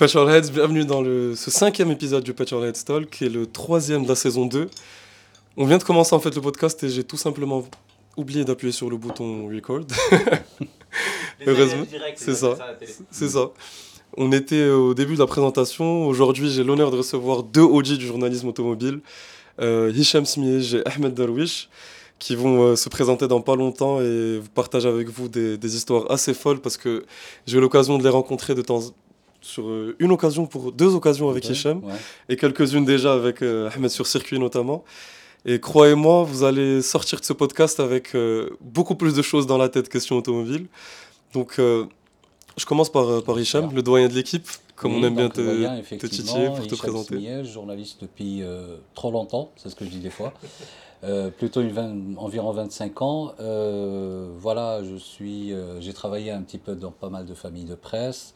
Patcherheads, bienvenue dans le, ce cinquième épisode du Patcherheads Talk, qui est le troisième de la saison 2. On vient de commencer en fait le podcast et j'ai tout simplement oublié d'appuyer sur le bouton record. Heureusement, c'est ça. C'est ça. On était au début de la présentation. Aujourd'hui, j'ai l'honneur de recevoir deux OG du journalisme automobile, euh, Hicham Smiej et Ahmed Darwish, qui vont euh, se présenter dans pas longtemps et partager avec vous des, des histoires assez folles parce que j'ai eu l'occasion de les rencontrer de temps sur euh, une occasion pour deux occasions avec Hicham et quelques-unes déjà avec euh, Ahmed sur circuit notamment. Et croyez-moi, vous allez sortir de ce podcast avec euh, beaucoup plus de choses dans la tête question automobile. Donc, je commence par, par Hicham, le doyen de l'équipe, comme on aime bien te, te, titiller pour te présenter. Journaliste depuis trop longtemps, c'est ce que je dis des fois. plutôt une environ 25 ans. voilà, je suis, j'ai travaillé un petit peu dans pas mal de familles de presse.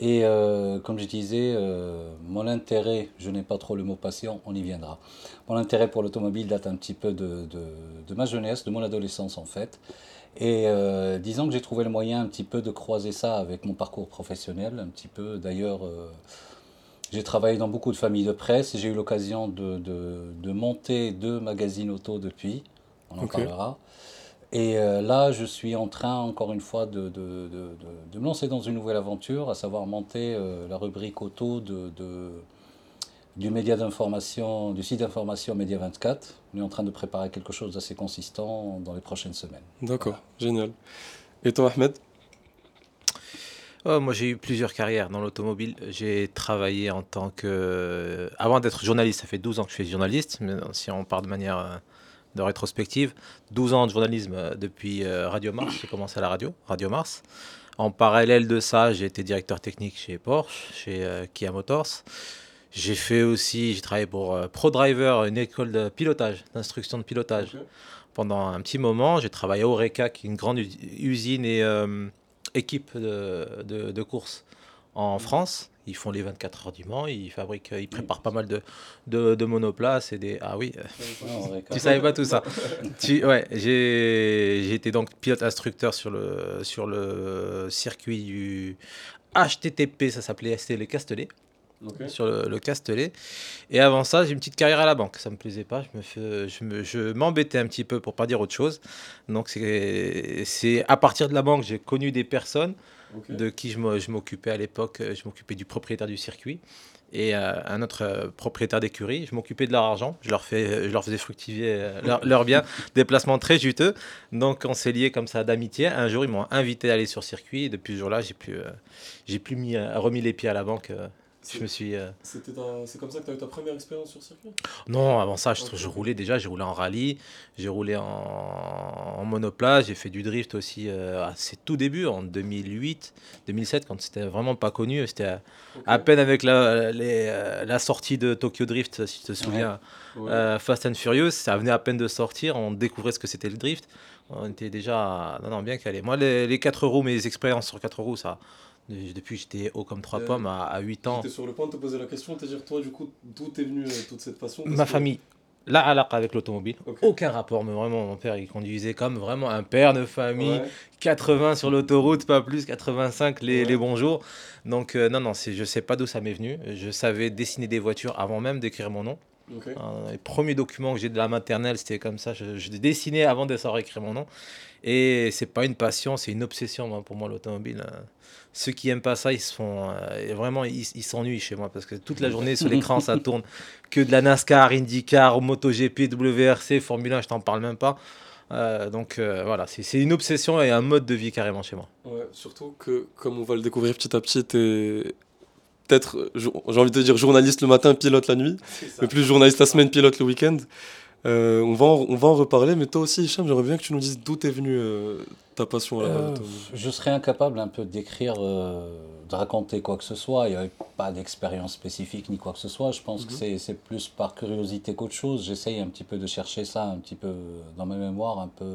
Et euh, comme je disais, euh, mon intérêt, je n'ai pas trop le mot passion, on y viendra. Mon intérêt pour l'automobile date un petit peu de, de, de, ma jeunesse, de mon adolescence en fait. Et euh, disons que j'ai trouvé le moyen un petit peu de croiser ça avec mon parcours professionnel, un petit peu. D'ailleurs, j'ai travaillé dans beaucoup de familles de presse et j'ai eu l'occasion de, de, monter deux magazines auto depuis, on en parlera. Et euh, là, je suis en train, encore une fois, de, de, de, de me lancer dans une nouvelle aventure, à savoir monter euh, la rubrique auto de, du média d'information, du site d'information Média 24. On est en train de préparer quelque chose d'assez consistant dans les prochaines semaines. D'accord, génial. Et toi, Ahmed? Oh, Moi, j'ai eu plusieurs carrières dans l'automobile. J'ai travaillé en tant que. Avant d'être journaliste, ça fait 12 ans que je suis journaliste, mais si on part de manière euh, de rétrospective. 12 ans de journalisme euh, depuis euh, Radio Mars, j'ai commencé à la radio, Radio Mars. En parallèle de ça, j'ai été directeur technique chez Porsche, chez euh, Kia Motors. J'ai fait aussi, j'ai travaillé pour ProDriver, une école de pilotage, d'instruction de pilotage. Okay. Pendant un petit moment, j'ai travaillé à Oreca, qui est une grande usine et euh, équipe de, de, de course en France. Ils font les 24 heures du Mans, ils fabriquent, ils préparent pas mal de, de, de monoplaces et des. Ah oui, tu savais pas tout ça. tu, ouais, j'ai été donc pilote instructeur sur le, sur le circuit du HTTP, ça s'appelait, c'était les Castellet. Okay. sur le, le, Castellet. Et avant ça, j'ai une petite carrière à la banque. Ça me plaisait pas. Je me fais, je me, je m'embêtais un petit peu pour pas dire autre chose. Donc c'est à partir de la banque, j'ai connu des personnes de qui je m'occupais à l'époque. Je m'occupais du propriétaire du circuit et euh, un autre euh, propriétaire d'écurie. Je m'occupais de leur argent. Je leur, fais, faisais fructifier euh, leur, leur bien. des placements très juteux. Donc on s'est liés comme ça d'amitié. Un jour, ils m'ont invité à aller sur circuit. Et depuis ce jour-là, j'ai plus, j'ai plus mis, remis les pieds à la banque je me suis. Euh... C'est comme ça que tu as eu ta première expérience sur circuit? Non, avant ça, je, okay. je, roulais déjà. J'ai roulé en rallye, j'ai roulé en, en monoplace, j'ai fait du drift aussi euh, à ses tout débuts, en 2008, 2007, quand c'était vraiment pas connu. C'était à, okay. à, peine avec la, les, euh, la sortie de Tokyo Drift, si tu te souviens, ouais. Euh, Fast and Furious. Ça venait à peine de sortir, on découvrait ce que c'était le drift. On était déjà non, non, bien calé. Moi, les, les 4 roues, mes expériences sur 4 roues, ça depuis j'étais haut comme trois euh, pommes à, à 8 ans. J'étais sur le point de te poser la question, te dire toi du coup d'où t'es venu euh, toute cette passion? Ma que... famille, la alaque avec l'automobile, okay. aucun rapport, mais vraiment mon père il conduisait comme vraiment un père de famille, ouais. 80 sur l'autoroute, pas plus, 85 les, ouais. les bons jours. Donc euh, non, non, je sais pas d'où ça m'est venu, je savais dessiner des voitures avant même d'écrire mon nom. Okay. Euh, les premiers documents que j'ai de la maternelle, c'était comme ça, je, je dessinais avant de savoir écrire mon nom. Et c'est pas une passion, c'est une obsession moi, pour moi l'automobile. Ceux qui aiment pas ça, ils se font euh, vraiment, ils s'ennuient chez moi parce que toute la journée sur l'écran ça tourne que de la NASCAR, IndyCar, MotoGP, WRC, Formule 1, je t'en parle même pas. Euh, donc euh, voilà, c'est une obsession et un mode de vie carrément chez moi. Ouais, surtout que comme on va le découvrir petit à petit, t'es peut-être, j'ai envie de dire journaliste le matin, pilote la nuit, mais plus journaliste la semaine, pilote le week-end. Euh, on, va en, on va en reparler, mais toi aussi, Hicham, j'aimerais bien que tu nous dises d'où venue euh, ta passion à la euh, Je serais incapable un peu d'écrire, euh, de raconter quoi que ce soit. Il n'y avait pas d'expérience spécifique ni quoi que ce soit. Je pense mm -hmm. que c'est plus par curiosité qu'autre chose. J'essaye un petit peu de chercher ça, un petit peu dans ma mémoire, un peu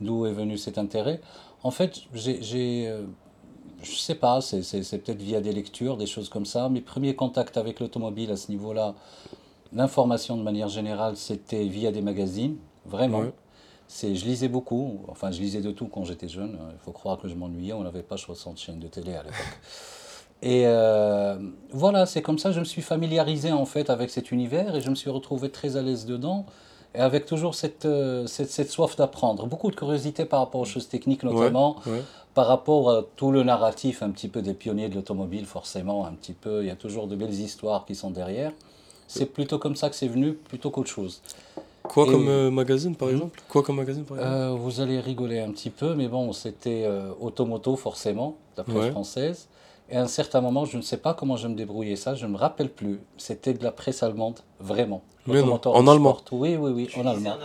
d'où est venu cet intérêt. En fait, j'ai je sais pas, c'est peut-être via des lectures, des choses comme ça. Mes premiers contacts avec l'automobile à ce niveau-là, L'information de manière générale, c'était via des magazines, vraiment. Ouais. C'est, je lisais beaucoup, enfin je lisais de tout quand j'étais jeune. Il faut croire que je m'ennuyais, on n'avait pas 60 chaînes de télé à l'époque. Et euh, voilà, c'est comme ça que je me suis familiarisé en fait avec cet univers et je me suis retrouvé très à l'aise dedans et avec toujours cette, euh, cette, cette soif d'apprendre. Beaucoup de curiosité par rapport aux choses techniques notamment, Ouais. par rapport à tout le narratif un petit peu des pionniers de l'automobile forcément, un petit peu, il y a toujours de belles histoires qui sont derrière. C'est plutôt comme ça que c'est venu, plutôt qu'autre chose. Quoi Et- comme euh, magazine par Mhm. exemple Quoi comme magazine par exemple Euh, vous allez rigoler un petit peu, mais bon, c'était euh, Automoto forcément, la presse Ouais. française. Et à un certain moment, je ne sais pas comment je me débrouillais ça, je ne me rappelle plus. C'était de la presse allemande, vraiment. Mais non, en allemand. Sport. Oui, oui, oui, en allemand.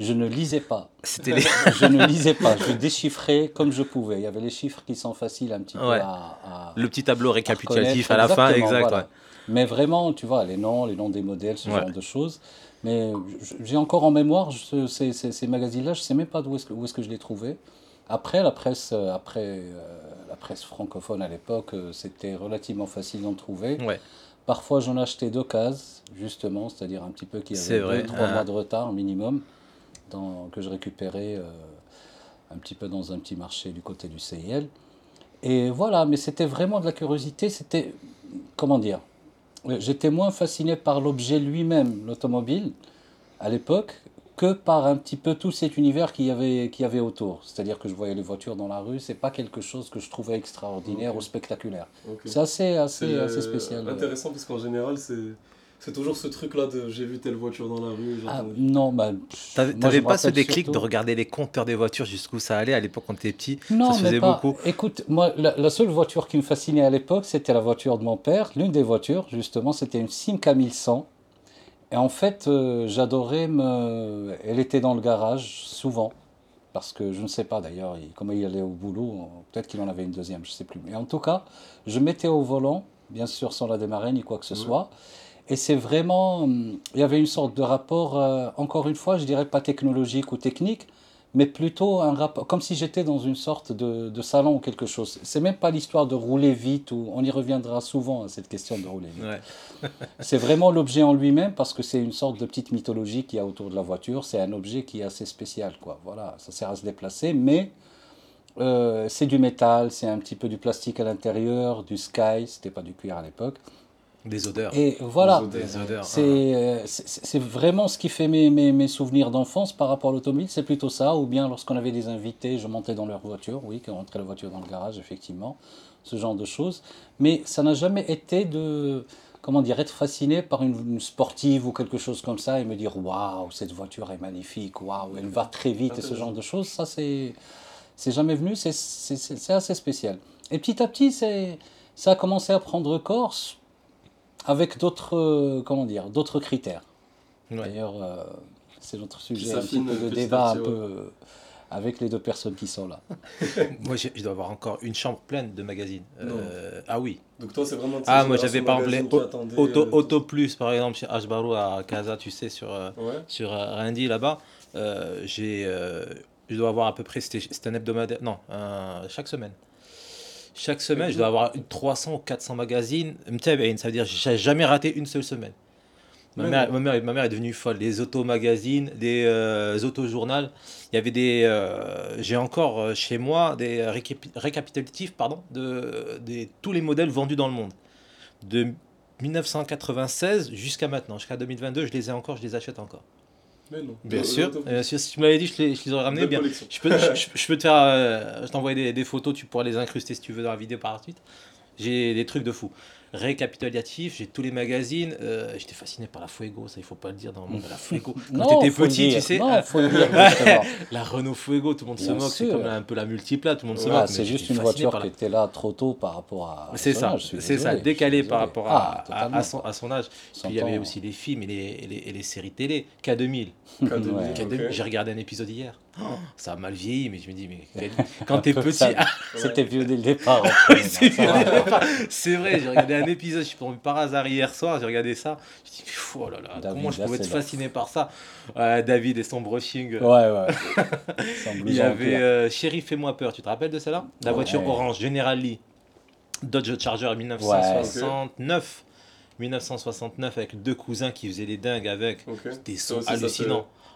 Je ne lisais pas. C'était les... je ne lisais pas. Je déchiffrais comme je pouvais. Il y avait les chiffres qui sont faciles un petit peu à, à- le petit tableau récapitulatif à la fin, Exactement, exact. voilà. ouais. Mais vraiment, tu vois, les noms, les noms des modèles, ce Ouais. genre de choses. Mais j'ai encore en mémoire ces, ces, ces magazines-là, je ne sais même pas d'où est-ce que, je les trouvais. Après, la presse, euh, après, euh, la presse francophone à l'époque, euh, c'était relativement facile d'en trouver. Ouais. Parfois, j'en achetais d'occasion, justement, c'est-à-dire un petit peu qui avait vrai, deux, trois ah. mois de retard minimum, dans, que je récupérais euh, un petit peu dans un petit marché du côté du CIL. Et voilà, mais c'était vraiment de la curiosité, c'était, comment dire, j'étais moins fasciné par l'objet lui-même, l'automobile, à l'époque, que par un petit peu tout cet univers qu'il y avait, qu'il y avait autour. C'est-à-dire que je voyais les voitures dans la rue, c'est pas quelque chose que je trouvais extraordinaire ou spectaculaire. C'est assez, assez, C'est assez euh, spécial. intéressant parce qu'en général, c'est c'est toujours ce truc-là de j'ai vu telle voiture dans la rue. Ah, j'entends- non, bah, T'avais pas ce déclic surtout- de regarder les compteurs des voitures jusqu'où ça allait? À l'époque quand t'étais petit Non, Ça se mais faisait pas. beaucoup. Écoute, moi, la, la seule voiture qui me fascinait à l'époque, c'était la voiture de mon père. L'une des voitures, justement, c'était une Simca 1100. Et en fait, euh, j'adorais me. Elle était dans le garage, souvent. Parce que je ne sais pas d'ailleurs il- comment il allait au boulot. Peut-être qu'il en avait une deuxième, je ne sais plus. Mais en tout cas, je mettais au volant, bien sûr sans la démarrer ni quoi que ce soit. Et c'est vraiment. hum, Il y avait une sorte de rapport, euh, encore une fois, je dirais pas technologique ou technique, mais plutôt un rapport, comme si j'étais dans une sorte de, de salon ou quelque chose. C'est même pas l'histoire de rouler vite, ou on y reviendra souvent à cette question de rouler vite. Ouais. C'est vraiment l'objet en lui-même parce que c'est une sorte de petite mythologie qu'il y a autour de la voiture. C'est un objet qui est assez spécial, quoi. Voilà, ça sert à se déplacer, mais euh, c'est du métal, c'est un petit peu du plastique à l'intérieur, du sky, c'était pas du cuir à l'époque. Des odeurs. Et voilà. C'est euh, c'est- c'est vraiment ce qui fait mes, mes, mes souvenirs d'enfance par rapport à l'automobile, c'est plutôt ça. Ou bien lorsqu'on avait des invités, je montais dans leur voiture, oui, quand on rentrait la voiture dans le garage, effectivement, ce genre de choses. Mais ça n'a jamais été de, comment dire, être fasciné par une, une sportive ou quelque chose comme ça et me dire waouh, cette voiture est magnifique, waouh, elle va très vite et ce genre de choses. Ça, c'est c'est jamais venu, c'est- assez spécial. Et petit à petit, c'est ça a commencé à prendre corps avec d'autres euh, comment dire d'autres critères. Ouais. D'ailleurs, euh, c'est notre sujet un petit peu de à débat un peu euh, avec les deux personnes qui sont là. Moi, j'ai- je dois avoir encore une chambre pleine de magazines. Euh, ah oui. Donc toi, c'est vraiment. Ah, moi, j'avais par exemple Auto, euh, Auto Plus, par exemple, chez Hbarou à Casa, tu sais, sur, euh, Ouais. sur euh, Rindy là-bas. Euh, j'ai, euh, je dois avoir à peu près, c'était c'était un hebdomadaire, non, un- chaque semaine. Chaque semaine, je mhm. dois avoir 300 ou 400 magazines. Ça veut dire que j'ai jamais raté une seule semaine. Ma, mère, ma, mère, est devenue folle. Les auto-magazines, des euh, auto-journaux. Il y avait des. Euh, j'ai encore euh, chez moi des récap récapitulatifs pardon, de, tous les modèles vendus dans le monde. De 1996 jusqu'à maintenant, jusqu'à 2022, je les ai encore, je les achète encore. Non. Bien Euh, sûr, bien sûr. Si tu me l'avais dit, je les, je les aurais ramenés. Bien. Je peux, je, je- je peux te faire. euh, je t'envoie des, des photos, tu pourras les incruster si tu veux dans la vidéo par la suite. J'ai des trucs de fou. Récapitulatif, j'ai tous les magazines. euh, J'étais fasciné par la Fuego, ça il faut pas le dire dans le monde de la Fuego. Quand Non, t'étais petit, tu sais. Non, faut le dire, justement. la Renault Fuego, tout le monde se moque. C'est comme un peu la multipla, tout le monde se moque. Ah, c'est juste une voiture qui la- était là trop tôt par rapport à. C'est son ça, c'est ça, décalé par rapport Ah, à, à- à son, à son âge. Puis il y avait aussi les films et les, et les, et les séries télé. K2000. K2000, Ouais. K2000, ok. J'ai regardé un épisode hier. Oh, ça a mal vieilli, mais je me dis, mais quand t'es petit. ah, C'était vieux dès le départ. c'est vrai. J'ai regardé un épisode, je suis tombé par hasard hier soir, j'ai regardé ça. Je dis, pff, oh là là, David, comment je pouvais être fasciné par ça? Ouais, David et son brushing. Ouais, ouais. Il y avait euh, Chéri, fais-moi peur, tu te rappelles de celle-là? La Ouais. voiture orange, General Lee, Dodge Charger 1969. 1969 avec deux cousins qui faisaient les dingues avec. Ok. Des Ça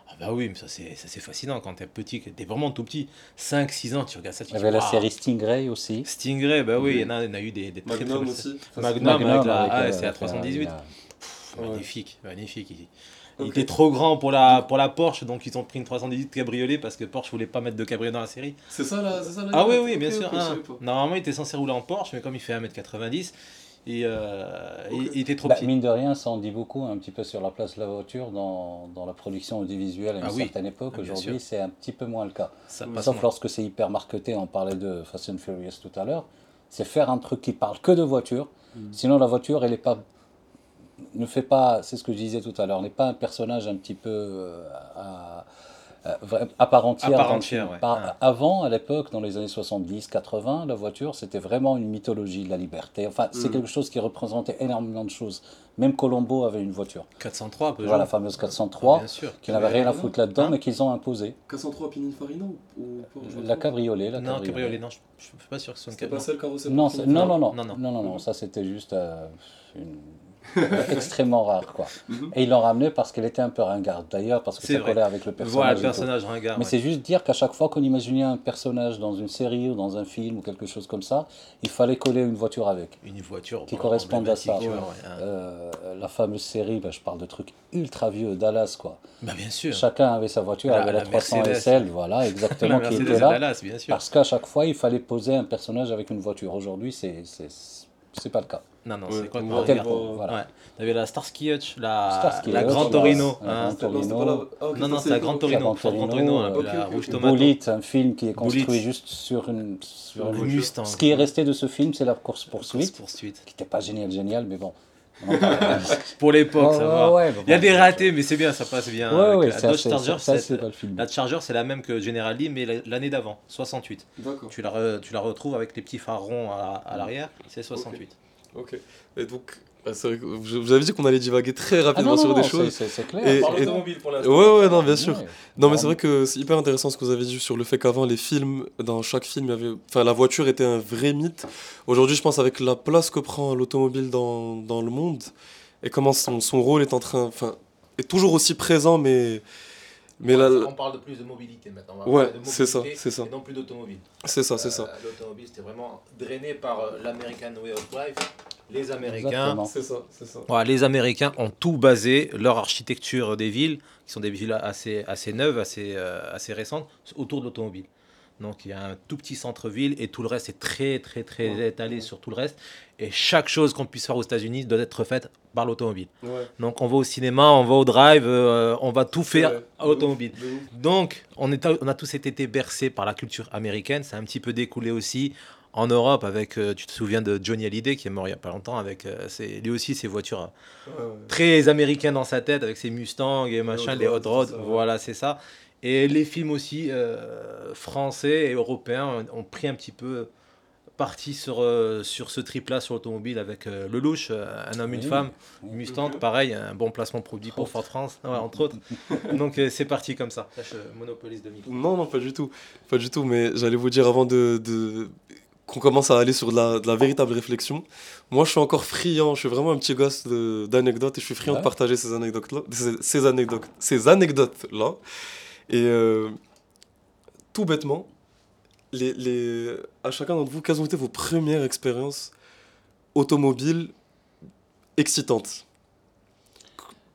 Ah bah oui, mais ça c'est ça, c'est fascinant quand t'es petit, que t'es vraiment tout petit. 5-6 ans, tu regardes ça, tu Il y avait dis, la série Stingray aussi. Stingray, bah oui, il y en a, il y en a eu des, des très très Magnum aussi. Magnum, c'est- la- avec, ah, euh, c'est la avec, 318. euh, Pff, Ouais. Magnifique, magnifique. Il, était trop grand pour la, pour la Porsche, donc ils ont pris une 318 cabriolet parce que Porsche voulait pas mettre de cabriolet dans la série. C'est ça là, c'est ça. Ah oui, oui, bien sûr. hein. Normalement, il était censé rouler en Porsche, mais comme il fait 1m90, et, euh, était trop Bah, petit. mine de rien, ça en dit beaucoup un petit peu sur la place de la voiture dans, dans la production audiovisuelle à une Ah oui. certaine époque. Ah, Aujourd'hui, c'est un petit peu moins le cas. Ça Oui. passe Sauf moins. lorsque c'est hyper marketé, on parlait de Fast and Furious tout à l'heure. C'est faire un truc qui parle que de voiture. Mm. Sinon, la voiture, elle est pas. Ne fait pas. C'est ce que je disais tout à l'heure. N'est pas un personnage un petit peu. euh, à, à- vra- à part entière. À part dans le entière, film. ouais. Par- Ah. Avant, à l'époque, dans les années 70, 80, la voiture, c'était vraiment une mythologie de la liberté. Enfin, c'est Mm. quelque chose qui représentait énormément de choses. Même Colombo avait une voiture. 403, Peugeot. Voilà, la fameuse 403, Bien sûr. qui n'avait rien à foutre là-dedans, Hein mais qu'ils ont imposé. 403 Pininfarina ou, me La cabriolet, la Non, cabriolet, non, je je suis pas sûr que ce soit une pas cabriolet. celle non, non, non, Non, non, non. non, non, ça c'était juste euh, une... extrêmement rare, quoi. Mhm. Et ils l'ont ramené parce qu'elle était un peu ringarde, d'ailleurs, parce que C'est ça vrai. collait avec le personnage. Voilà, le personnage ringard. Mais ouais. c'est juste dire qu'à chaque fois qu'on imaginait un personnage dans une série ou dans un film ou quelque chose comme ça, il fallait coller une voiture avec. Une voiture Qui correspondent à ça. emblématique, ouais, ouais. Euh, la fameuse série, bah, je parle de trucs ultra vieux, Dallas, quoi. Bah bien sûr. Chacun avait sa voiture, La- avait la, la 300 Mercedes. SL, voilà, exactement, qui était là. Dallas, bien sûr. Parce qu'à chaque fois, il fallait poser un personnage avec une voiture. Aujourd'hui, c'est c'est c'est pas le cas. Non, non, Ouais, c'est quoi on le va- Tel on point, va- voilà. Ouais. T'avais la Starsky Hutch, la, Starsky la Hutch, Grand la- Torino. la hein. Grand Non, Torino. la- ah, Non, c'est la Grand ok. Torino. Grand Ford Grand Torino, un peu ok, la rouge tomate. Bullet, un film qui est construit Bullet. juste sur une. Sur Une. Mustang. Ce qui est resté de ce film, c'est la course-poursuite, Poursuite. qui n'était pas génial, génial, mais bon. Pour l'époque, Ouais, ça ouais, va. ouais, Il y a des ratés, mais c'est bien, ça passe bien. Ouais, ouais, la Dodge Charger, ça, c'est- la Charger, c'est la même que General Lee, mais la- l'année d'avant, 68. D'accord. Tu la, re- tu la retrouves avec les petits phares ronds à, à l'arrière, c'est 68. Ok. Et donc, ah, c'est vrai que je- vous avez dit qu'on allait divaguer très Ah rapidement non, sur non, des non, choses. c'est- clair. Et- et- automobile pour l'instant. Ouais, ouais, non, bien sûr. Ouais. Non, mais c'est vrai que c'est hyper intéressant ce que vous avez dit sur le fait qu'avant, les films, dans chaque film, il y avait... enfin, la voiture était un vrai mythe. Aujourd'hui, je pense avec la place que prend l'automobile dans, dans le monde et comment son, son rôle est en train. Enfin, est toujours aussi présent, mais. Mais là, On parle de plus de mobilité maintenant. on Ouais, c'est ça, c'est ça. Et non plus d'automobile. c'est ça, c'est ça. Euh, L'automobile, c'était vraiment drainé par euh, l'American Way of Life. Les Américains. Exactement. C'est ça, c'est ça. Voilà, les Américains ont tout basé, leur architecture des villes, qui sont des villes assez, assez neuves, assez, euh, assez récentes, autour de l'automobile. Donc il y a un tout petit centre-ville et tout le reste est très très très Ouais. étalé sur tout le reste. Et chaque chose qu'on puisse faire aux États-Unis doit être faite par l'automobile. Ouais. Donc on va au cinéma, on va au drive, euh, on va tout faire à l'automobile. Donc, on, est, on a tous été bercés par la culture américaine. C'est un petit peu découlé aussi en Europe avec, euh, tu te souviens de Johnny Hallyday qui est mort il n'y a pas longtemps, avec euh, ses- lui aussi ses voitures très américaines dans sa tête, avec ses Mustangs et machin, les hot rods, ça. Voilà, c'est ça. Et les films aussi euh, français et européens ont pris un petit peu parti sur, euh, sur ce trip-là sur l'automobile avec euh, Lelouch, euh, un homme, une Oui. femme, Mustang, pareil, un bon placement produit pour Ford France, ouais, entre autres. Donc c'est parti comme ça. Là, je monopolise de micro. Non, non, pas du tout. Pas du tout, mais j'allais vous dire avant de, de- qu'on commence à aller sur de la, de la véritable réflexion. Moi, je suis encore friand, je suis vraiment un petit gosse d'anecdotes et je suis friand Ouais. de partager ces anecdotes-là. Ces, ces anecdotes, ces anecdotes-là. Et euh, tout bêtement, les, les, à chacun d'entre vous, quelles ont été vos premières expériences automobiles excitantes?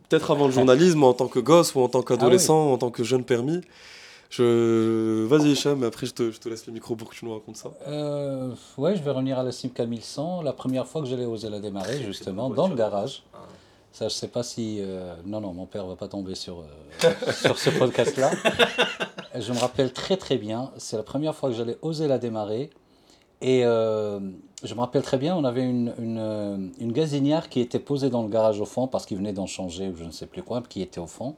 Peut-être avant le journalisme, en tant que gosse ou en tant qu'adolescent, en tant que jeune permis. Je... Vas-y, Hicham, mais après je te, je te laisse le micro pour que tu nous racontes ça. Euh, ouais, je vais revenir à la Simca 1100. La première fois que j'allais oser la démarrer, justement, dans le garage. Ça, je sais pas si. euh, Non, non, mon père va pas tomber sur, euh, sur ce podcast-là. Je me rappelle très très bien. C'est la première fois que j'allais oser la démarrer. Et euh, je me rappelle très bien, on avait une, une, une gazinière qui était posée dans le garage au fond parce qu'il venait d'en changer ou je ne sais plus quoi, qui était au fond.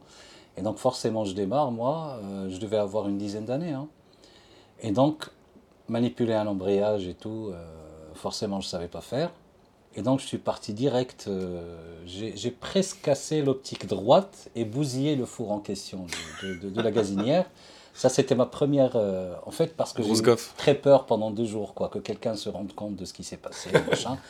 Et donc forcément, je démarre, moi, je devais avoir une dizaine d'années. hein. Et donc, manipuler un embrayage et tout, forcément, je ne savais pas faire. Et donc, je suis parti direct. euh, J'ai presque cassé l'optique droite et bousillé le four en question de, de- de- de la gazinière. Ça, c'était ma première. euh, en fait, parce que j'ai très peur pendant deux jours, quoi, que quelqu'un se rende compte de ce qui s'est passé.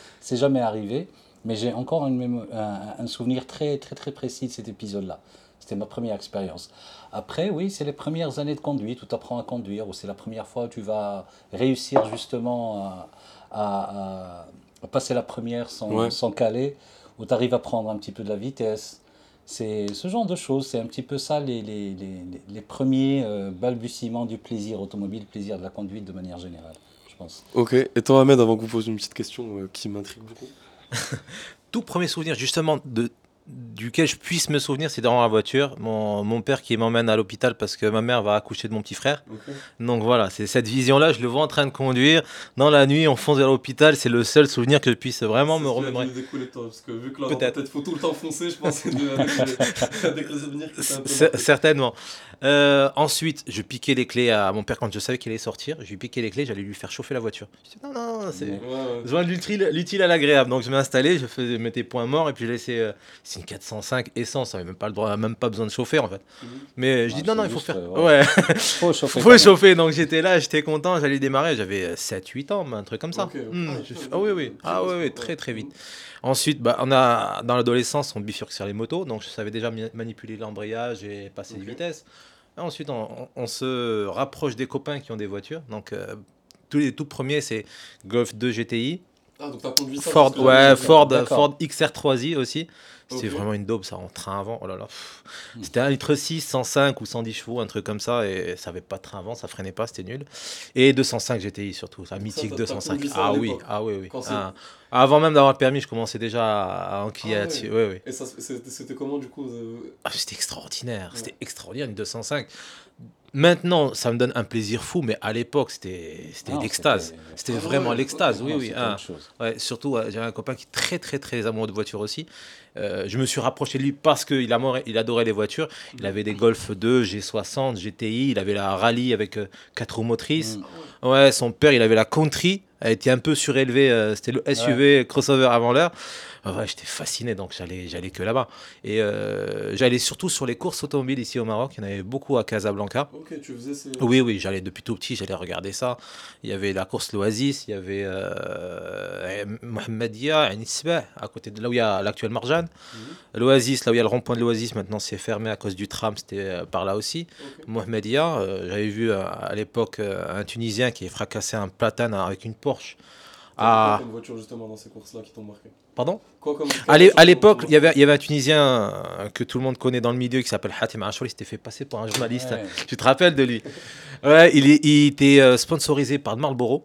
C'est jamais arrivé. Mais j'ai encore une un, un souvenir très, très, très précis de cet épisode-là. C'était ma première expérience. Après, oui, c'est les premières années de conduite où tu apprends à conduire, où c'est la première fois où tu vas réussir justement à, à- à- à passer la première sans, Ouais. sans caler, où tu arrives à prendre un petit peu de la vitesse. C'est ce genre de choses, c'est un petit peu ça les, les, les, les- les premiers euh, balbutiements du plaisir automobile, plaisir de la conduite de manière générale, je pense. Ok. Et toi, Ahmed, avant que vous posiez une petite question euh, qui m'intrigue beaucoup? Tout premier souvenir, justement, de, duquel je puisse me souvenir, c'est dans la voiture. Mon, mon père qui m'emmène à l'hôpital parce que ma mère va accoucher de mon petit frère. Donc voilà, c'est cette vision-là, je le vois en train de conduire. Dans la nuit, on fonce vers l'hôpital, c'est le seul souvenir que je puisse vraiment me remémorer. découler toi, parce que vu que là, dans ta tête, faut tout le temps foncer, je pense, Certainement. Euh, ensuite, je piquais les clés à mon père quand je savais qu'il allait sortir. Je lui piquais les clés, j'allais lui faire chauffer la voiture. Je dis, non, non, c'est. Ouais. Joindre l'utile, l'utile à l'agréable. Donc je m'installais, je faisais, mettais point mort et puis je laissais. euh, c'est une 405 essence, ça avait même pas le droit, même pas besoin de chauffer en fait. Mhm. Mais je Ah, dis non, c'est non, il faut faire. euh, ouais, Faut chauffer. faut chauffer. Donc j'étais là, j'étais content, j'allais démarrer. J'avais 7-8 ans, un truc comme ça. Hmm, Ah, je ah oui, oui, ah oui, oui, très très vite. Ensuite, bah, on a, dans l'adolescence, on bifurque sur les motos, donc je savais déjà manipuler l'embrayage et passer les Ok. vitesses. Et ensuite, on, on- on se rapproche des copains qui ont des voitures. Donc, euh, tous les tout premiers, c'est Golf 2 GTI, Ah, donc t'as conduit ça Ford, ouais, Ford. Ford XR3i aussi. C'était vraiment une daube, ça, en train avant. Oh là là. C'était un litre 6, 105 ou 110 chevaux, un truc comme ça, et ça avait pas de train avant, ça freinait pas, c'était nul. Et 205 GTI surtout, ça, mythique 205. ça à Ah oui, ah oui, oui. Ah, avant même d'avoir le permis, je commençais déjà à enquiller Ah là-dessus. Et c'était comment du coup euh, Ah, c'était extraordinaire, Ouais. c'était extraordinaire, une 205. Maintenant, ça me donne un plaisir fou, mais à l'époque, c'était l'extase. c'était- Ah vraiment l'extase, oui, oui. Ouais, surtout, euh, j'avais un copain qui est très, très, très amoureux de voitures aussi. Euh, je me suis rapproché de lui parce qu'il il adorait les voitures. Il avait des Golf 2, G60, GTI. Il avait la Rallye avec 4 roues motrices. Mm. Ouais, son père, il avait la Country. Elle était un peu surélevée. euh, C'était le SUV crossover avant l'heure. Ah ouais, j'étais fasciné, donc j'allais, j'allais que là-bas. Et euh, j'allais surtout sur les courses automobiles ici au Maroc. Il y en avait beaucoup à Casablanca. Ok, tu faisais ces. Oui, oui, j'allais depuis tout petit, j'allais regarder ça. Il y avait la course l'Oasis, il y avait euh, Mohamedia, Ain Isbah, à côté de là où il y a l'actuel Marjan. Mhm. L'Oasis, là où il y a le rond-point de l'Oasis, maintenant c'est fermé à cause du tram, c'était euh, par là aussi. Mohamedia, euh, j'avais vu à l'époque un Tunisien qui fracassé un platane avec une Porsche. Ah, comme voiture justement dans ces courses-là qui t'ont marqué? Pardon Quoi à l'époque, il y avait, il y avait un Tunisien euh, que tout le monde connaît dans le milieu qui s'appelle Hatem Achouri, il s'était fait passer pour un journaliste. Ouais. Tu te rappelles de lui Ouais, il, était euh, sponsorisé par Marlboro.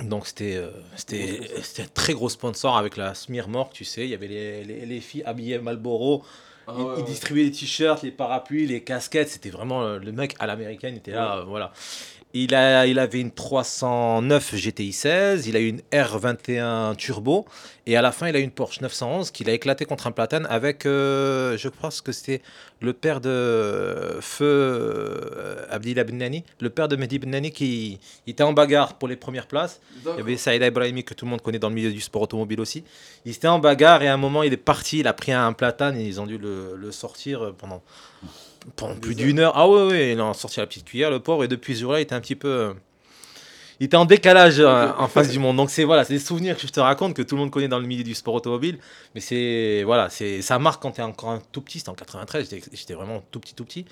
Donc c'était euh, c'était un très gros sponsor avec la Smirnoff, tu sais. Il y avait les, les, les filles habillées Marlboro. Ah il, ouais, il ouais. distribuait les t-shirts, les parapluies, les casquettes. C'était vraiment le mec à l'américaine. Il était là, euh, voilà. Il, a, il avait une 309 GTI 16, il a eu une R21 Turbo, et à la fin, il a eu une Porsche 911 qu'il a éclaté contre un platane avec, euh, je pense que c'était le père de Feu euh, Abdillah Benani, le père de Mehdi Benani qui il était en bagarre pour les premières places. Il y avait Saïda Ibrahimi que tout le monde connaît dans le milieu du sport automobile aussi. Il était en bagarre et à un moment il est parti, il a pris un platane et ils ont dû le, le sortir pendant, pendant plus d'une heure. Ah ouais, ouais, il a sorti la petite cuillère le pauvre et depuis ce jour-là il était un petit peu... euh, il était en décalage euh, en face du monde. Donc c'est voilà, c'est des souvenirs que je te raconte que tout le monde connaît dans le milieu du sport automobile. Mais c'est voilà, c'est ça marque quand tu es encore un tout petit. C'était en 93, j'étais- vraiment tout petit, tout petit.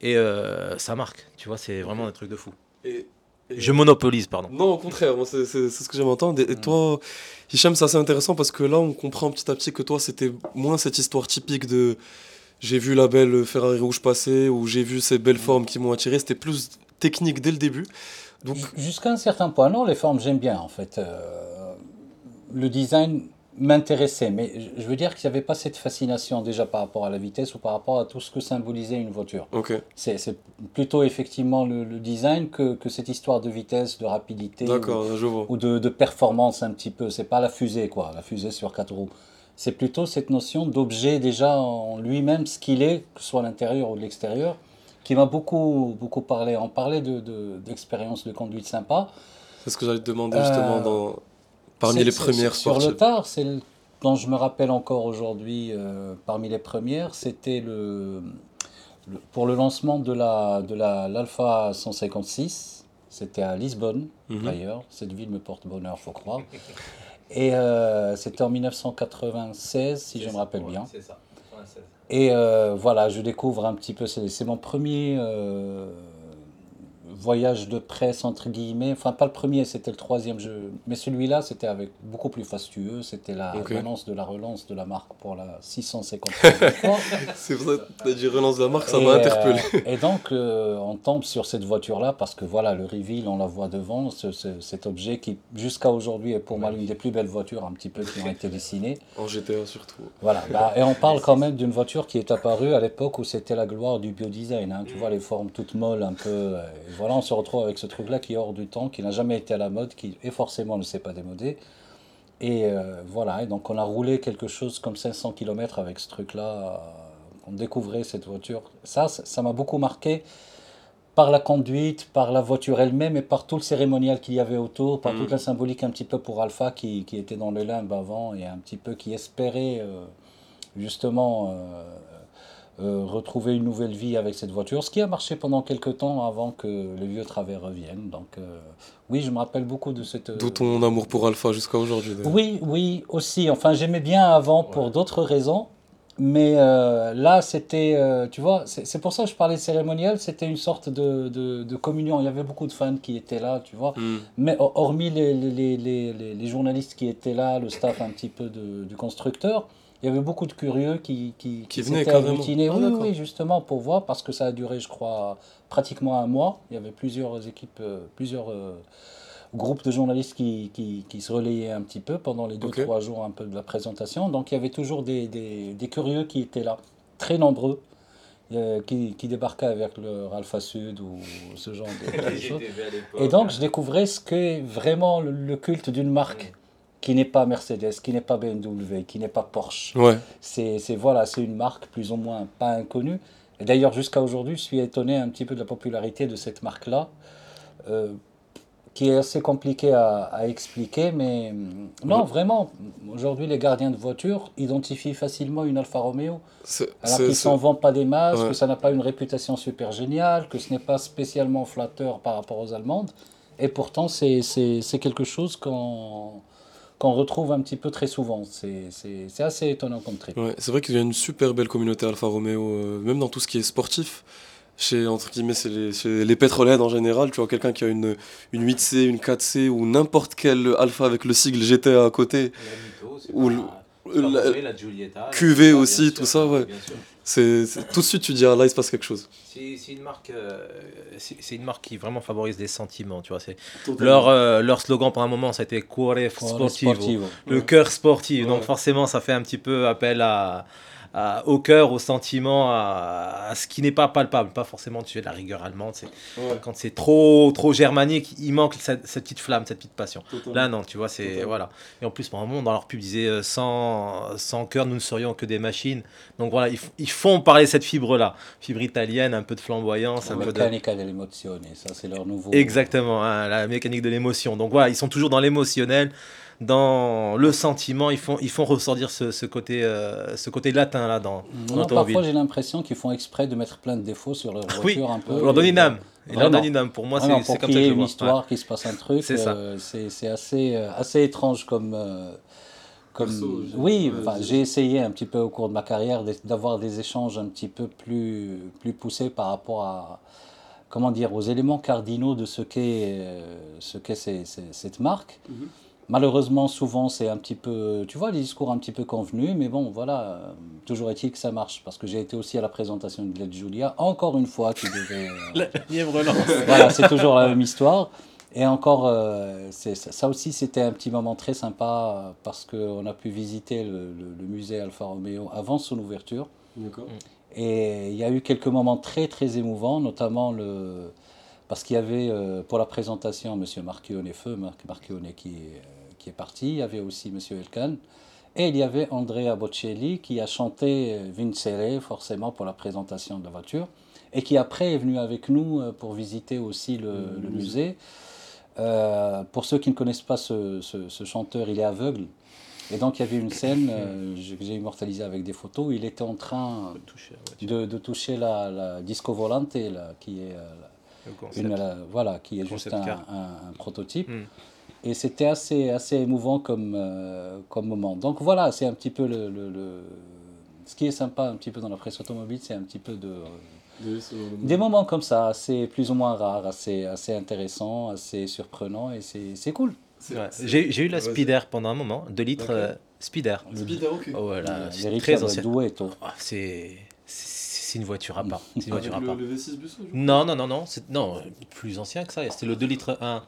Et euh, ça marque, tu vois, c'est vraiment un truc de fou. Et, et- Je monopolise, pardon. Non, au contraire, c'est ce que j'aime entendre. Et, et Mm. toi, Hicham, c'est assez intéressant parce que là, on comprend petit à petit que toi, c'était moins cette histoire typique de j'ai vu la belle Ferrari rouge passer ou j'ai vu ces belles formes qui m'ont attiré. C'était plus technique dès le début. Donc, Jusqu'à un certain point, non, les formes, j'aime bien en fait. Euh, le design m'intéressait, mais je- veux dire qu'il n'y avait pas cette fascination déjà par rapport à la vitesse ou par rapport à tout ce que symbolisait une voiture. ok, C'est plutôt effectivement le, le design que, que cette histoire de vitesse, de rapidité ou, d'accord, je vois. ou de, de performance un petit peu. C'est pas la fusée, quoi, la fusée sur quatre roues. C'est plutôt cette notion d'objet déjà en lui-même, ce qu'il est, que ce soit à l'intérieur ou de l'extérieur, qui m'a beaucoup, beaucoup parlé. On parlait de- de- d'expériences de, conduite sympa. C'est ce que j'allais te demander justement Euh, dans, parmi les premières Sur le tard, c'est dont je me rappelle encore aujourd'hui, euh, parmi les premières, c'était le, le- pour le lancement de la de la l'Alpha 156. C'était à Lisbonne, Mhm. d'ailleurs. Cette ville me porte bonheur, faut croire. Et euh, c'était en 1996, si je me rappelle bien. C'est ça. 96. Et euh, voilà, je découvre un petit peu, c'est c'est mon premier euh, voyage de presse, entre guillemets. Enfin, pas le premier, c'était le troisième jeu. Mais celui-là, c'était avec beaucoup plus fastueux. C'était la relance de la relance de la marque pour la 650 C'est pour ça que t'as dit relance de la marque, ça m'a euh, interpellé. et donc, euh, on tombe sur cette voiture-là parce que voilà, le reveal, on la voit devant, ce- ce- cet objet qui, jusqu'à aujourd'hui, est pour moi l'une des plus belles voitures un petit peu qui ont été dessinées. En GTA surtout. Voilà, bah, et on parle quand même d'une voiture qui est apparue à l'époque où c'était la gloire du biodesign. Hein. Tu vois les formes toutes molles, un peu. euh, voilà, on se retrouve avec ce truc-là qui est hors du temps, qui n'a jamais été à la mode, qui et forcément ne s'est pas démodé. Et euh, voilà, et donc on a roulé quelque chose comme 500 km avec ce truc-là. euh, On découvrait cette voiture. Ça, ça m'a beaucoup marqué par la conduite, par la voiture elle-même et par tout le cérémonial qu'il y avait autour, par Mhm. toute la symbolique un petit peu pour Alpha qui, qui était dans le limbe avant et un petit peu qui espérait euh, justement euh, euh, retrouver une nouvelle vie avec cette voiture, ce qui a marché pendant quelques temps avant que le vieux travers revienne. Donc euh, oui, je me rappelle beaucoup de cette... D'où ton amour pour Alpha jusqu'à aujourd'hui. Oui, oui, aussi. Enfin, j'aimais bien avant pour d'autres raisons. Mais euh, là, c'était, tu vois, c'est pour ça que je parlais de cérémonial, c'était une sorte de, de, de communion. Il y avait beaucoup de fans qui étaient là, tu vois. Hmm. Mais ho- hormis les, les, les, les, les- les journalistes qui étaient là, le staff un petit peu de- du constructeur, il y avait beaucoup de curieux qui, qui, Qui venaient s'étaient agglutinés. Ah, oui, justement, pour voir, parce que ça a duré, je crois, pratiquement un mois. Il y avait plusieurs équipes, euh, plusieurs euh, groupes de journalistes qui, qui, qui se relayaient un petit peu pendant les deux, trois jours un peu de la présentation. Donc il y avait toujours des, des, des curieux qui étaient là, très nombreux. euh, qui, qui débarquaient avec leur Alpha Sud ou ce genre de, de choses. Et donc, je découvrais ce qu'est vraiment le, le culte d'une marque qui n'est pas Mercedes, qui n'est pas BMW, qui n'est pas Porsche. Ouais. C'est voilà, c'est une marque plus ou moins pas inconnue. Et d'ailleurs, jusqu'à aujourd'hui, je suis étonné un petit peu de la popularité de cette marque-là, euh, qui est assez compliquée à, à expliquer, mais hum, non, vraiment, aujourd'hui, les gardiens de voiture identifient facilement une Alfa Romeo. Alors qu'ils c'est- s'en vendent pas des masses, Ouais. que ça n'a pas une réputation super géniale, que ce n'est pas spécialement flatteur par rapport aux Allemandes. Et pourtant, c'est quelque chose qu'on qu'on retrouve un petit peu très souvent. C'est c'est- c'est assez étonnant comme trip. Ouais, c'est vrai qu'il y a une super belle communauté Alfa Romeo, euh, même dans tout ce qui est sportif. Chez, entre guillemets, c'est les, chez les pétrolières en général, tu vois, quelqu'un qui a une, une 8C, une 4C ou n'importe quel Alpha avec le sigle GT à côté, Ou le- la- la Giulietta. QV aussi, tout ça, ouais. C'est, tout de suite tu dis, ah là il se passe quelque chose. C'est une marque, euh, c'est une marque qui vraiment favorise les sentiments, tu vois. C'est leur euh, leur slogan pour un moment, ça a été Cuore Sportivo, Sportivo. le cœur sportif. Ouais. Donc forcément, ça fait un petit peu appel à, à- au cœur, au sentiment, à, à ce qui n'est pas palpable, pas forcément tu sais, de la rigueur allemande. C'est Ouais, quand c'est trop trop germanique, il manque cette, cette petite flamme, cette petite passion. totalement. Là, non, tu vois, c'est. Totalement. Voilà. Et en plus, par un moment, dans leur pub, ils disaient euh, sans, sans cœur, nous ne serions que des machines. Donc voilà, ils, ils font parler cette fibre-là. Fibre italienne, un peu de flamboyance, un peu de. Dell'emozione, ça c'est leur nouveau. Exactement, hein, la mécanique de l'émotion. Donc voilà, ils sont toujours dans l'émotionnel, dans le sentiment. Ils font, ils font ressortir ce, ce côté, euh, ce côté latin là dans, Non, parfois j'ai l'impression qu'ils font exprès de mettre plein de défauts sur leur Oui, voiture un peu. Pour leur donner une âme. Ils leur donnent une âme. Pour moi, c'est comme qu'il ça y que je une vois. histoire, qu'il se passe un truc, C'est ça. euh, c'est c'est assez, euh, assez étrange comme... euh, comme Perso, oui, ouais, enfin, j'ai- essayé un petit peu au cours de ma carrière d'avoir des échanges un petit peu plus, plus poussés par rapport à, comment dire, aux éléments cardinaux de ce qu'est euh, ce ces- ces- cette marque. Mhm. Malheureusement, souvent, c'est un petit peu, tu vois, les discours un petit peu convenus, mais bon, voilà, euh, toujours est-il que ça marche, parce que j'ai été aussi à la présentation de Led Julia, encore une fois, qui devait... euh, Lièvre voilà, c'est toujours la même histoire. Et encore, euh, ça, aussi, c'était un petit moment très sympa euh, parce qu'on a pu visiter le, le- le musée Alfa Romeo avant son ouverture. D'accord. Et il y a eu quelques moments très, très émouvants, notamment le, parce qu'il y avait euh, pour la présentation M. Marchione Feu, Marc Marchione qui, est, qui est parti, il y avait aussi M. Elkan. Et il y avait Andrea Bocelli qui a chanté euh, Vincere, forcément, pour la présentation de la voiture, et qui après est venu avec nous euh, pour visiter aussi le, musée. Euh, pour ceux qui ne connaissent pas ce, ce- ce chanteur, il est aveugle. Et donc il y avait une scène euh, que j'ai immortalisée avec des photos où il était en train de, de toucher la, la disco volante, là, qui est, une, la- voilà, qui est juste un, car. un- un prototype. Mm. Et c'était assez, assez émouvant comme, euh, comme moment. Donc voilà, c'est un petit peu le, le, le- Ce qui est sympa un petit peu dans la presse automobile, c'est un petit peu de... Des moments comme ça, assez plus ou moins rares, assez, assez intéressants, assez surprenants, et c'est c'est cool. Ouais. J'ai j'ai eu la. Speeder pendant un moment, 2 litres D'accord. euh, Speeder. Speeder, ok. Oh, ouais, là, Les c'est très ancien. être doué et tout. Ah, c'est c'est une voiture à part. C'est une voiture à part. le V6 Busso. Non, non, non, non, c'est non, plus ancien que ça. C'était le 2 litres 1.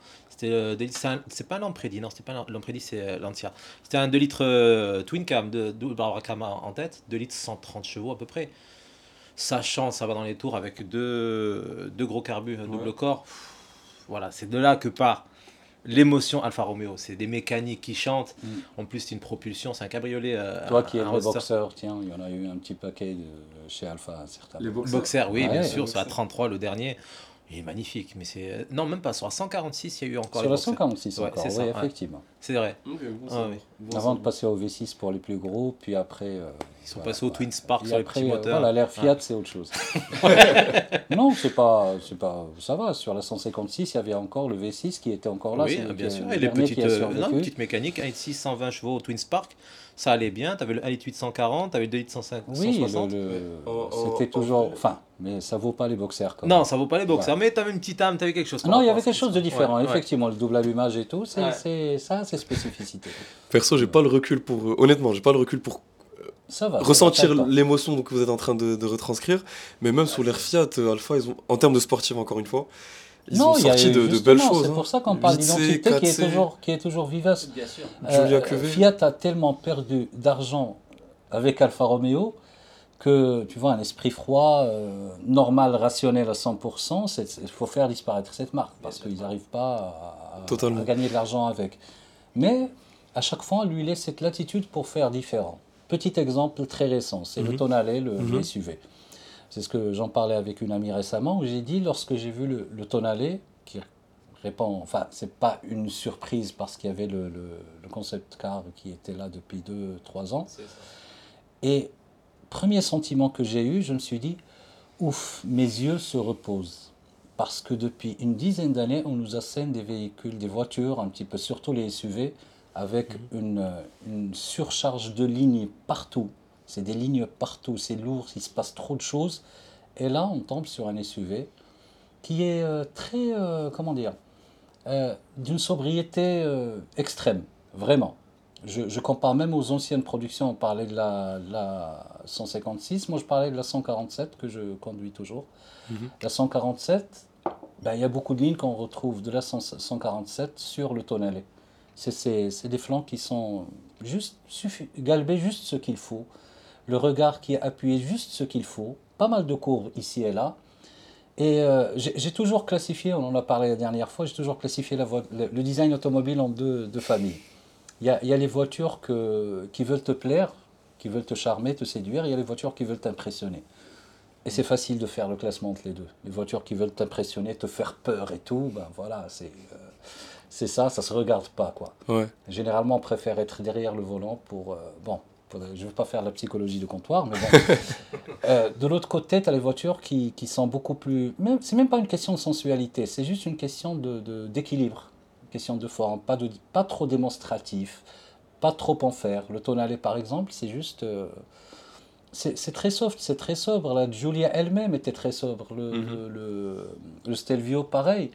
Litres- c'est c'est pas l'Ampredi, non, c'était pas c'est euh, l'Antia. C'était un 2 litres euh, twin cam de double Brabham en tête, 2 litres 130 chevaux à peu près. Sachant, ça va dans les tours avec deux, deux gros carbus, un double Ouais. corps. Voilà, c'est de là que part l'émotion Alfa Romeo. C'est des mécaniques qui chantent. Mm. En plus, c'est une propulsion, c'est un cabriolet. euh, Toi qui es un le boxeur, tiens, il y en a eu un petit paquet de, chez Alpha, certains. Les. Boxer, oui, Ouais, bien sûr, la boxers. 33, le dernier. Il est magnifique, mais c'est. euh, Non, même pas, sur la 146, il y a eu encore Sur les la boxers. 146 Ouais, encore, c'est oui, ça, ouais. effectivement. C'est vrai. Bon, Ah oui. Bon, Avant de passer au V6 pour les plus gros, puis après. euh, Ils sont voilà, passés au. Twin Spark sur les après, petits euh, moteurs. Voilà, l'air Fiat, Ouais. c'est autre chose. non, c'est pas, c'est pas. Ça va. Sur la 156, il y avait encore le V6 qui était encore là. oui, bien sûr. Et les petites, euh, non, petites mécaniques, 1.6 120 chevaux au Twin Spark, ça allait bien. Tu avais le 1.8 140, tu avais le 2 150, Oui, 160. le- le- En- en- c'était toujours. Enfin, mais ça vaut pas les boxers. Quand Non, même. ça vaut pas les boxers, mais tu avais une petite âme, tu avais quelque chose. Non, il y avait quelque chose de différent. Ouais, ouais. Effectivement, le double allumage et tout, c'est ça, c'est spécificité. Perso, j'ai pas le recul pour. euh, honnêtement, j'ai pas le recul pour Ça va. ça ressentir va, temps. l'émotion que vous êtes en train de, de retranscrire. Mais même sous l'air Fiat, euh, Alpha, ils ont, en termes de sportif, encore une fois, ils non, ont a sorti de, belles choses. C'est hein. pour ça qu'on parle 8C, d'identité qui, est 4C. toujours- qui est toujours vivace. Bien sûr. Julia Euh. Fiat a tellement perdu d'argent avec Alfa Romeo que, tu vois, un esprit froid, euh, normal, rationnel à 100%, il faut faire disparaître cette marque parce qu'ils n'arrivent pas à, à- Totalement. à gagner de l'argent avec. Mais à chaque fois, on lui laisse cette latitude pour faire différent. Petit exemple très récent, c'est le Mhm. Tonale, le, Mhm. le SUV. C'est ce que j'en parlais avec une amie récemment, où j'ai dit, lorsque j'ai vu le, le Tonale, qui répond, enfin, c'est pas une surprise parce qu'il y avait le, le- le concept car qui était là depuis 2-3 ans. Et premier sentiment que j'ai eu, je me suis dit, ouf, mes yeux se reposent. Parce que depuis une dizaine d'années, on nous assène des véhicules, des voitures, un petit peu, surtout les SUV, avec une, euh, une surcharge de lignes partout. C'est des lignes partout, c'est lourd, il se passe trop de choses. Et là, on tombe sur un SUV qui est euh, très, euh, comment dire, euh, d'une sobriété extrême, vraiment. Je, je compare même aux anciennes productions, on parlait de la, la 156, moi je parlais de la 147 que je conduis toujours. Mhm. La 147, ben, il y a beaucoup de lignes qu'on retrouve de la 100 147 sur le tonnelet. C'est- des flancs qui sont juste galbés juste ce qu'il faut, le regard qui est appuyé juste ce qu'il faut, pas mal de courbes ici et là. Et euh, j'ai toujours classifié, on en a parlé la dernière fois, j'ai toujours classifié la le, le design automobile en deux, deux familles. Il y a, il y a les voitures que, qui veulent te plaire, qui veulent te charmer, te séduire, il y a les voitures qui veulent t'impressionner. Et c'est facile de faire le classement entre les deux. Les voitures qui veulent t'impressionner, te faire peur et tout, ben voilà, c'est euh, c'est ça, ça se regarde pas quoi. Ouais. Généralement, on préfère être derrière le volant pour. euh, bon, pour- je ne veux pas faire la psychologie de comptoir, mais bon. Euh, de l'autre côté, tu as les voitures qui, qui sont beaucoup plus. C'est même pas une question de sensualité, c'est juste une question de, de- d'équilibre, une question de forme, pas, de, pas trop démonstratif, pas trop en faire. Le tonale, par exemple, c'est juste. euh, c'est, très soft, c'est très sobre. La Giulia elle-même était très sobre. Le, Mhm. le, le- le Stelvio, pareil.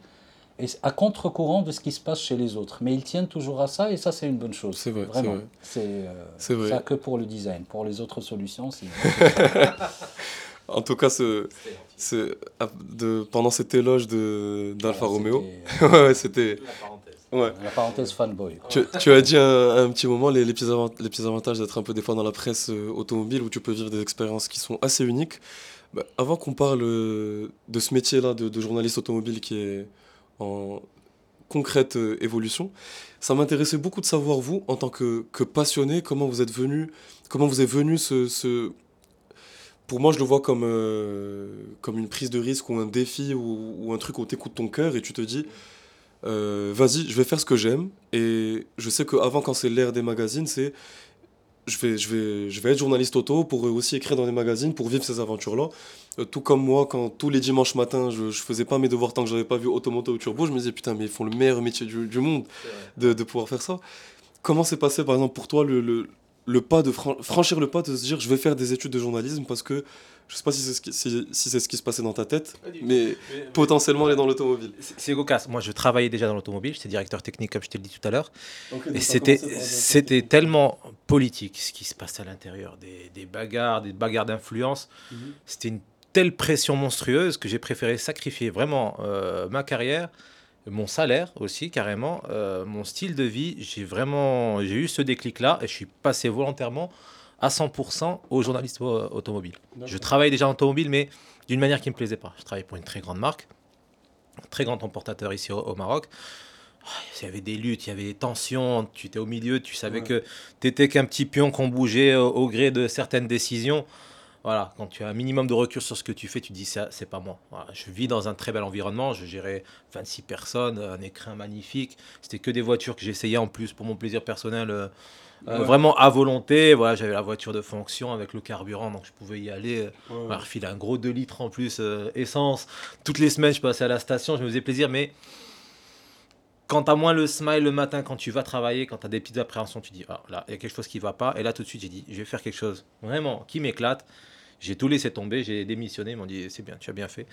Et à contre-courant de ce qui se passe chez les autres. Mais ils tiennent toujours à ça, et ça, c'est une bonne chose. C'est vrai, c'est Vraiment. vrai. C'est, euh, C'est vrai. ça que pour le design. Pour les autres solutions, c'est. En tout cas, ce, ce- ah, de, pendant cet éloge de, d'Alfa Voilà, Romeo, c'était, ouais, c'était. La parenthèse. Ouais. La parenthèse fanboy. Tu, tu as dit un, un petit moment les, les, petits avant- les petits avantages d'être un peu des fois dans la presse euh, automobile où tu peux vivre des expériences qui sont assez uniques. Bah, avant qu'on parle euh, de ce métier-là de, de journaliste automobile qui est en concrète euh, évolution, ça m'intéressait beaucoup de savoir vous, en tant que, passionné, comment vous êtes venu, comment vous est venu ce. Pour moi, je le vois comme, euh, comme une prise de risque ou un défi ou, ou un truc où t'écoutes ton cœur et tu te dis, euh, vas-y, je vais faire ce que j'aime. Et je sais qu'avant, quand c'est l'ère des magazines, c'est je vais, je, vais, je vais être journaliste auto pour aussi écrire dans des magazines, pour vivre ces aventures-là. Euh, tout comme moi, quand tous les dimanches matins, je, je faisais pas mes devoirs tant que j'avais pas vu Automoto ou Turbo, je me disais putain, mais ils font le meilleur métier du, du monde de, de, pouvoir faire ça. Comment s'est passé par exemple pour toi le, le, le pas de franchir le pas de se dire je vais faire des études de journalisme parce que je sais pas si c'est ce, qui, si, si c'est ce qui se passait dans ta tête, mais, mais potentiellement aller dans l'automobile. C'est Gokas. Moi, je travaillais déjà dans l'automobile. J'étais directeur technique, comme je t'ai dit tout à l'heure. Okay, et c'était, c'était tellement politique ce qui se passe à l'intérieur. Des, des bagarres, des bagarres d'influence. Mm -hmm. C'était une telle pression monstrueuse que j'ai préféré sacrifier vraiment euh, ma carrière, mon salaire aussi carrément, euh, mon style de vie. J'ai vraiment j'ai eu ce déclic-là et je suis passé volontairement à 100% au journalisme automobile. Je travaille déjà en automobile, mais d'une manière qui ne me plaisait pas. Je travaillais pour une très grande marque, un très grand importateur ici au, au Maroc. Il y avait des luttes, il y avait des tensions, tu étais au milieu, tu savais ouais. que tu étais qu'un petit pion qu'on bougeait au, au, gré de certaines décisions. Voilà, quand tu as un minimum de recul sur ce que tu fais, tu te dis ça, c'est pas moi. Voilà, je vis dans un très bel environnement, je gérais 26 personnes, un écrin magnifique. C'était que des voitures que j'essayais en plus pour mon plaisir personnel. Euh, ouais. vraiment à volonté. Voilà, j'avais la voiture de fonction avec le carburant, donc je pouvais y aller. Ouais. Voilà, refiler un gros 2 litres en plus, euh, essence. Toutes les semaines, je passais à la station, je me faisais plaisir, mais quand tu as moins le smile le matin, quand tu vas travailler, quand tu as des petites appréhensions, tu dis, ah là, il y a quelque chose qui va pas. Et là, tout de suite, j'ai dit, je vais faire quelque chose vraiment qui m'éclate. J'ai tout laissé tomber, j'ai démissionné, ils m'ont dit c'est bien, tu as bien fait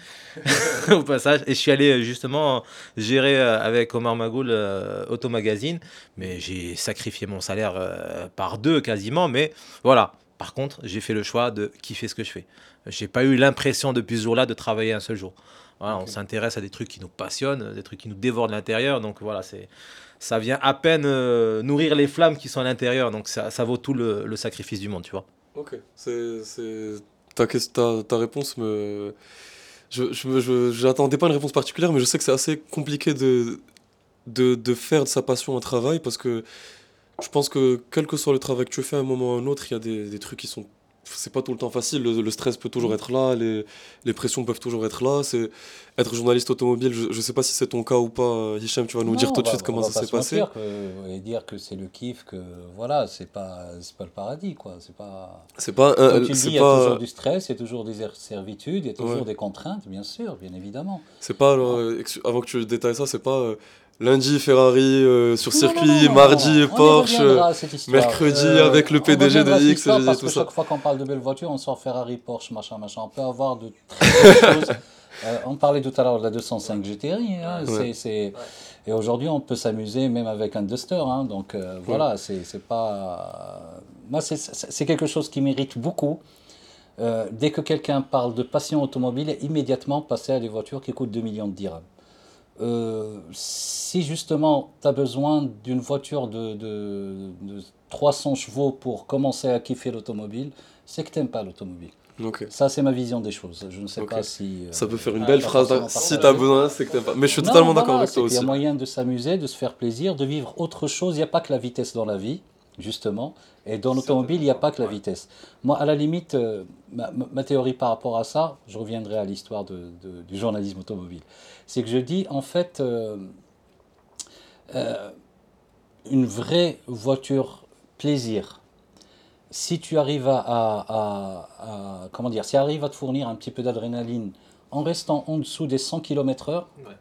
au passage. Et je suis allé justement gérer avec Omar Magoul euh, Automagazine, mais j'ai sacrifié mon salaire euh, par deux quasiment. Mais voilà, par contre, j'ai fait le choix de kiffer ce que je fais. J'ai pas eu l'impression depuis ce jour-là de travailler un seul jour. Voilà, okay. On s'intéresse à des trucs qui nous passionnent, des trucs qui nous dévorent de l'intérieur. Donc voilà, c'est ça vient à peine euh, nourrir les flammes qui sont à l'intérieur. Donc ça, ça vaut tout le, le, sacrifice du monde, tu vois. Ok, c'est ta, ta, ta réponse me. Je, je, je, j'attendais pas une réponse particulière, mais je sais que c'est assez compliqué de, de, de, faire de sa passion un travail parce que je pense que quel que soit le travail que tu fais à un moment ou à un autre, il y a des, des trucs qui sont c'est pas tout le temps facile. Le, le, stress peut toujours être là, les, les pressions peuvent toujours être là. C'est être journaliste automobile. Je, je sais pas si c'est ton cas ou pas, Hicham. Tu vas nous non, dire tout de va, suite comment ça s'est passé. Que, et dire que c'est le kiff, que voilà, c'est pas c'est pas le paradis quoi. C'est pas. C'est pas. Euh, tu dis, il y a toujours du stress, il y a toujours des servitudes, il y a toujours ouais. des contraintes, bien sûr, bien évidemment. C'est pas alors, avant que tu détailles ça, c'est pas. Euh, lundi Ferrari euh, sur circuit, non, non, non, mardi Porsche, mercredi euh, avec le PDG de X, et tout que ça. Chaque fois qu'on parle de belles voitures, on sort Ferrari, Porsche, machin, machin. On peut avoir de très belles choses. Euh, on parlait tout à l'heure de la 205 GTI. Hein, ouais. c'est, Et aujourd'hui, on peut s'amuser même avec un Duster. Hein, donc euh, ouais. voilà, c'est, pas. Moi, c'est, quelque chose qui mérite beaucoup. Euh, dès que quelqu'un parle de passion automobile, immédiatement passer à des voitures qui coûtent 2 millions de dirhams. Euh, si justement tu as besoin d'une voiture de, de, de, 300 chevaux pour commencer à kiffer l'automobile, c'est que tu n'aimes pas l'automobile. Okay. Ça, c'est ma vision des choses. Je ne sais okay. pas si. Euh, ça peut faire une belle phrase. Si tu as besoin, c'est que tu pas. Mais je suis totalement d'accord avec toi aussi. Il y a moyen de s'amuser, de se faire plaisir, de vivre autre chose. Il n'y a pas que la vitesse dans la vie, justement. Et dans l'automobile, il n'y a pas que la vitesse. Moi, à la limite, euh, ma, ma, théorie par rapport à ça, je reviendrai à l'histoire de, de, du journalisme automobile. C'est que je dis, en fait, euh, euh, une vraie voiture plaisir, si tu arrives à, à, à, à, comment dire, si arrive à te fournir un petit peu d'adrénaline en restant en dessous des 100 km/h, ouais.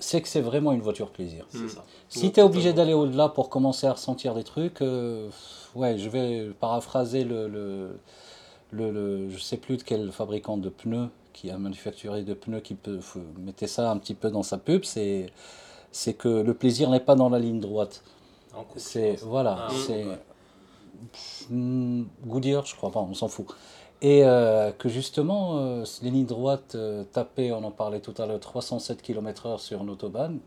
C'est que c'est vraiment une voiture plaisir. Mmh. Si tu es obligé d'aller au-delà pour commencer à ressentir des trucs, euh, ouais, je vais paraphraser le, le, le, le, je sais plus de quel fabricant de pneus qui a manufacturé de pneus qui peut mettait ça un petit peu dans sa pub, c'est c'est que le plaisir n'est pas dans la ligne droite. C'est voilà, ah, c'est ouais. Goodyear, je crois pas, on s'en fout. Et euh, que justement, euh, les lignes droites euh, tapées, on en parlait tout à l'heure, 307 km/h sur une autobahn,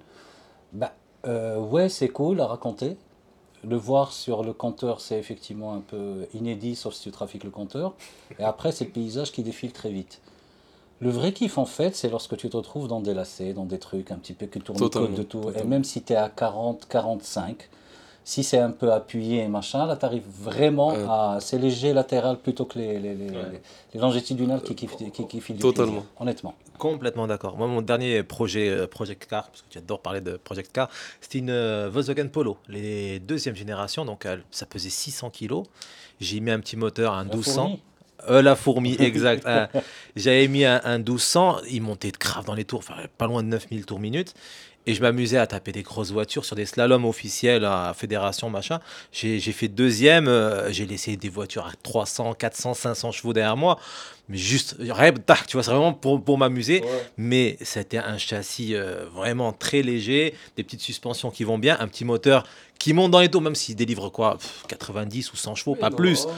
bah, euh, ouais, c'est cool à raconter. Le voir sur le compteur, c'est effectivement un peu inédit, sauf si tu trafiques le compteur. Et après, c'est le paysage qui défile très vite. Le vrai kiff, en fait, c'est lorsque tu te retrouves dans des lacets, dans des trucs un petit peu qui tournent code de tout. Totalement. Et même si tu es à 40, 45, Si c'est un peu appuyé et machin, là, tu arrives vraiment Euh. à. C'est léger latéral plutôt que les, les, les, Ouais. les- les longitudinales qui, qui, qui, qui, qui Totalement. plaisir, honnêtement. Complètement d'accord. Moi, mon dernier projet euh, Project Car, parce que tu adores parler de Project Car, c'était une euh, Volkswagen Polo, les deuxième génération, donc elle- ça pesait 600 kilos. J'ai mis un petit moteur, un La 1200. fourmi. Euh, la fourmi, exact. Euh, J'avais mis un, un 1200, il montait de grave dans les tours, enfin, pas loin de 9000 tours minutes. Et je m'amusais à taper des grosses voitures sur des slaloms officiels à fédération, machin. J'ai fait deuxième, euh, j'ai laissé des voitures à 300, 400, 500 chevaux derrière moi. Mais juste, rêve, tu vois, c'est vraiment pour, pour m'amuser. Ouais. Mais c'était un châssis euh, vraiment très léger, des petites suspensions qui vont bien, un petit moteur qui monte dans les tours, même s'il délivre quoi, pff, 90 ou 100 chevaux, pas Non, plus. ouais.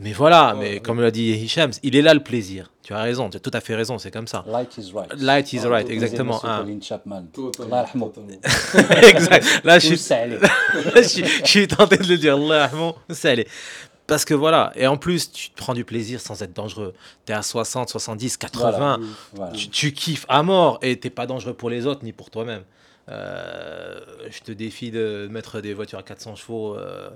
Mais voilà, Ouais, mais comme l'a dit Hicham, il est là le plaisir. Tu as raison, tu as tout à fait raison, c'est comme ça. Light is right. Light is Ah, right, exactement. Hein. Chapman. Totalement. exact. Là, je suis, Salé. je, suis- je suis tenté de le dire. Allah allait. Parce que voilà, et en plus, tu te prends du plaisir sans être dangereux. Tu es à 60, 70, 80. Voilà. Voilà. tu, tu kiffes à mort et t'es pas dangereux pour les autres ni pour toi-même. Euh, je te défie de mettre des voitures à 400 chevaux euh,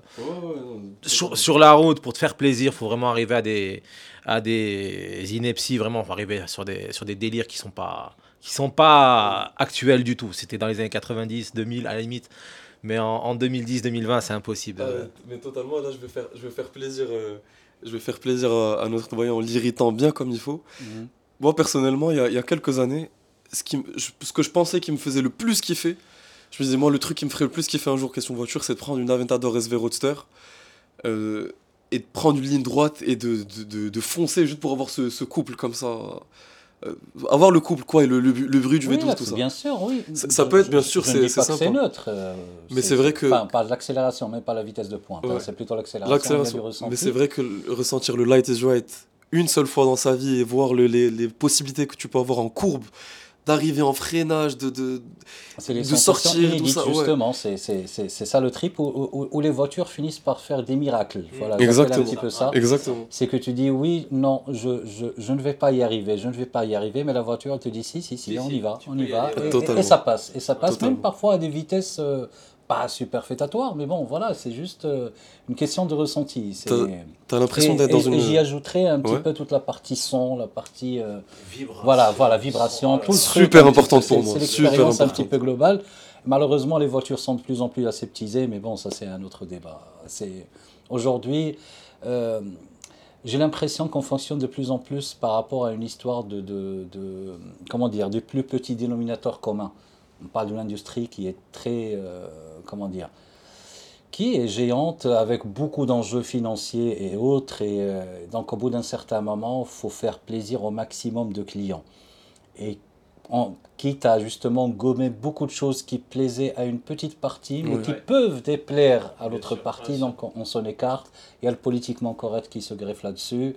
sur, sur la route pour te faire plaisir. faut vraiment arriver à des, à des inepties, vraiment. faut arriver sur des, sur des délires qui sont pas, qui sont pas actuels du tout. C'était dans les années 90, 2000 à la limite. Mais en, en 2010, 2020, c'est impossible. Ah, mais totalement, là, je vais faire, je vais faire plaisir, euh, je vais faire plaisir à, à notre doyen en l'irritant bien comme il faut. Mhm. Moi, personnellement, il y a, il y a quelques années, ce, qui, ce que je pensais qui me faisait le plus kiffer, je me disais, moi, le truc qui me ferait le plus kiffer un jour, question voiture, c'est de prendre une Aventador SV Roadster euh, et de prendre une ligne droite et de, de, de- de foncer juste pour avoir ce, ce couple comme ça. Euh, avoir le couple, quoi, et le, le, le bruit du Oui, V12, là, tout ça. Bien sûr, oui. Ça- ça peut être, bien sûr, c'est- sympa. C'est neutre. euh, Mais c'est vrai que- Enfin, pas l'accélération, même pas la vitesse de pointe. hein. C'est plutôt l'accélération. Mais c'est vrai que ressentir le light is right une seule fois dans sa vie et voir le- les, les possibilités que tu peux avoir en courbe, d'arriver en freinage, de, de... Les de sortir, tout ça, justement. C'est- C'est c'est- c'est ça le trip où, où- où les voitures finissent par faire des miracles. Voilà, j'appelle Exactement. un petit peu ça. Exactement. C'est que tu dis oui, non, je, je, je ne vais pas y arriver, je ne vais pas y arriver, mais la voiture elle te dit si, si, si, Si, on si, y va, on y y va. Et, et- Totalement. et ça passe. Et ça passe Totalement. même parfois à des vitesses euh, pas superfétatoires, mais bon, voilà, c'est juste euh, une question de ressenti. T'as- l'impression d'être dans et- une... et j'y ajouterai un petit Ouais. peu toute la partie son, la partie. euh, Vibration. voilà, voilà, vibration, tout le Super peu, c'est- pour moi, C'est super l'expérience un petit peu globale. Malheureusement, les voitures sont de plus en plus aseptisées, mais bon, ça c'est un autre débat. C'est aujourd'hui, euh, j'ai l'impression qu'on fonctionne de plus en plus par rapport à une histoire de, de, de- comment dire, du plus petit dénominateur commun. On parle de l'industrie qui est très, euh, comment dire, qui est géante avec beaucoup d'enjeux financiers et autres. Et euh, donc, au bout d'un certain moment, il faut faire plaisir au maximum de clients. Et en, quitte à justement gommer beaucoup de choses qui plaisaient à une petite partie, mais qui peuvent déplaire à l'autre partie, donc on, on s'en écarte. Il y a le politiquement correct qui se greffe là-dessus.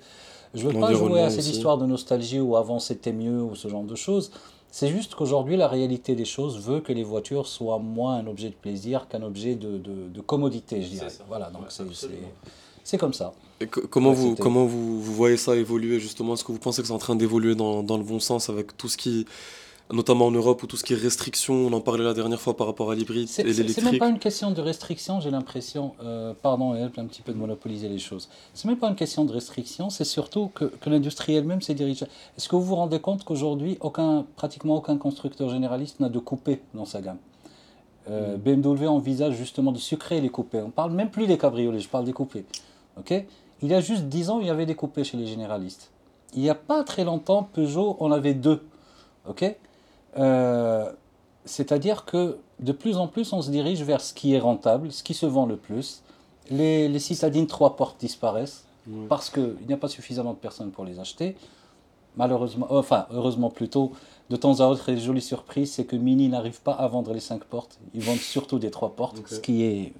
Je ne veux pas jouer à cette aussi. histoire de nostalgie où avant c'était mieux ou ce genre de choses. C'est juste qu'aujourd'hui, la réalité des choses veut que les voitures soient moins un objet de plaisir qu'un objet de, de- de commodité, je dirais. Voilà, donc Ouais, c'est- comme ça. Et co- comment Ouais, vous, comment vous, vous voyez ça évoluer justement? Est-ce que vous pensez que c'est en train d'évoluer dans, dans le bon sens avec tout ce qui, notamment en Europe, ou tout ce qui est restriction On en parlait la dernière fois par rapport à l'hybride et c'est- c'est même l'électrique. pas une question de restriction, j'ai l'impression, euh, pardon, elle un petit peu de monopoliser les choses. C'est même pas une question de restriction, c'est surtout que, que l'industrie elle-même s'est dirigée. Est-ce que vous vous rendez compte qu'aujourd'hui, aucun, pratiquement aucun constructeur généraliste n'a de coupé dans sa gamme? Euh, BMW envisage justement de sucrer les coupés. On parle même plus des cabriolets, je parle des coupés. Ok? Il y a juste 10 ans, il y avait des coupés chez les généralistes. Il n'y a pas très longtemps, Peugeot en avait deux. Ok? Euh, C'est-à-dire que de plus en plus, on se dirige vers ce qui est rentable, ce qui se vend le plus. Les, les citadines trois portes disparaissent parce qu'il n'y a pas suffisamment de personnes pour les acheter. Malheureusement, enfin, heureusement plutôt, de temps à autre, les jolies surprises, c'est que Mini n'arrive pas à vendre les cinq portes. Ils vendent surtout des trois portes, ce qui est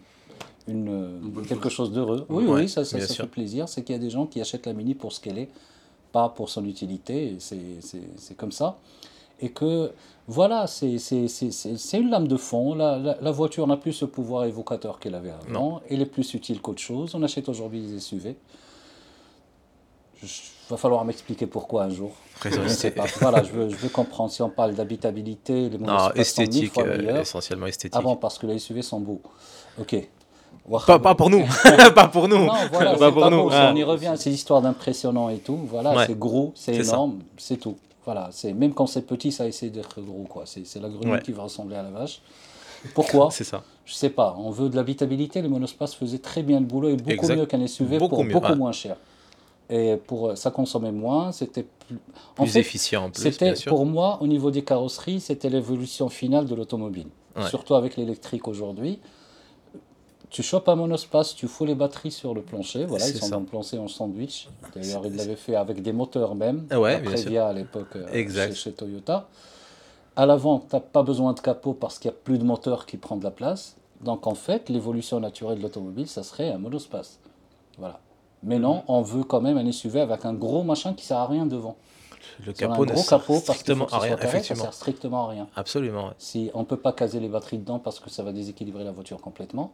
une, quelque chose d'heureux. Oui, Ouais, oui, ça, ça, ça fait plaisir. C'est qu'il y a des gens qui achètent la Mini pour ce qu'elle est, pas pour son utilité. et C'est c'est- c'est comme ça. Et que, voilà, c'est une lame de fond. La, la, la voiture n'a plus ce pouvoir évocateur qu'elle avait avant. Elle est plus utile qu'autre chose. On achète aujourd'hui des SUV. Il va falloir m'expliquer pourquoi un jour. Je ne sais pas. Voilà, je veux, je veux comprendre. Si on parle d'habitabilité, les Non, d'espace sont mille esthétique, fois euh, essentiellement esthétique. Avant, parce que les SUV sont beaux. Ok. Pas, pas pour nous. pas pour nous. Non, voilà, pas pour pas nous. beau, Ah. On y revient, c'est l'histoire d'impressionnant et tout. Voilà, Ouais. c'est gros, c'est énorme, c'est tout. Voilà, c'est même quand c'est petit, ça essaie d'être gros, quoi. C'est la grenouille Ouais. qui va ressembler à la vache. Pourquoi C'est ça. Je sais pas. On veut de l'habitabilité. Le monospace faisait très bien le boulot et beaucoup Exact. mieux qu'un SUV Beaucoup pour mieux, beaucoup ouais. moins cher. Et pour ça consommait moins, c'était plus. En Plus fait, efficient en plus, c'était pour moi au niveau des carrosseries, c'était l'évolution finale de l'automobile. Ouais. Surtout avec l'électrique aujourd'hui. Tu chopes un monospace, tu fous les batteries sur le plancher. Voilà, ils sont dans le plancher en sandwich. D'ailleurs, ils l'avaient fait avec des moteurs même. Ah ouais, après bien sûr. à l'époque euh, chez, chez Toyota. À l'avant, tu n'as pas besoin de capot parce qu'il n'y a plus de moteur qui prend de la place. Donc en fait, l'évolution naturelle de l'automobile, ça serait un monospace. Voilà. Mais non, on veut quand même un SUV avec un gros machin qui sert à rien devant. Le Si capot un ne gros sert capot strictement à rien, carré, ça sert strictement à rien. Absolument. ouais. Si on ne peut pas caser les batteries dedans parce que ça va déséquilibrer la voiture complètement.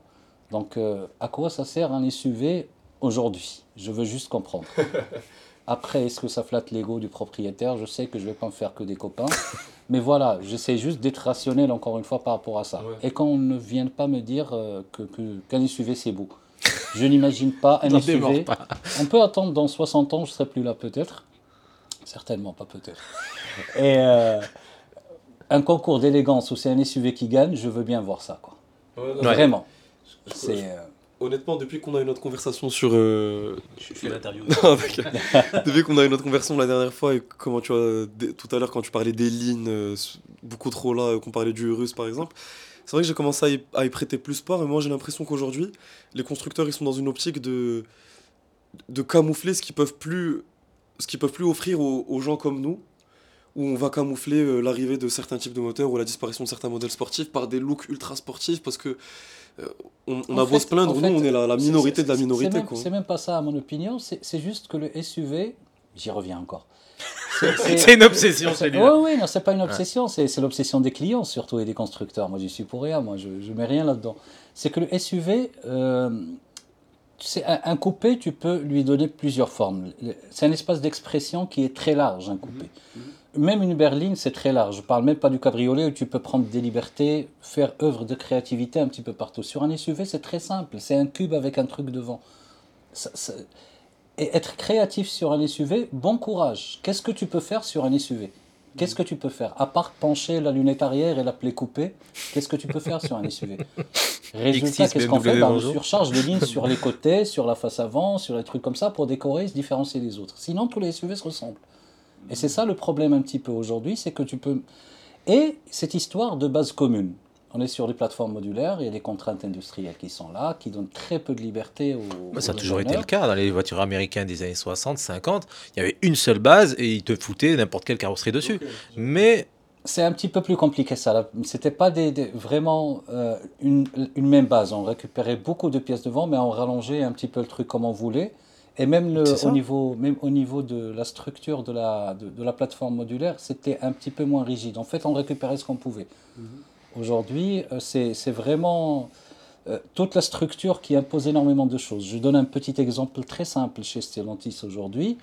Donc euh, à quoi ça sert un SUV aujourd'hui? Je veux juste comprendre. Après, est-ce que ça flatte l'ego du propriétaire? Je sais que je ne vais pas me faire que des copains. Mais voilà, j'essaie juste d'être rationnel encore une fois par rapport à ça. Ouais. Et qu'on ne vienne pas me dire euh, que, qu'un SUV c'est beau. Je n'imagine pas un SUV. pas. On peut attendre dans 60 ans, je serai plus là peut-être. Certainement pas peut-être. Et euh, un concours d'élégance où c'est un SUV qui gagne, je veux bien voir ça. Quoi. Ouais, Vraiment. C'est, euh, Honnêtement, depuis qu'on a eu notre conversation sur. euh, Je fais l'interview. Depuis qu'on a eu notre conversation la dernière fois et comment tu dé- tout à l'heure quand tu parlais des lignes euh, beaucoup trop là, qu'on parlait du russe par exemple, c'est vrai que j'ai commencé à y, à y prêter plus part et moi j'ai l'impression qu'aujourd'hui les constructeurs ils sont dans une optique de de camoufler ce qu'ils peuvent plus ce qu'ils peuvent plus offrir aux, aux gens comme nous où on va camoufler euh, l'arrivée de certains types de moteurs ou la disparition de certains modèles sportifs par des looks ultra sportifs parce que euh, on, on En a beau fait- se plaindre, nous fait, on est la, la c'est- minorité de la c'est- minorité C'est même, quoi. c'est même pas ça à mon opinion, c'est c'est juste que le SUV, j'y reviens encore. C'est- c'est- C'est une obsession chez lui. Oui, oui, non, c'est pas une obsession, c'est c'est l'obsession des clients surtout et des constructeurs. Moi, j'y suis pour rien, moi, je, je mets rien là-dedans. C'est que le SUV, euh, tu sais, un, un coupé, tu peux lui donner plusieurs formes. C'est un espace d'expression qui est très large, un coupé. Même une berline, c'est très large. Je parle même pas du cabriolet où tu peux prendre des libertés, faire œuvre de créativité un petit peu partout. Sur un SUV, c'est très simple. C'est un cube avec un truc devant. Ça- ça- Et être créatif sur un SUV, bon courage. Qu'est-ce que tu peux faire sur un SUV? Qu'est-ce que tu peux faire? À part pencher la lunette arrière et l'appeler coupée, qu'est-ce que tu peux faire sur un SUV? Résultat, X6, qu'est-ce qu'on fait? Bah, On surcharge les lignes sur les côtés, sur la face avant, sur les trucs comme ça pour décorer et se différencier des autres. Sinon, tous les SUV se ressemblent. Et c'est ça le problème un petit peu aujourd'hui, c'est que tu peux... Et cette histoire de base commune. On est sur des plateformes modulaires, il y a des contraintes industrielles qui sont là, qui donnent très peu de liberté aux. Bah, ça a toujours été le cas dans les voitures américaines des années 60, 50. Il y avait une seule base et ils te foutaient n'importe quelle carrosserie dessus. Mais C'est un petit peu plus compliqué ça. là. C'était pas des, des- vraiment euh, une, une même base. On récupérait beaucoup de pièces devant, mais on rallongeait un petit peu le truc comme on voulait. Et même, le, au, niveau, même au niveau de la structure de la, de, de la plateforme modulaire, c'était un petit peu moins rigide. En fait, on récupérait ce qu'on pouvait. Aujourd'hui, euh, c'est c'est vraiment euh, toute la structure qui impose énormément de choses. Je donne un petit exemple très simple chez Stellantis aujourd'hui.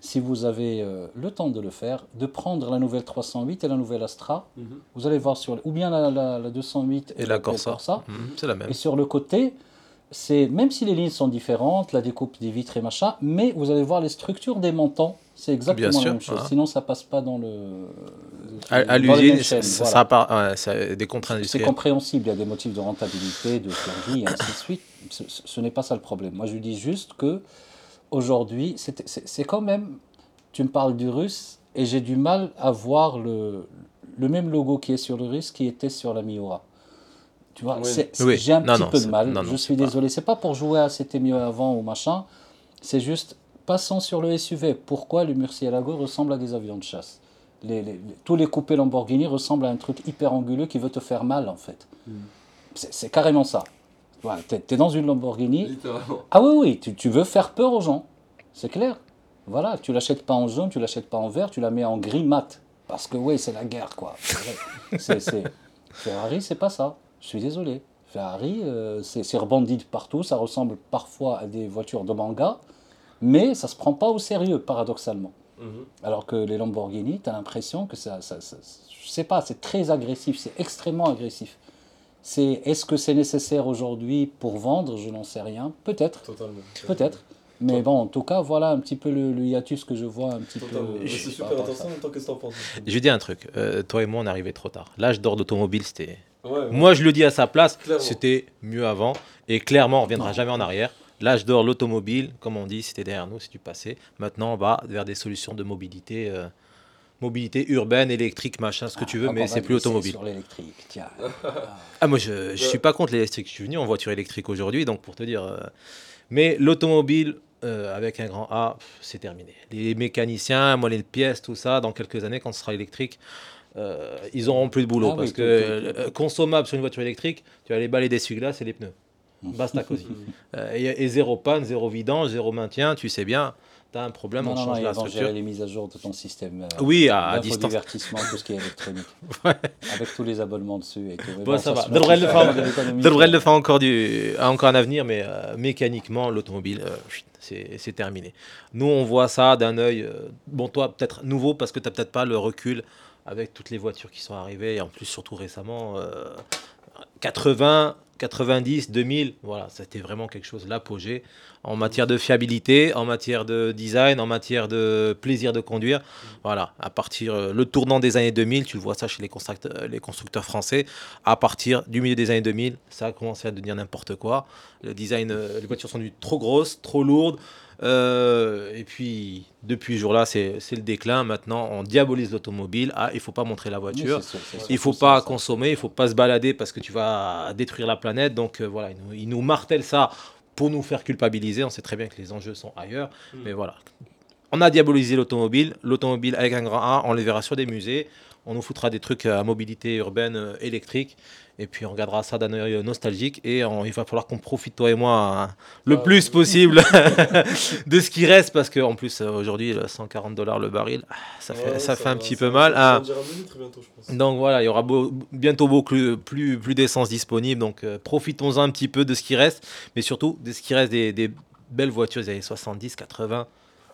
Si vous avez euh, le temps de le faire, de prendre la nouvelle 308 et la nouvelle Astra, Mhm. vous allez voir sur, ou bien la, la- la 208 et la Corsa, Corsa. mhm, c'est la même. Et sur le côté, c'est même si les lignes sont différentes, la découpe des vitres et machin, mais vous allez voir les structures des montants, c'est exactement Bien la sûr, même chose. ah. Sinon, ça passe pas dans le. À, l'usine, ça, ça, voilà. ça des contraintes C'est compréhensible, il y a des motifs de rentabilité, de survie, et ainsi de suite. Ce, n'est pas ça le problème. Moi, je dis juste que aujourd'hui, c'est quand même. Tu me parles du russe, et j'ai du mal à voir le, le même logo qui est sur le russe qui était sur la Miura. Tu vois, Oui. Oui. j'ai un Non, petit non, peu de mal. non, non, je suis désolé. C'est pas pour jouer à c'était mieux avant ou machin. C'est juste passons sur le SUV. Pourquoi le Murcielago ressemble à des avions de chasse? Les, les- les- tous les coupés Lamborghini ressemblent à un truc hyper anguleux qui veut te faire mal en fait. C'est c'est carrément ça. Voilà, t'es es dans une Lamborghini. Ah oui, oui, tu, tu veux faire peur aux gens. C'est clair. Voilà, tu l'achètes pas en jaune, tu l'achètes pas en vert, tu la mets en gris mat. Parce que oui, c'est la guerre quoi. Ferrari, c'est pas ça. Je suis désolé. Ferrari, euh, c'est c'est rebondi de partout, ça ressemble parfois à des voitures de manga, mais ça se prend pas au sérieux, paradoxalement. Mhm. Alors que les Lamborghini, tu as l'impression que ça, ça, ça- Je sais pas, c'est très agressif, c'est extrêmement agressif. C'est est-ce que c'est nécessaire aujourd'hui pour vendre? Je n'en sais rien. Peut-être. Totalement. Peut-être. Mais bon, en tout cas, voilà un petit peu le, le hiatus que je vois un petit Totalement. peu. C'est par super intéressant en qu'est-ce que t'en penses Je vais dire un truc. euh, toi et moi, on est arrivés trop tard. L'âge d'or d'automobile, c'était. Ouais, ouais. Moi, je le dis à sa place, c'était mieux avant. Et clairement, on ne reviendra jamais en arrière. L'âge d'or, l'automobile, comme on dit, c'était derrière nous, c'est du passé. Maintenant, on va vers des solutions de mobilité. euh, mobilité urbaine, électrique, machin, ce que tu veux, Ah, mais c'est plus automobile. Sur l'électrique, tiens. Ah, moi, je ne suis pas contre l'électrique. Je suis venu en voiture électrique aujourd'hui, donc pour te dire. euh, Mais l'automobile, euh, avec un grand A, c'est terminé. Les mécaniciens, moellons de pièces, tout ça, dans quelques années, quand ce sera électrique, euh, ils auront plus de boulot. Ah parce que tout. euh, consommable sur une voiture électrique, tu as les balais d'essuie-glace et les pneus. Basta. Euh, et, et zéro panne, zéro vidange, zéro maintien, tu sais bien, tu as un problème, Non, on non, non, change ils la structure. gérer les mises à jour de ton système. euh, Oui, à, à distance. d'infodivertissement, tout ce qui est électronique. Ouais. Avec tous les abonnements dessus. Et tout. Mais Bon, ça va. se Devrait le ça. le faire encore, du, encore un avenir, mais euh, mécaniquement, l'automobile, euh, c'est terminé. Nous, on voit ça d'un œil, euh, bon, toi, peut-être nouveau, parce que tu n'as peut-être pas le recul avec toutes les voitures qui sont arrivées, et en plus, surtout récemment, euh, 80, 90, 2000, voilà, c'était vraiment quelque chose, l'apogée, en matière de fiabilité, en matière de design, en matière de plaisir de conduire. Voilà, à partir, euh, le tournant des années 2000, tu le vois ça chez les constructeurs, les constructeurs français, à partir du milieu des années 2000, ça a commencé à devenir n'importe quoi. Le design, euh, les voitures sont devenues trop grosses, trop lourdes. Euh, et puis, depuis ce jour-là, c'est le déclin. Maintenant, on diabolise l'automobile. Ah, il faut pas montrer la Oui, voiture. c'est sûr, Il faut pas consommer, il faut pas se balader parce que tu vas détruire la planète. Donc euh, voilà, ils nous, martèlent ça pour nous faire culpabiliser. On sait très bien que les enjeux sont ailleurs. Mm. Mais voilà. On a diabolisé l'automobile. L'automobile avec un grand A, on les verra sur des musées. On nous foutra des trucs à mobilité urbaine euh, électrique. Et puis on regardera ça d'un œil nostalgique. Et on- il va falloir qu'on profite, toi et moi, hein, le Ah, plus possible de ce qui reste. Parce qu'en plus, euh, aujourd'hui, le 140 dollars le baril, ah, ça fait, Ouais, ça fait un petit peu mal. hein. bientôt, je pense. Donc voilà, il y aura beau- bientôt beaucoup plus, plus, plus d'essence disponible. Donc euh, profitons-en un petit peu de ce qui reste, mais surtout de ce qui reste des, des belles voitures des années 70, 80,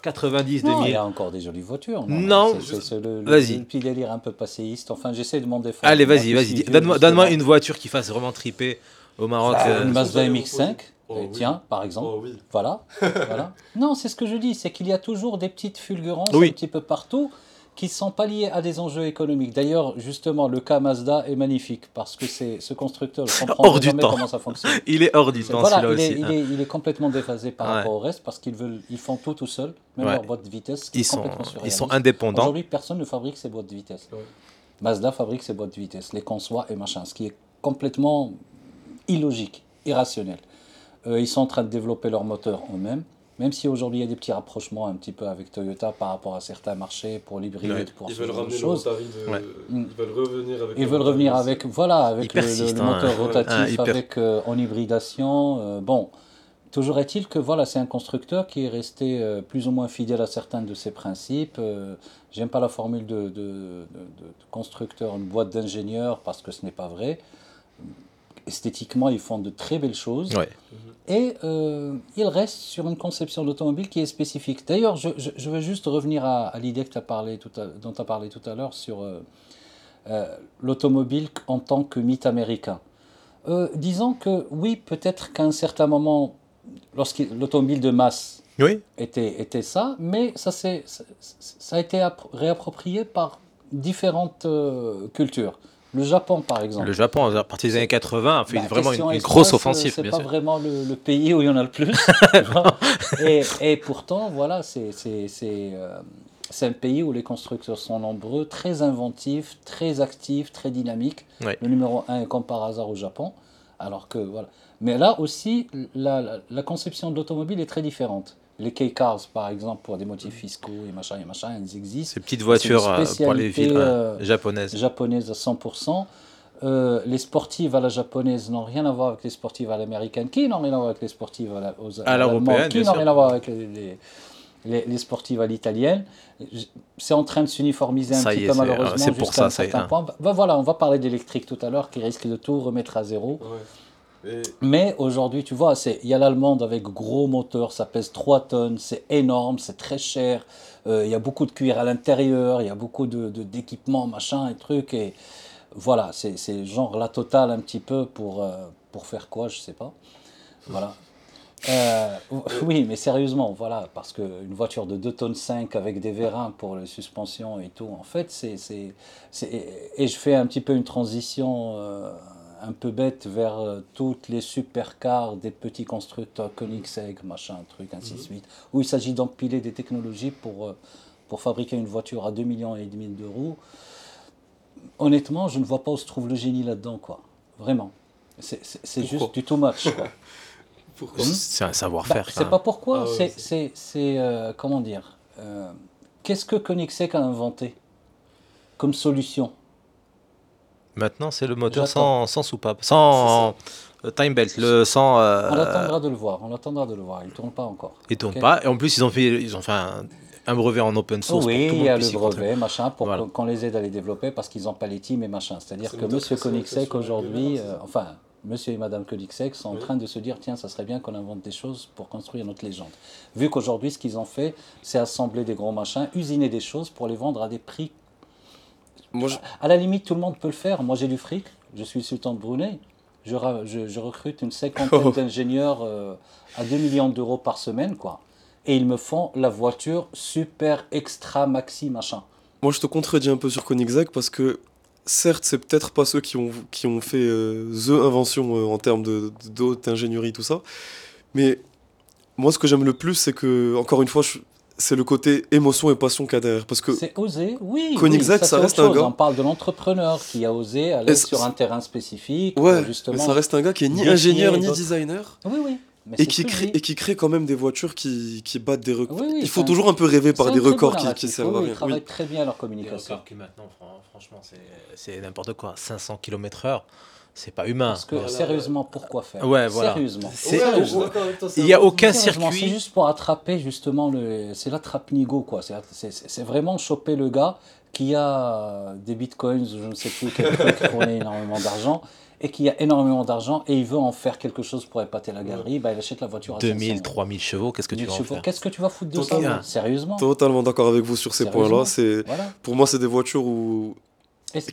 90, Non, il 2000. y a encore des jolies voitures. Non, le, le- vas-y. petit délire un peu passéiste. Enfin, j'essaie de m'en défendre. Allez, vas-y, vas-y. Donne-moi une voiture qui fasse vraiment triper au Maroc. Euh, une Mazda Vous allez MX-5, Oh, euh, oui. tiens, par exemple. Oh oui. Voilà. voilà. Non, c'est ce que je dis, c'est qu'il y a toujours des petites fulgurances Oui. un petit peu partout qui ne sont pas liées à des enjeux économiques. D'ailleurs, justement, le cas Mazda est magnifique parce que c'est ce constructeur je comprends Hors du temps. comment ça fonctionne. Il est hors du temps, Voilà, celui-là il, est, aussi. il, est, il est complètement déphasé par Ouais. rapport au reste parce qu'ils veulent, ils font tout tout seuls, même Ouais. leur boîte de vitesse. Ils sont, ils sont indépendants. Aujourd'hui, personne ne fabrique ses boîtes de vitesse. Ouais. Mazda fabrique ses boîtes de vitesse, les conçoit et machin, ce qui est complètement illogique, irrationnel. Euh, ils sont en train de développer leur moteur eux-mêmes, même si aujourd'hui il y a des petits rapprochements un petit peu avec Toyota par rapport à certains marchés pour l'hybride, Ouais. pour Ils ce veulent genre de ramener le choses. Rotary de... Ouais. Ils veulent revenir avec... Ils le veulent revenir avec, voilà, avec le, le- persistent, le moteur rotatif, Ah, avec euh, en hybridation. euh, bon, toujours est-il que voilà, c'est un constructeur qui est resté euh, plus ou moins fidèle à certains de ses principes. Euh, J'aime pas la formule de, de- de- de- de constructeur, une boîte d'ingénieurs, parce que ce n'est pas vrai. Esthétiquement, ils font de très belles choses. Ouais. Et euh, il reste sur une conception d'automobile qui est spécifique. D'ailleurs, je, je, je veux juste revenir à, à l'idée que t'as parlé tout à- dont tu as parlé tout à l'heure sur euh, euh, l'automobile en tant que mythe américain. Disons que oui, peut-être qu'à un certain moment, lorsque l'automobile de masse Oui, était, était ça, mais ça, a été appro- réapproprié par différentes cultures. Le Japon, par exemple. le Japon, à partir des années 80, a fait Bah, vraiment une, grosse offensive, C'est pas sûr. vraiment le, le pays où il y en a le plus. et, et pourtant, voilà, c'est euh, c'est un pays où les constructeurs sont nombreux, très inventifs, très actifs, très dynamiques. Le numéro un est comme par hasard au Japon. Alors que voilà. Mais là aussi, la, la, la conception de l'automobile est très différente. Les K-cars, par exemple, pour des motifs fiscaux et machin et machin, elles existent. Ces petites voitures euh, pour les villes euh, euh, japonaises. japonaise à 100%. Euh, les sportives à la japonaise n'ont rien à voir avec les sportives à l'américaine, qui n'ont rien à voir avec les sportives à la, aux, À l'européenne, qui n'ont rien à voir avec les, les, les- les sportives à l'italienne? C'est en train de s'uniformiser un Ça petit y est, peu c'est- malheureusement. c'est pour ça, un ça y est, hein. voilà, on va parler d'électrique tout à l'heure qui risque de tout remettre à zéro. Ouais. Mais aujourd'hui, tu vois, il y a l'allemande avec gros moteur, ça pèse 3 tonnes, c'est énorme, c'est très cher. Euh, Il y a beaucoup de cuir à l'intérieur, il y a beaucoup de, de- d'équipements, machin et trucs. Et Voilà, c'est genre la totale un petit peu pour, euh, pour faire quoi, je sais pas. Voilà. Euh, oui, mais sérieusement, voilà, parce qu'une voiture de 2 tonnes 5 avec des vérins pour les suspensions et tout, en fait, c'est. Et je fais un petit peu une transition un peu bête vers euh, toutes les supercars des petits constructeurs Koenigsegg, machin, truc, ainsi de suite, où il s'agit d'empiler des technologies pour, euh, pour fabriquer une voiture à 2 millions et demi d'euros. Honnêtement, je ne vois pas où se trouve le génie là-dedans, quoi. Vraiment. C'est juste du too much, quoi. Pourquoi C'est un Bah, savoir-faire. quand c'est même. pas pourquoi, Ah ouais, c'est, c'est- c'est, c'est, euh, comment dire, euh, qu'est-ce que Koenigsegg a inventé comme solution? Maintenant, c'est le moteur sans, sans soupape, sans euh, time belt, le sans. euh, On attendra de le voir, on attendra de le voir, il tourne pas encore. il tourne pas. Et en plus, ils ont fait, ils ont fait un, un brevet en open source. oui, pour que tout il y a le brevet, machin, pour Voilà. qu'on- les aide à les développer parce qu'ils n'ont pas les teams et machin. C'est-à-dire C'est que Monsieur Koenigsegg aujourd'hui, euh, enfin, Monsieur et Madame Koenigsegg sont en Oui. train de se dire tiens, ça serait bien qu'on invente des choses pour construire notre légende. Vu qu'aujourd'hui, ce qu'ils ont fait, c'est assembler des gros machins, usiner des choses pour les vendre à des prix Moi, je- À la limite, tout le monde peut le faire. Moi, j'ai du fric. Je suis sultan de Brunei. Je, ra- je- je recrute une cinquantaine Oh. d'ingénieurs euh, à 2 millions d'euros par semaine, quoi. Et ils me font la voiture super extra maxi machin. Moi, je te contredis un peu sur Koenigsegg parce que, certes, c'est peut-être pas ceux qui ont, qui ont fait euh, the invention euh, en termes de, de- d'haute ingénierie, tout ça. Mais moi, ce que j'aime le plus, c'est que, encore une fois, je- c'est le côté émotion et passion qu'il y a derrière. Parce que, C'est osé, oui. Koenigsegg, oui, ça reste un gars- On parle de l'entrepreneur qui a osé aller sur un terrain spécifique. ouais, pour mais justement. ça reste un gars qui est ni ingénieur ni designer. Oui, oui. Mais Et qui, crée, et qui crée quand même des voitures qui, qui battent des records. Oui, oui, Il faut un- toujours un peu rêver par des records bon qui, qui servent Oui, à rien. Ils travaillent Oui. très bien leur Des communication. records qui maintenant, fran- franchement, c'est- c'est n'importe quoi. 500 km/h, c'est pas humain. Parce que Voilà. sérieusement, pourquoi faire Ouais, voilà. Sérieusement. Il c'est n'y a un- aucun Sérieusement, C'est circuit. juste pour attraper justement le. C'est l'attrape-nigo quoi. C'est- vraiment choper le gars qui a des bitcoins ou je ne sais plus quel truc qui fournit énormément d'argent et qui a énormément d'argent et il veut en faire quelque chose pour épater la galerie, bah, il achète la voiture à 2000, 500. 3000 chevaux, qu'est-ce que tu 1000 vas en faire Qu'est-ce que tu vas foutre de ça. Sérieusement Totalement d'accord avec vous sur ces points-là. Voilà. Pour moi, c'est des voitures où...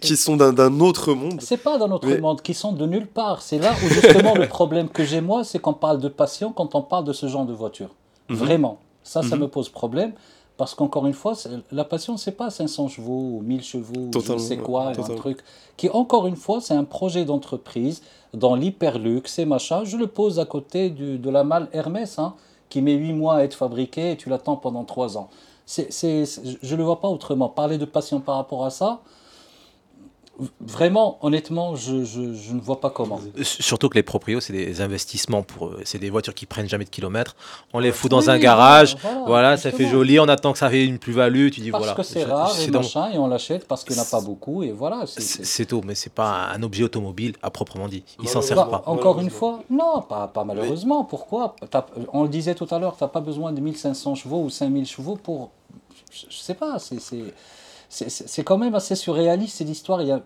Qui sont d'un- d'un autre monde. C'est pas notre Mais- monde, qui sont de nulle part. C'est là où justement le problème que j'ai moi, c'est qu'on parle de passion quand on parle de ce genre de voiture. Mhm. Vraiment. Ça, ça Mhm. me pose problème. Parce qu'encore une fois, la passion, c'est pas 500 chevaux ou 1000 chevaux ou je ne Totalement, sais ouais, quoi, ou un totalement. truc. Qui, encore une fois, c'est un projet d'entreprise dans l'hyperluxe et machin. Je le pose à côté du- de la malle Hermès, hein, qui met 8 mois à être fabriquée et tu l'attends pendant 3 ans. Je ne le vois pas autrement. Parler de passion par rapport à ça, Vraiment, honnêtement, je, je, je ne vois pas comment. Surtout que les proprios, c'est des investissements pour eux. C'est des voitures qui prennent jamais de kilomètres. On les fout dans Oui, un garage. voilà, Voilà, ça fait joli. On attend que ça fait une plus-value. Tu dis Parce voilà. que c'est rare et machin, et on l'achète parce qu'il n'y en a pas beaucoup, et voilà. c'est- tout, mais c'est pas un objet automobile à proprement dit. Ils s'en Bah, pas. encore une fois, non, pas, pas malheureusement. Pourquoi? On le disait tout à l'heure, tu n'as pas besoin de 1500 chevaux ou 5000 chevaux pour. Je, je sais pas, c'est- c'est quand même assez surréaliste cette histoire. Il y a,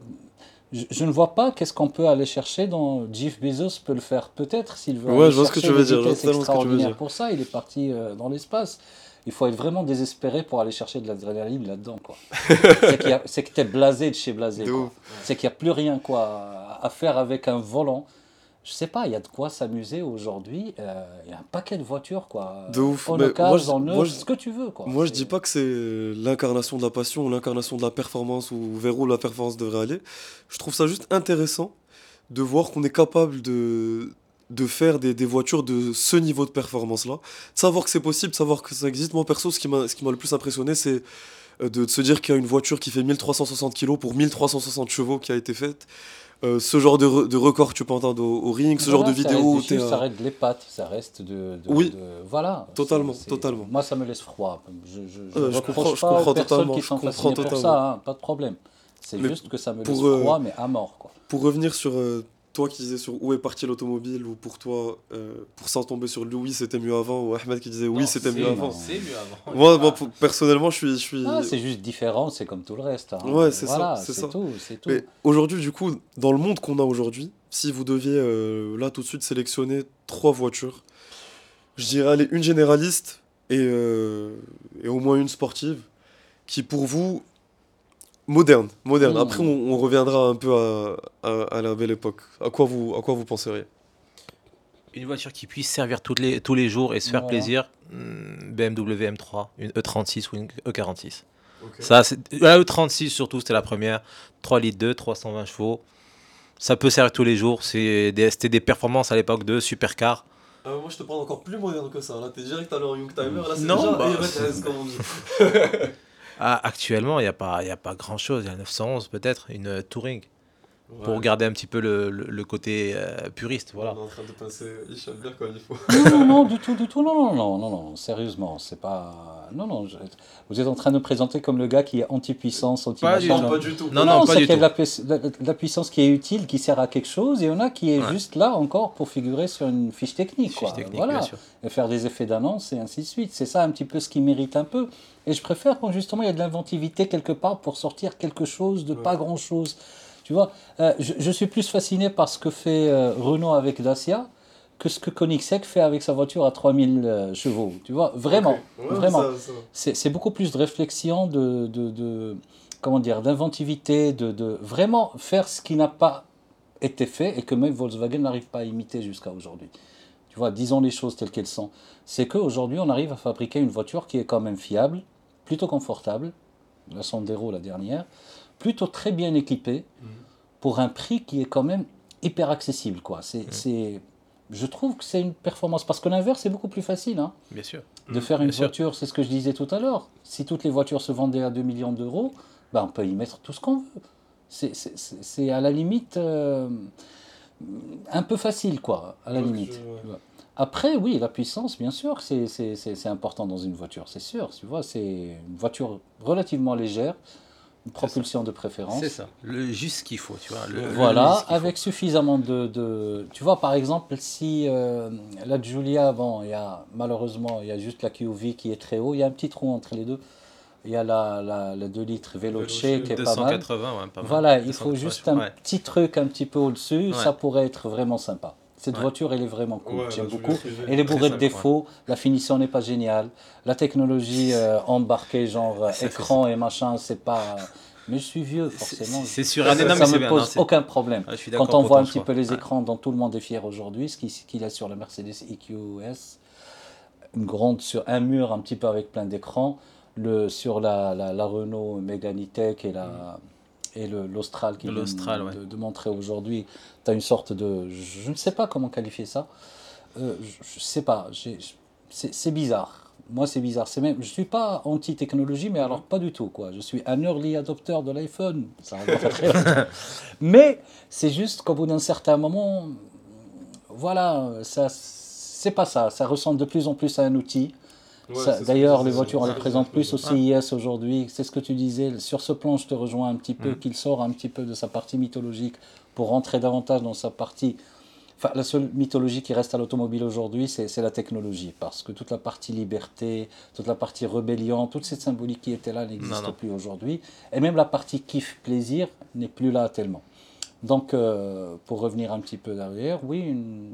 je, je ne vois pas qu'est-ce qu'on peut aller chercher dans. Jeff Bezos peut le faire peut-être s'il veut. Ouais, aller je vois ce que tu veux dire, je totalement ce que. Pour ça, il est parti euh, dans l'espace. Il faut être vraiment désespéré pour aller chercher de l'adrénaline là-dedans. quoi. c'est que tu es blasé de chez blasé. C'est qu'il n'y a plus rien quoi, à faire avec un volant. Je sais pas, il y a de quoi s'amuser aujourd'hui. euh, Il y a un paquet de voitures, quoi. De ouf. En Mais occasion, moi, je- en moi, neuf, je- ce que tu veux, quoi. Moi, je dis pas que c'est l'incarnation de la passion ou l'incarnation de la performance ou vers où la performance devrait aller. Je trouve ça juste intéressant de voir qu'on est capable de, de faire des, des voitures de ce niveau de performance-là. De savoir que c'est possible, de savoir que ça existe. Moi, perso, ce qui m'a ce qui m'a le plus impressionné, c'est euh, de, de se dire qu'il y a une voiture qui fait 1360 kg pour 1360 chevaux qui a été faite. Euh, ce genre de, re- de record tu peux entendre au, au ring, ce genre de vidéo Ça reste de l'épate, ça reste de. de- Oui. de- voilà. Totalement, totalement. Moi, ça me laisse froid. Je, je, je, Euh, je comprends- pas totalement, qui je comprends pour totalement. ça, hein, pas de problème. C'est juste que ça me laisse pour, euh, froid, mais à mort, quoi. Pour revenir sur toi qui disais sur où est parti l'automobile, ou pour toi, euh, pour s'en tomber sur Louis, c'était mieux avant, ou Ahmed qui disait oui, c'était mieux avant. C'est mieux avant. Moi, moi, pour- personnellement, je suis. Je suis... Ah, c'est juste différent, c'est comme tout le reste. hein. Ouais, c'est ça, Voilà, c'est tout, c'est tout. Mais aujourd'hui, du coup, dans le monde qu'on a aujourd'hui, si vous deviez euh, là tout de suite sélectionner trois voitures, je dirais allez, une généraliste et, euh, et au moins une sportive, qui pour vous moderne, moderne. Mmh. Après, on, on reviendra un peu à, à- à la belle époque. À quoi vous, à quoi vous penseriez? Une voiture qui puisse servir toutes les, tous les jours et se faire plaisir, hmm, BMW M3, une E36 ou une E46. Ça, c'est- la E36 surtout, c'était la première. 3 litres 2, 320 chevaux. Ça peut servir tous les jours. C'est des- C'était des performances à l'époque de supercar. Ah, moi, je te parle encore plus moderne que ça. Là, t'es direct allé en Youngtimer. Là, c'est Non, déjà bah, comme on dit. Ah, actuellement, il n'y a pas, il a pas grand-chose. Il y a 911 peut-être, une euh, Pour garder un petit peu le, le- le côté euh, puriste. Voilà. On est en train de passer Hicham bien comme il faut. Non, non, non, du tout, du tout, non, non, non, non, non, sérieusement, c'est pas... Non, non, je- vous êtes en train de me présenter comme le gars qui est anti-puissance, Pas du anti-machin. Non, pas du tout. Non, non, pas c'est du qu'il y a tout. de la, de la- puissance qui est utile, qui sert à quelque chose, et il y en a qui est Ouais. juste là encore pour figurer sur une fiche technique, Fiche quoi. technique, voilà. bien sûr. et faire des effets d'annonce et ainsi de suite. C'est ça un petit peu ce qui mérite un peu. Et je préfère quand justement il y a de l'inventivité quelque part pour sortir quelque chose de pas grand chose. Tu vois, euh, je, je suis plus fasciné par ce que fait euh, Renault avec Dacia que ce que Koenigsegg fait avec sa voiture à 3000 euh, chevaux. Tu vois, vraiment. Ouais, vraiment. C'est beaucoup plus de réflexion, de, de, de- comment dire, d'inventivité, de, de vraiment faire ce qui n'a pas été fait et que même Volkswagen n'arrive pas à imiter jusqu'à aujourd'hui. Tu vois, disons les choses telles qu'elles sont. C'est qu'aujourd'hui, on arrive à fabriquer une voiture qui est quand même fiable, plutôt confortable, la Sandero la dernière, plutôt très bien équipée, pour un prix qui est quand même hyper accessible. Quoi. C'est, c'est- je trouve que c'est une performance, parce que l'inverse, c'est beaucoup plus facile. Hein Bien sûr. de faire une bien sûr. voiture, c'est ce que je disais tout à l'heure. Si toutes les voitures se vendaient à 2 millions d'euros, ben on peut y mettre tout ce qu'on veut. C'est- C'est c'est- c'est à la limite euh, un peu facile, quoi, à la limite. je- ouais. Après, oui, la puissance, bien sûr, c'est c'est- c'est- c'est important dans une voiture, c'est sûr. Tu vois, c'est une voiture relativement légère, une propulsion de préférence. C'est ça. Le juste qu'il faut, tu vois. le- Voilà, faut. avec suffisamment de, de- Tu vois, par exemple, si euh, la Giulia, bon, il y a malheureusement, il y a juste la QV qui est très haut, il y a un petit trou entre les deux. Il y a la, la, la 2 litres Veloce qui est pas mal. 280, ouais, pas mal. Voilà, il faut 280, juste un ouais. petit truc un petit peu au-dessus, Ouais. ça pourrait être vraiment sympa. Cette Ouais. voiture, elle est vraiment cool, Ouais, j'aime Giulia beaucoup. Elle est bourrée de défauts, la finition n'est pas géniale, la technologie euh, embarquée, genre euh, Ça, écran et machin, c'est pas. Mais je suis vieux, forcément. C'est sûr. Ça, Ah, non, mais ça me bien. non, pose aucun problème. Ah, je suis d'accord Quand on voit un petit peu les écrans dont tout le monde est fier aujourd'hui, ce qu'il a sur la Mercedes EQS, une grande sur un mur un petit peu avec plein d'écrans, le sur la, la, la Renault Megane E-Tech et la et l'Austral qui vient ouais. de, de montrer aujourd'hui, tu as une sorte de je, ne sais pas comment qualifier ça. Euh, je, je sais pas, c'est bizarre. Moi, c'est bizarre. Même, je suis pas anti-technologie, mais alors pas du tout. Quoi. Je suis un early adopter de l'iPhone. Mais c'est juste qu'au bout d'un certain moment, voilà, ça, c'est pas ça. Ça ressemble de plus en plus à un outil. Ouais, D'ailleurs, les voitures, on les présente plus au CIS aujourd'hui. C'est ce que tu disais. Sur ce plan, je te rejoins un petit peu, Mm. qu'il sort un petit peu de sa partie mythologique pour rentrer davantage dans sa partie. Enfin, la seule mythologie qui reste à l'automobile aujourd'hui, c'est la technologie. Parce que toute la partie liberté, toute la partie rébellion, toute cette symbolique qui était là n'existe plus aujourd'hui. Et même la partie kiff-plaisir n'est plus là tellement. Donc, euh, pour revenir un petit peu derrière, oui, une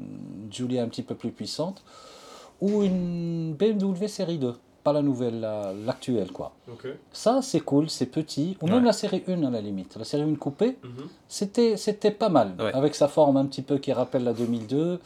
Julia un petit peu plus puissante ou une BMW série 2, pas la nouvelle, la- l'actuelle, quoi. Ok. Ça, c'est cool, c'est petit, ou même Ouais. la série 1 à la limite. La série 1 coupée, Mhm. c'était c'était pas mal, Ouais. avec sa forme un petit peu qui rappelle la 2002.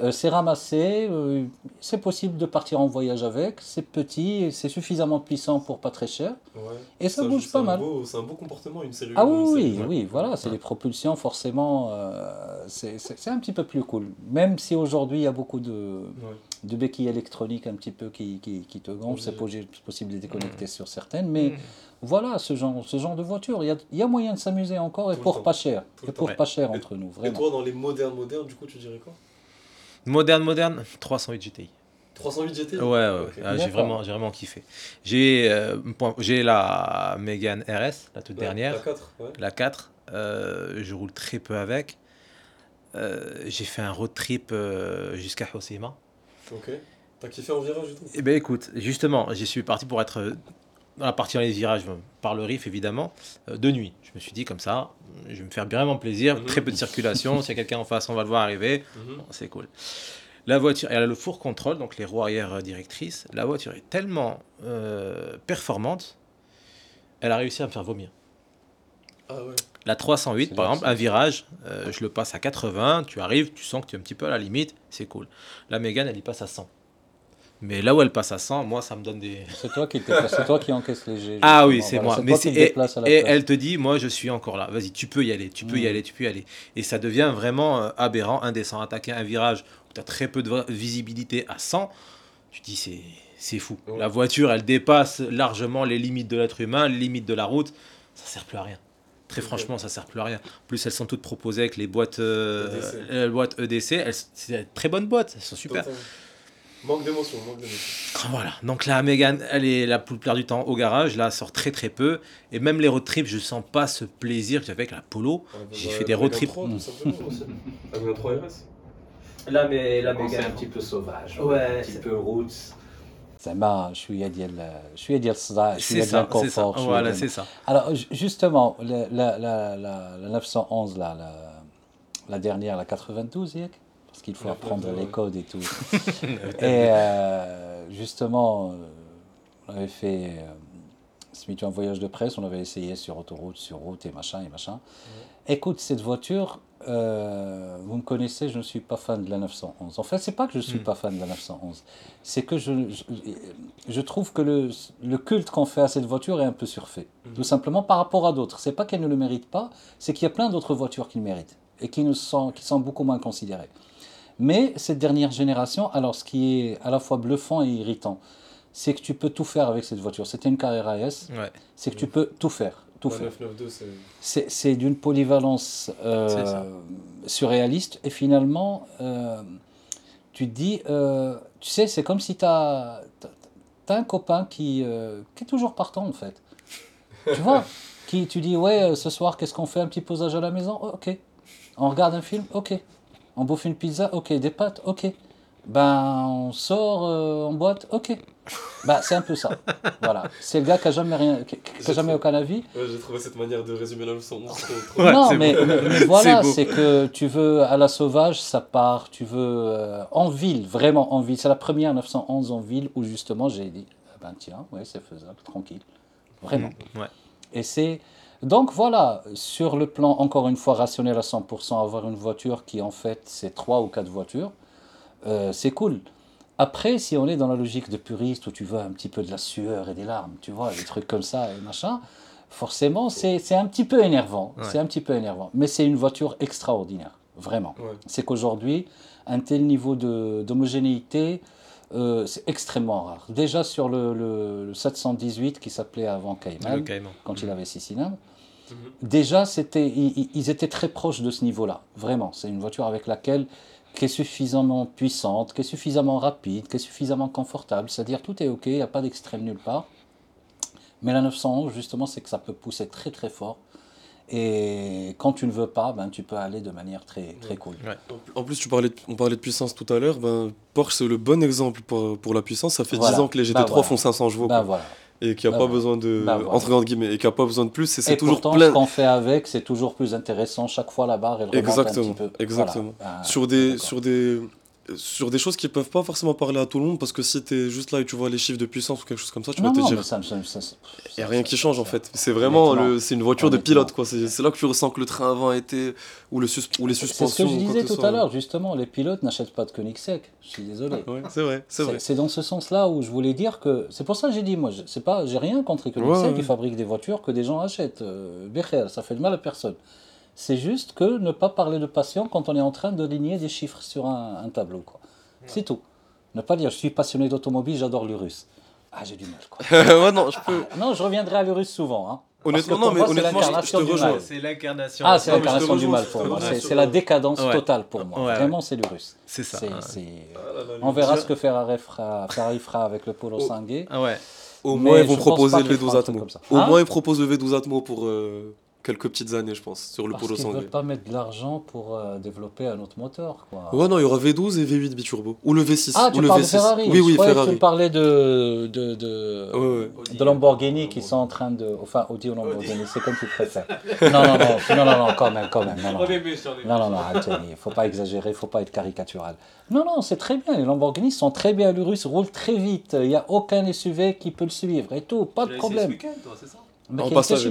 Euh, c'est ramassé, euh, c'est possible de partir en voyage avec, c'est petit, et c'est suffisamment puissant pour pas très cher. Ouais. Et ça Ça, bouge pas mal. C'est un beau comportement, une série. Ah oui, oui, oui, voilà, c'est Ouais. les propulsions, forcément, euh, c'est un petit peu plus cool. Même si aujourd'hui, il y a beaucoup de, Ouais. de béquilles électroniques un petit peu qui, qui, qui te gonflent, c'est possible de les déconnecter sur certaines, mais Mm. voilà, ce genre, ce genre de voiture, il y a, il y a moyen de s'amuser encore et Tout pour pas cher. Tout Et pour pas cher Et- entre nous, Et vraiment. toi, dans les modernes, modernes, du coup, tu dirais quoi? Moderne, moderne, 308 GTI. 308 GT Ouais, ouais. Ah, j'ai vraiment, j'ai vraiment kiffé. J'ai euh, point- j'ai la Mégane RS, la toute Ouais, dernière, La 4, ouais. la 4. euh, je roule très peu avec. Euh, j'ai fait un road trip euh, jusqu'à Hoceima. Ok. T'as kiffé en virage et tout Eh ben écoute, justement, j'y suis parti pour être dans la partie dans les virages, euh, par le riff évidemment, euh, de nuit. Je me suis dit comme ça, je vais me faire vraiment plaisir, Mhm. très peu de circulation. S'il y a quelqu'un en face, on va le voir arriver. Mhm. Bon, c'est cool. La voiture, elle a le four contrôle, donc les roues arrière euh, directrices. La voiture est tellement euh, performante, elle a réussi à me faire vomir. Ah ouais. La 308, C'est par exemple, un virage, euh, je le passe à 80, tu arrives, tu sens que tu es un petit peu à la limite, c'est cool. La Mégane, elle y passe à 100. Mais là où elle passe à 100, moi, ça me donne des... C'est toi qui, t'es- c'est toi qui encaisse léger. Ah oui, c'est Voilà, moi. Mais et, et elle te dit, moi, je suis encore là. Vas-y, tu peux y aller, tu peux y Mm. aller, tu peux y aller. Et ça devient vraiment euh, aberrant, indécent. Attaquer un virage où tu as très peu de visibilité à 100, tu te dis, c'est, c'est fou. La voiture, elle dépasse largement les limites de l'être humain, les limites de la route. Ça sert plus à rien. Très franchement, ça sert plus à rien. En plus, elles sont toutes proposées avec les boîtes, euh, EDC. euh, boîtes EDC. Elles, c'est des très bonnes boîtes, elles sont super. Totalement. Manque d'émotion, manque d'émotion. Voilà, donc la Mégane, elle est la plupart du temps au garage, là, elle sort très très peu. Et même les road trips, je sens pas ce plaisir que j'avais avec la Polo. Ah, bah, J'ai bah, fait des la road Mégane trips. 3, tout simplement, aussi. La Mégane 3 RS. Là, mais la Quand c'est un petit peu sauvage, Ouais, un petit c'est- peu roots. زعما شويه ديال شويه ديال الصداع شويه C'est ديال ça, c'est ça. الكونفور شوية Voilà, ديال- c'est ça. Alors, ju- justement, la, la, la, la, la 911, là, la, la dernière, la 92, Yek parce qu'il faut apprendre les codes et tout. et euh, justement, euh, on avait fait euh, un voyage de presse, on avait essayé sur autoroute, sur route et machin et machin. Écoute, cette voiture, euh, vous me connaissez, je ne suis pas fan de la 911. En fait, c'est pas que je suis Mm. pas fan de la 911, c'est que je, je, je trouve que le, le culte qu'on fait à cette voiture est un peu surfait. Mhm. Tout simplement par rapport à d'autres. C'est pas qu'elle ne le mérite pas, c'est qu'il y a plein d'autres voitures qui le méritent et qui, ne sont, qui sont beaucoup moins considérées. Mais cette dernière génération, alors ce qui est à la fois bluffant et irritant, c'est que tu peux tout faire avec cette voiture. C'était une Carrera S, Ouais. c'est que tu peux tout faire. Tout La faire. 992, c'est. C'est c'est d'une polyvalence euh, surréaliste et finalement, euh, tu te dis, euh, tu sais, c'est comme si tu as, un copain qui, euh, qui est toujours partant en fait. tu vois qui, Tu dis, ouais, ce soir, qu'est-ce qu'on fait? Un petit posage à la maison? Oh, Ok. On regarde un film? Ok. On bouffe une pizza Ok. Des pâtes Ok. Ben, on sort euh, en boîte Ok. Bah, c'est un peu ça. Voilà. C'est le gars qui a jamais rien, qui, qui a jamais aucun avis. Ouais, j'ai trouvé cette manière de résumer la 911 trop, trop Ouais, non, mais, beau. mais- mais voilà, C'est que tu veux à la sauvage, ça part. Tu veux euh, en ville, vraiment en ville. C'est la première 911 en ville où justement j'ai dit, ah ben tiens, ouais, c'est faisable, tranquille, vraiment. Ouais. Et c'est donc voilà, sur le plan encore une fois rationnel à 100%, avoir une voiture qui en fait c'est trois ou quatre voitures, euh, c'est cool. Après, si on est dans la logique de puriste où tu veux un petit peu de la sueur et des larmes, tu vois, des trucs comme ça et machin, forcément c'est un petit peu énervant. Ouais. C'est un petit peu énervant. Mais c'est une voiture extraordinaire, vraiment. Ouais. C'est qu'aujourd'hui, un tel niveau d'homogénéité, euh, c'est extrêmement rare. Déjà sur le, le- le 718 qui s'appelait avant Cayman, quand il avait six cylindres, Mhm. déjà c'était, ils, ils- ils étaient très proches de ce niveau-là. Vraiment, c'est une voiture avec laquelle qui est suffisamment puissante, qui est suffisamment rapide, qui est suffisamment confortable. C'est-à-dire tout est ok, il n'y a pas d'extrême nulle part. Mais la 911, justement, c'est que ça peut pousser très très fort. Et quand tu ne veux pas, ben, tu peux aller de manière très, très cool. En plus, tu parlais de- on parlait de puissance tout à l'heure. Ben, Porsche, c'est le bon exemple pour, pour la puissance. Ça fait Voilà. 10 ans que les GT3 Bah, voilà. font 500 chevaux. Ben voilà. Et qu'il n'y a bah, pas besoin de. Entre grandes guillemets. Et qu'il a pas besoin de plus. Et c'est toujours pourtant, plein. ce qu'on fait avec, c'est toujours plus intéressant. Chaque fois, la barre, elle remonte Exactement, un petit peu. exactement. Des, sur des sur des choses qui peuvent pas forcément parler à tout le monde parce que si tu es juste là et tu vois les chiffres de puissance ou quelque chose comme ça tu non, vas te non, dire ça, ça- il y a rien qui change en fait c'est vraiment le c'est une voiture de pilote quoi c'est c'est là que tu ressens que le train avant a été ou le sus- ou les C'est suspensions ce que je disais tout soit. à l'heure, justement, les pilotes n'achètent pas de Koenigsegg. Je suis désolé. ouais c'est vrai c'est vrai C'est c'est dans ce sens-là où je voulais dire que c'est pour ça que j'ai dit moi c'est pas j'ai rien contre les Koenigsegg Ouais, ouais. qui fabriquent des voitures que des gens achètent euh, Becher, ça fait de mal à personne c'est juste que ne pas parler de passion quand on est en train de ligner des chiffres sur un, un tableau quoi c'est tout ne pas dire je suis passionné d'automobile j'adore l'Urus ah j'ai du mal quoi ouais non je peux non je reviendrai à l'Urus souvent hein. honnêtement non mais moi, c'est honnêtement je- te du rejoins mal. C'est l'incarnation. ah c'est l'incarnation du mal pour moi c'est la décadence Ouais. totale pour moi Ouais, vraiment c'est l'Urus C'est ça. C'est- ouais. c'est- Ah là là, on verra ce que Ferrari fera, Ferrari fera avec le Polo Oh. Ah ouais. au moins ils vont proposer le qu'ils feront V12 un truc Atmo au Hein moins ils proposent le V12 Atmo pour euh, quelques petites années je pense sur le Polo qu'ils ne veulent pas mettre de l'argent pour euh, développer un autre moteur. Quoi. ouais non il y aura V12 et V8 biturbo ou le V6 ah, ou tu le parles V6 de Ferrari oui oui Je que tu parlais de, de, de, Ouais, ouais. de Lamborghini qui sont en train de... Enfin, Audi ou Lamborghini, c'est comme tu préfères. non, non, non, non, non, non, quand même, quand même. Non, non, non, non, non arrêtez, il ne faut pas exagérer, il ne faut pas être caricatural. Non, non, c'est très bien, les Lamborghini sont très bien, l'Urus roule très vite, il n'y a aucun SUV qui peut le suivre et tout, pas de problème. ما en passager,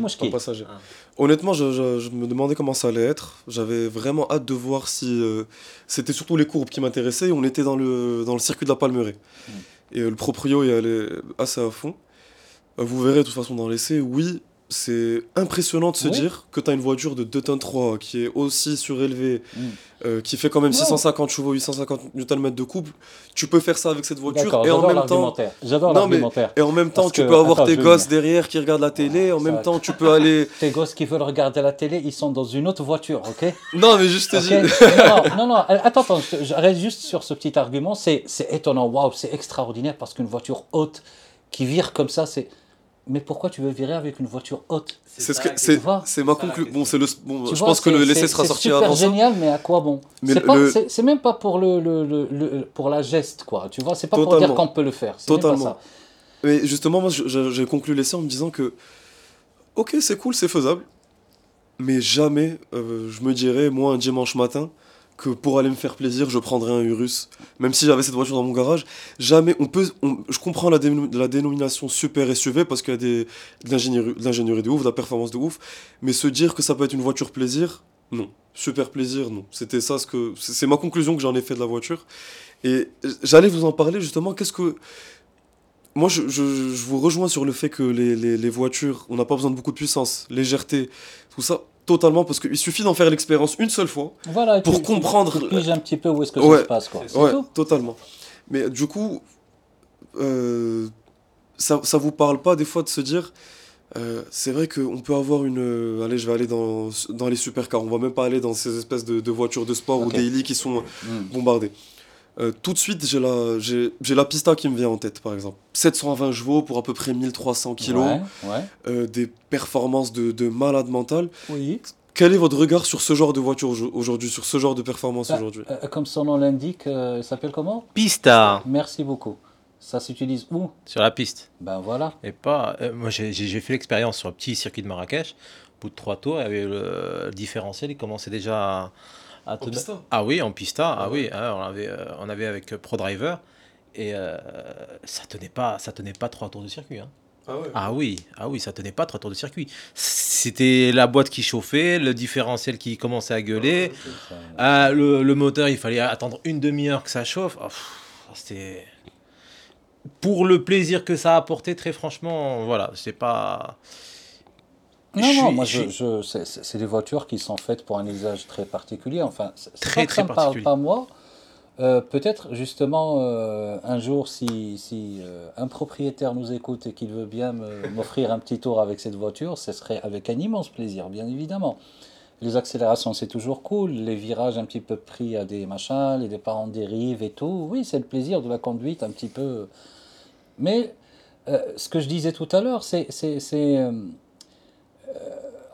ah. Honnêtement, je, me demandais comment ça allait être. J'avais vraiment hâte de voir si. Euh, c'était surtout les courbes qui m'intéressaient. On était dans le, circuit de la Palmeraie. Et euh, le proprio est allé assez à fond. Euh, vous verrez de toute façon dans l'essai, oui, c'est impressionnant de se dire que tu as une voiture de 2 tonnes 3 qui est aussi surélevée, Mm. euh, qui fait quand même Non. 650 chevaux, 850 Nm de couple. Tu peux faire ça avec cette voiture et en même temps. J'adore l'argumentaire. Et en même temps, Parce tu que- peux avoir attends, tes vais gosses derrière qui regardent la télé. En même temps, tu peux aller. Tes gosses qui veulent regarder la télé, ils sont dans une autre voiture, ok Non, mais juste te Ok. dis. non, non, non, attends, attends, je- j'arrête juste sur ce petit argument. C'est c'est étonnant, waouh, c'est extraordinaire parce qu'une voiture haute qui vire comme ça, c'est. Mais pourquoi tu veux virer avec une voiture haute? C'est ce que c'est c'est ma C'est conclusion. Bon, c'est le bon, je vois, pense que c'est- le l'essai c'est- sera c'est sorti super avant ça. génial, mais à quoi bon? C'est le- c'est- c'est même pas pour le, le- le- le- pour la geste, quoi. Tu vois, c'est pas pour dire qu'on peut le faire. C'est même pas Totalement. ça. Mais justement, moi, j'ai conclu l'essai en me disant que, ok, c'est cool, c'est faisable, mais jamais euh, je me dirais, moi, un dimanche matin, que pour aller me faire plaisir, je prendrais un Urus, même si j'avais cette voiture dans mon garage. Jamais, on peut, on- je comprends la, déno- la dénomination super SUV parce qu'il y a des, de l'ingénierie de ouf, de la performance de ouf, mais se dire que ça peut être une voiture plaisir, non. Super plaisir, non. C'était ça ce que, c'est c'est ma conclusion que j'en ai fait de la voiture. Et j'allais vous en parler justement. Qu'est-ce que moi, je, vous rejoins sur le fait que les voitures, on n'a pas besoin de beaucoup de puissance, légèreté, tout ça, totalement, parce qu'il suffit d'en faire l'expérience une seule fois. Voilà, Pour tu- tu- comprendre- Tu, piges un petit peu où est-ce que Ouais. ça se passe, quoi. Ouais, tout. totalement. Mais du coup, euh, ça, ça vous parle pas des fois de se dire, euh, c'est vrai qu'on peut avoir une. euh, allez, je vais aller dans, dans les supercars, on va même pas aller dans ces espèces de, de voitures de sport Ok. ou daily qui sont Mm. bombardées. Euh, tout de suite, j'ai la, j'ai, j'ai la Pista qui me vient en tête, par exemple. 720 chevaux pour à peu près 1300 kilos. Ouais, ouais. euh, des performances de, de malade mental. Oui. Quel est votre regard sur ce genre de voiture aujo- aujourd'hui, sur ce genre de performance Bah, aujourd'hui Euh, comme son nom l'indique, euh, il s'appelle comment? Pista Merci beaucoup. Ça s'utilise où? Sur la piste. Ben voilà. Et pas. euh, moi, j'ai fait l'expérience sur le petit circuit de Marrakech. Au bout de trois tours, il y avait le, le différentiel, il commençait déjà à, à te- Pista Ah oui, en pista. Ah, Ah oui, hein, on, avait, euh, on avait avec ProDriver. Et euh, ça tenait pas, ça tenait pas trois tours de circuit. hein. Ah ouais Ah oui, ah oui, ça tenait pas trois tours de circuit. C'était la boîte qui chauffait, le différentiel qui commençait à gueuler. Ah, le, le moteur, il fallait attendre une demi-heure que ça chauffe. Ah, C'était. Pour le plaisir que ça a apporté, très franchement, voilà, c'est pas. Non, Je non, suis- moi, je je, c'est- des voitures qui sont faites pour un usage très particulier. Enfin, Très, très ça me parle pas moi. Euh, Peut-être justement euh, un jour, si, si euh, un propriétaire nous écoute et qu'il veut bien m'offrir un petit tour avec cette voiture, ce serait avec un immense plaisir, bien évidemment. Les accélérations, c'est toujours cool. Les virages un petit peu pris à des machins, les départs en dérive et tout. Oui, c'est le plaisir de la conduite un petit peu. Mais ce que je disais tout à l'heure, c'est. Euh,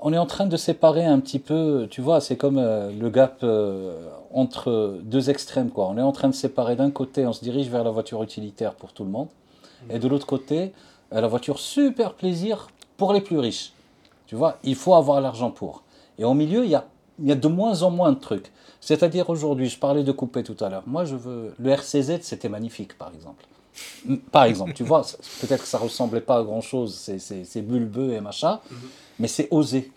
on est en train de séparer un petit peu, tu vois, c'est comme euh, le gap euh, entre deux extrêmes, quoi. On est en train de séparer d'un côté, on se dirige vers la voiture utilitaire pour tout le monde, et de l'autre côté, euh, la voiture super plaisir pour les plus riches. Tu vois, il faut avoir l'argent pour. Et au milieu, il y a, y a de moins en moins de trucs. C'est-à-dire aujourd'hui, je parlais de coupé tout à l'heure. Moi, je veux. Le RCZ, c'était magnifique, par exemple. Par exemple, tu vois, peut-être que ça ressemblait pas à grand chose, c'est- c'est c'est bulbeux et machin, mais c'est osé.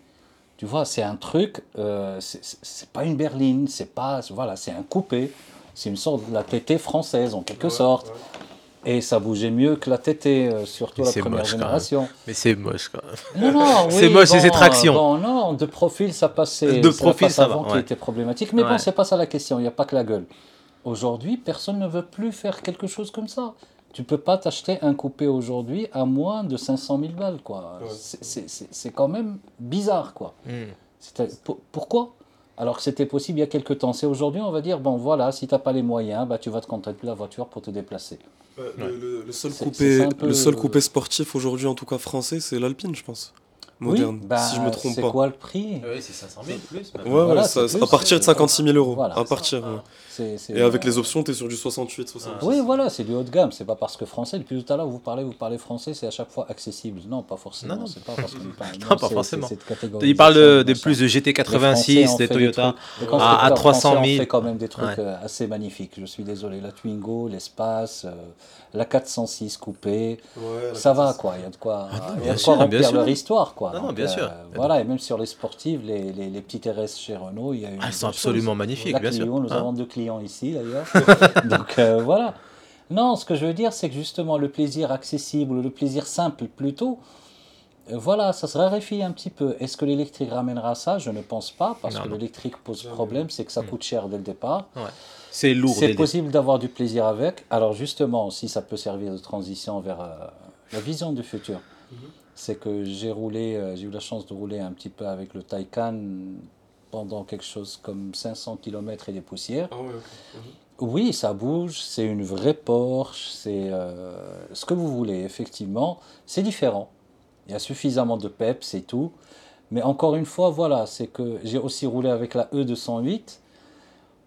Tu vois, c'est un truc, euh, c'est- c'est c'est pas une berline, c'est pas. Voilà, c'est un coupé, c'est une sorte de la TT française en quelque sorte. Et ça bougeait mieux que la TT, euh, surtout Mais la c'est première moche, quand même. génération. Mais c'est moche, quoi. Non, non, C'est moche, c'est bon, ses tractions. Bon, non, de profil, ça passait. De c'est profil, ça va, avant qui ouais. était problématique. Mais bon, c'est pas ça la question, il n'y a pas que la gueule. Aujourd'hui, personne ne veut plus faire quelque chose comme ça. Tu peux pas t'acheter un coupé aujourd'hui à moins de 500 000 balles, quoi. Ouais. C'est- C'est c'est- c'est quand même bizarre, quoi. Hmm. Pour- Pourquoi? Alors que c'était possible il y a quelques temps. C'est aujourd'hui, on va dire, bon voilà, si tu n'as pas les moyens, bah, tu vas te contenter de la voiture pour te déplacer. Euh, le, le- le seul coupé, le seul coupé sportif aujourd'hui, en tout cas français, c'est l'Alpine, je pense. Moderne, oui, bah, si je me trompe c'est pas. quoi le prix? Oui, c'est 500 000 plus. Ouais, Voilà, ouais, c'est ça, ça- plus, à partir de c'est- 56 000 euros. Voilà, à c'est partir. ouais. C'est- c'est- Et avec euh, les options, t'es sur du 68, 70. Oui, voilà, c'est du haut de gamme. C'est pas parce que français, depuis tout à l'heure, vous parlez, vous parlez français, c'est à chaque fois accessible. Non, pas forcément. Non, non. C'est pas parce qu'on parle. Non, pas forcément. Il Il parle de, des machin. plus de Les Français GT86, ont des Toyota. à- constructeurs à 300 français ont 000. fait quand même des trucs Ouais. euh, assez magnifiques. Je suis désolé. La Twingo, l'espace, euh, la 406 coupée, Ouais, la ça va quoi. Il y a de quoi, Ah non, il y a bien de sûr, quoi bien remplir leur histoire quoi. Non, non, Donc, bien sûr. Voilà, et même sur les sportives, les, les, les petites RS chez Renault, il y a eu. Ah, elles sont choses. absolument magnifiques, La bien sûr. Nous Hein. avons deux clients ici d'ailleurs. Donc euh, voilà. Non, ce que je veux dire, c'est que justement le plaisir accessible, le plaisir simple plutôt, euh, voilà, ça se raréfie un petit peu. Est-ce que l'électrique ramènera ça? Je ne pense pas, parce Non, que l'électrique pose problème, c'est que ça Mm. coûte cher dès le départ. C'est lourd. C'est le possible d'avoir du plaisir avec. Alors justement, si ça peut servir de transition vers euh, la vision du futur, Mhm. c'est que j'ai roulé, euh, j'ai eu la chance de rouler un petit peu avec le Taycan pendant quelque chose comme 500 km et des poussières. Ah ouais. Mhm. Oui, ça bouge, c'est une vraie Porsche, c'est euh, ce que vous voulez, effectivement. C'est différent. Il y a suffisamment de peps, c'est tout. Mais encore une fois, voilà, c'est que j'ai aussi roulé avec la E208.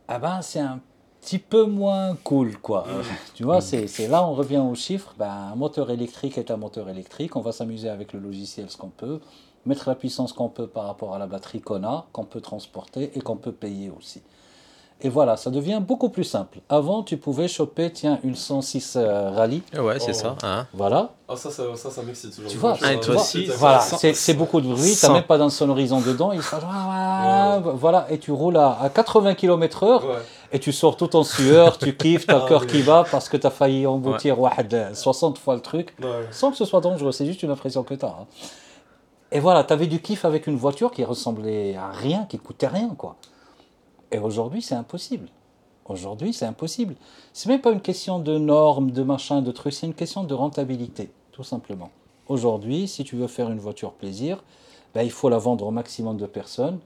Ah ben, c'est un petit peu moins cool, quoi. Tu vois, c'est c'est là, on revient aux chiffres. Ben, un moteur électrique est un moteur électrique. On va s'amuser avec le logiciel ce qu'on peut, mettre la puissance qu'on peut par rapport à la batterie qu'on a, qu'on peut transporter et qu'on peut payer aussi. Et voilà, ça devient beaucoup plus simple. Avant, tu pouvais choper, tiens, une 106 euh, Rallye. début. Ouais, c'est Oh. ça. hein. Voilà. Ah, ça, ça, ça, ça m'excite. genre Tu vois. Ah, toi ouais, aussi, c'est- c'est- Voilà, c'est beaucoup de bruit, tu n'as même pas d'insonorisant dedans, il genre, ah, ah, voilà, et tu roules à, à 80 km/h Ouais. et tu sors tout en sueur, tu kiffes, t'as le Ah, cœur oui. qui bat parce que tu as failli emboutir wahed, 60 fois le truc, Ouais. sans que ce soit dangereux, c'est juste une impression que tu as. Et voilà, tu avais du kiff avec une voiture qui ressemblait à rien, qui coûtait rien, quoi. Et aujourd'hui, c'est impossible. Aujourd'hui, c'est impossible. C'est même pas une question de normes, de machin, de trucs, c'est une question de rentabilité, tout simplement. Aujourd'hui, si tu veux faire une voiture plaisir, ben, il faut la vendre au maximum de personnes.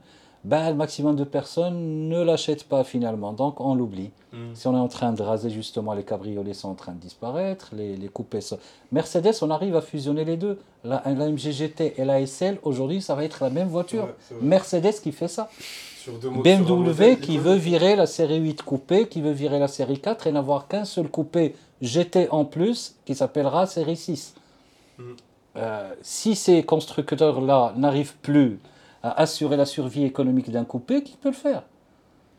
Ben, le maximum de personnes ne l'achètent pas finalement, donc on l'oublie. Mm. Si on est en train de raser justement, les cabriolets sont en train de disparaître, les, les coupés sont... Mercedes, on arrive à fusionner les deux. La, la MG GT et la SL, aujourd'hui, ça va être la même voiture. Ouais. Mercedes qui fait ça. BMW qui veut virer la série 8 coupé, qui veut virer la série 4 et n'avoir qu'un seul coupé GT en plus qui s'appellera série 6. Mm. Euh, si ces constructeurs-là n'arrivent plus à assurer la survie économique d'un coupé, qui peut le faire?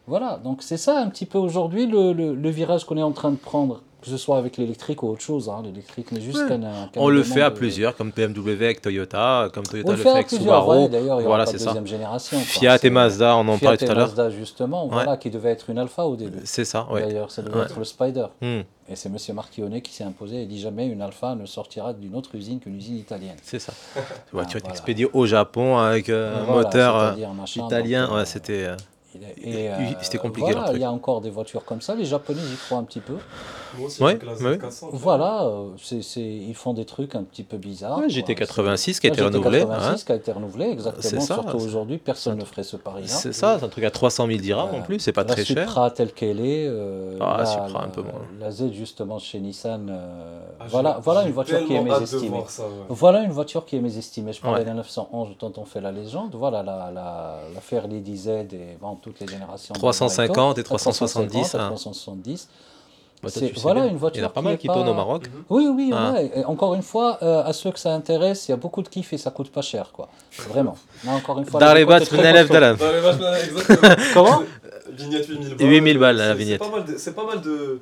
Voilà, donc c'est ça un petit peu aujourd'hui le, le- le virage qu'on est en train de prendre, que ce soit avec l'électrique ou autre chose. hein. L'électrique n'est juste Ouais. qu'un. qu'un On le fait à de- plusieurs, comme BMW avec Toyota, comme Toyota On le fait avec Subaru. ouais, d'ailleurs, il y aura Voilà, c'est ça. deuxième génération. quoi. Fiat et Mazda, on en parlait tout à l'heure. Mazda, justement, voilà, qui devait être une alpha au début. C'est ça, ouais. D'ailleurs, ça devait Ouais. être le Spider. Hmm, Et c'est M. Marchionnet qui s'est imposé et dit jamais une alpha ne sortira d'une autre usine qu'une usine italienne. c'est ça. La voiture est expédiée au Japon avec euh, un Voilà, moteur euh, machin, italien. donc, euh, Ouais, c'était. Et, euh, C'était compliqué, Voilà, il y a encore des voitures comme ça. Les Japonais, j'y crois un petit peu. Moi aussi, Ouais, ouais. Z400. Voilà, euh, c'est, c'est- ils font des trucs un petit peu bizarres. Ouais, quoi. GT86 qui a été renouvelé. GT86 hein. qui a été renouvelé, exactement. C'est ça, Surtout aujourd'hui, personne ne ferait ce pari-là. C'est ça, c'est un truc à 300 000 dirhams en plus, c'est pas la très cher. Supra telle qu'elle est. euh, Ah, la, Supra, un la- peu moins. La Z, justement, chez Nissan. euh, Ah, voilà, voilà une voiture qui est mésestimée. ça. Voilà une voiture qui est mésestimée. Je parlais de la 911 dont on fait la légende. Voilà la, la, la Fairlady DZ et bon, toutes les générations. de 350 et Daito, 370, la hein. 370. Bah, toi, c'est- tu sais voilà bien. une voiture Il y en a pas qui mal qui pas- tournent au Maroc. Mhm. Oui, oui, Ah. ouais. Et encore une fois, euh, à ceux que ça intéresse, il y a beaucoup de kiff et ça coûte pas cher, quoi. Vraiment. Là, encore une fois. Dans les. Comment Vignette 8000 balles. 8000 balles, la C'est- vignette. C'est pas mal de.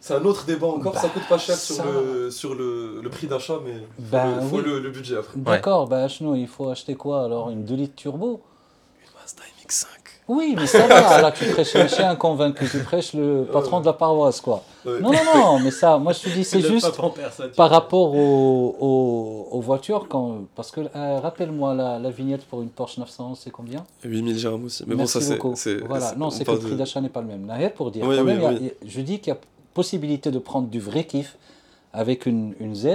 C'est un autre débat encore, Bah, ça coûte pas cher sur, le, sur le, le prix d'achat, mais il faut, Ben le, faut oui. le, le budget après. D'accord, bah, Chno, il faut acheter quoi alors Une 2 litres turbo? Une Mazda MX-5. Oui, mais ça va, là, tu prêches le chien convaincu, tu prêches le patron de la paroisse, quoi. Ouais. Non, non, non, mais ça, moi je te dis, c'est juste par rapport aux, aux, aux voitures, quand, parce que, euh, rappelle-moi, la, la vignette pour une Porsche 911, c'est combien? 8000 dirhams aussi. Mais bon, Merci ça c'est. Voilà, non, on c'est que le prix de- d'achat n'est pas le même. Naher, pour dire, Oui, quand oui, même, oui. a- je dis qu'il y a possibilité de prendre du vrai kiff avec une, une Z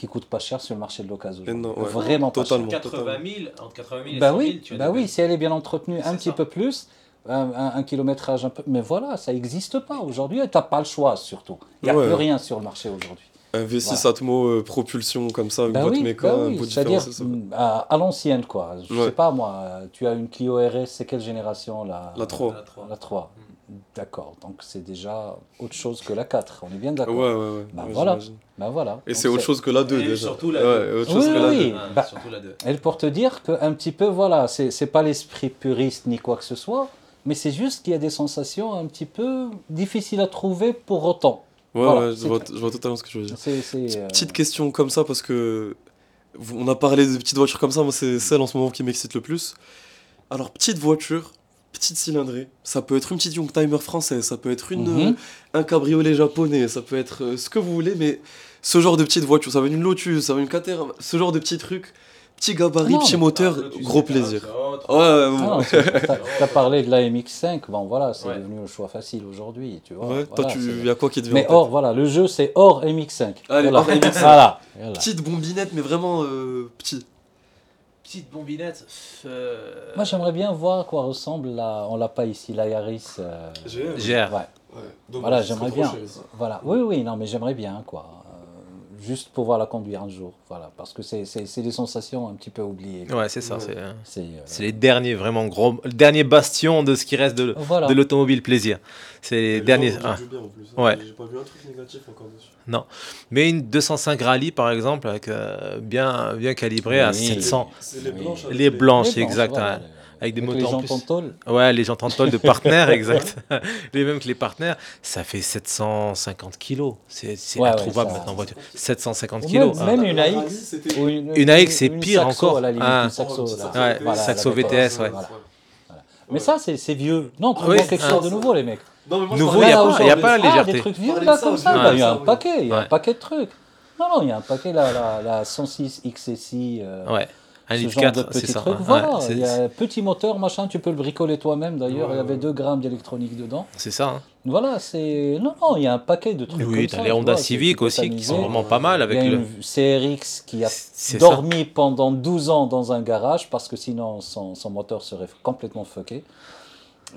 qui coûte pas cher sur le marché de l'occasion. Ouais. Vraiment pas cher. Totalement. 80 000, entre 80 000 et Bah 100 000, oui, tu as bah oui, si elle est bien entretenue un petit ça. peu plus, un, un- un kilométrage un peu. Mais voilà, ça n'existe pas aujourd'hui et tu n'as pas le choix surtout. Il n'y a Ouais. plus rien sur le marché aujourd'hui. Un V6 Voilà. Atmo euh, propulsion comme ça, une Bah boîte oui, méca, bah un oui, c'est-à-dire à, à l'ancienne quoi. Je Ouais. sais pas moi, tu as une Clio RS, c'est quelle génération là La 3. La 3. D'accord, donc c'est déjà autre chose que la 4, on est bien d'accord. Ouais, ouais, ouais. Bah ouais, voilà. Ben voilà. Et c'est autre chose que la 2 Et déjà. surtout la Ouais, 2. autre chose Oui, que la oui. 2. Bah, surtout la 2. Elle pour te dire qu'un petit peu, voilà, c'est pas l'esprit puriste ni quoi que ce soit, mais c'est juste qu'il y a des sensations un petit peu difficiles à trouver pour autant. Ouais, Voilà, ouais, je c'est vois, tout. je vois totalement ce que tu veux dire. C'est, c'est, euh, Petite question comme ça parce que on a parlé de petites voitures comme ça, moi c'est celle en ce moment qui m'excite le plus. Alors petite voiture, petite cylindrée, ça peut être une petite Youngtimer française, ça peut être une, Mhm. euh, un cabriolet japonais, ça peut être euh, ce que vous voulez, mais ce genre de petite voiture, ça va être une Lotus, ça va être une Caterham, ce genre de petits trucs, petit gabarit, Non, petit moteur, gros plaisir. Ouais, ouais, bon. Ah tu as, parlé de la MX5, bon voilà, c'est Ouais. devenu le choix facile aujourd'hui, tu vois. Ouais, toi, voilà, tu c'est- y a quoi qui te vient Mais or, voilà, le jeu c'est hors MX5. Allez, voilà. hors MX5. Voilà, voilà. Petite bombinette, mais vraiment euh, petit. Petite bombinette. euh, Moi j'aimerais bien voir à quoi ressemble la, on l'a pas ici, la Yaris. euh, GR. Ouais. Voilà, j'aimerais bien. Voilà, oui, oui, non, mais j'aimerais bien, quoi. Euh, juste pouvoir la conduire un jour, voilà, parce que c'est, c'est, c'est des sensations un petit peu oubliées. Ouais, c'est ça. C'est C'est, euh, c'est les derniers vraiment gros, le dernier bastion de ce qui reste de, voilà. de l'automobile plaisir. C'est les derniers. ah. Ouais. J'ai pas vu un truc négatif encore dessus. Mais une 205 rallye par exemple, avec, euh, bien, bien calibrée à Oui. 700. C'est les blanches. avec Les blanches, Les blanches, exact. voilà, hein. Avec des Avec moteurs les en jantes plus. tôle. Ouais, les jantes en tôle de partenaires, exact. les mêmes que les partenaires. Ça fait 750 kilos. C'est Ouais, ouais, introuvable ça- maintenant en voiture. 750 Ou kilos. même- même une AX. Ou une, Une AX, c'est pire Saxo, encore. à la limite, Ah. une Saxo, là. Ouais, Voilà, Saxo VTS, ouais. Voilà. Mais ça, c'est, vieux. Non, trouve Oui, quelque ah. chose de nouveau, les mecs. Non, mais moi, Nouveau, parlais y a de pas- y a pas la ça. Ah, légèreté. des trucs vieux, là, comme ça. bah, Il y a ça, un paquet, il y a un Ouais. paquet de trucs. Non, non, il y a un paquet, la, la, la 106 XSI. euh, Ouais. Un ce litre genre de 4, c'est petits ça. trucs. Ouais, Voilà, c'est- il y a un petit moteur, machin, tu peux le bricoler toi-même d'ailleurs. Ouais, il y avait ouais. 2 grammes d'électronique dedans. C'est ça. hein. Voilà, c'est. Non, non, il y a un paquet de trucs. Oui, comme t'as ça, les tu Honda tu Civic aussi qui sont vraiment pas mal Il y avec a le. une CRX qui a C'est ça. dormi pendant 12 ans dans un garage parce que sinon son, son moteur serait complètement fucké.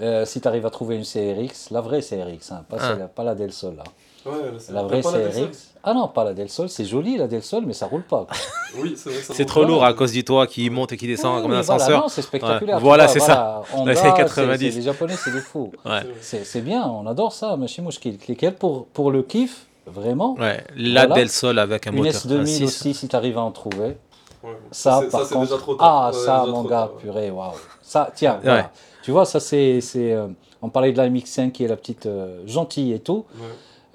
Euh, si tu arrives à trouver une CRX, la vraie CRX, hein, pas, Ah. celle- pas la Del Sol. Là. Ouais, La vraie la CRX. Ah non, pas la Del Sol, c'est joli la Del Sol, mais ça roule pas. Oui, c'est vrai. ça C'est monte trop lourd à cause du toit qui monte et qui descend Oui, comme un voilà, ascenseur. non, c'est spectaculaire. Ouais, voilà, c'est ça. Honda, La c'est- 90. c'est- Les Japonais, c'est des fous. Ouais. C'est bien, on adore ça, Mouchkil. Lesquels pour, pour le kiff, vraiment. Ouais, la Voilà. Del Sol avec un Une moteur S2000 1.6. aussi, si tu arrives à en trouver. Ouais. Ça, c'est- par c'est contre. déjà trop tard. Ah, Ouais, ça, déjà mon trop gars, purée, waouh. Ça, tiens, Ouais. voilà. Tu vois, ça, c'est. c'est, euh, on parlait de la MX5 qui est la petite euh, gentille et tout.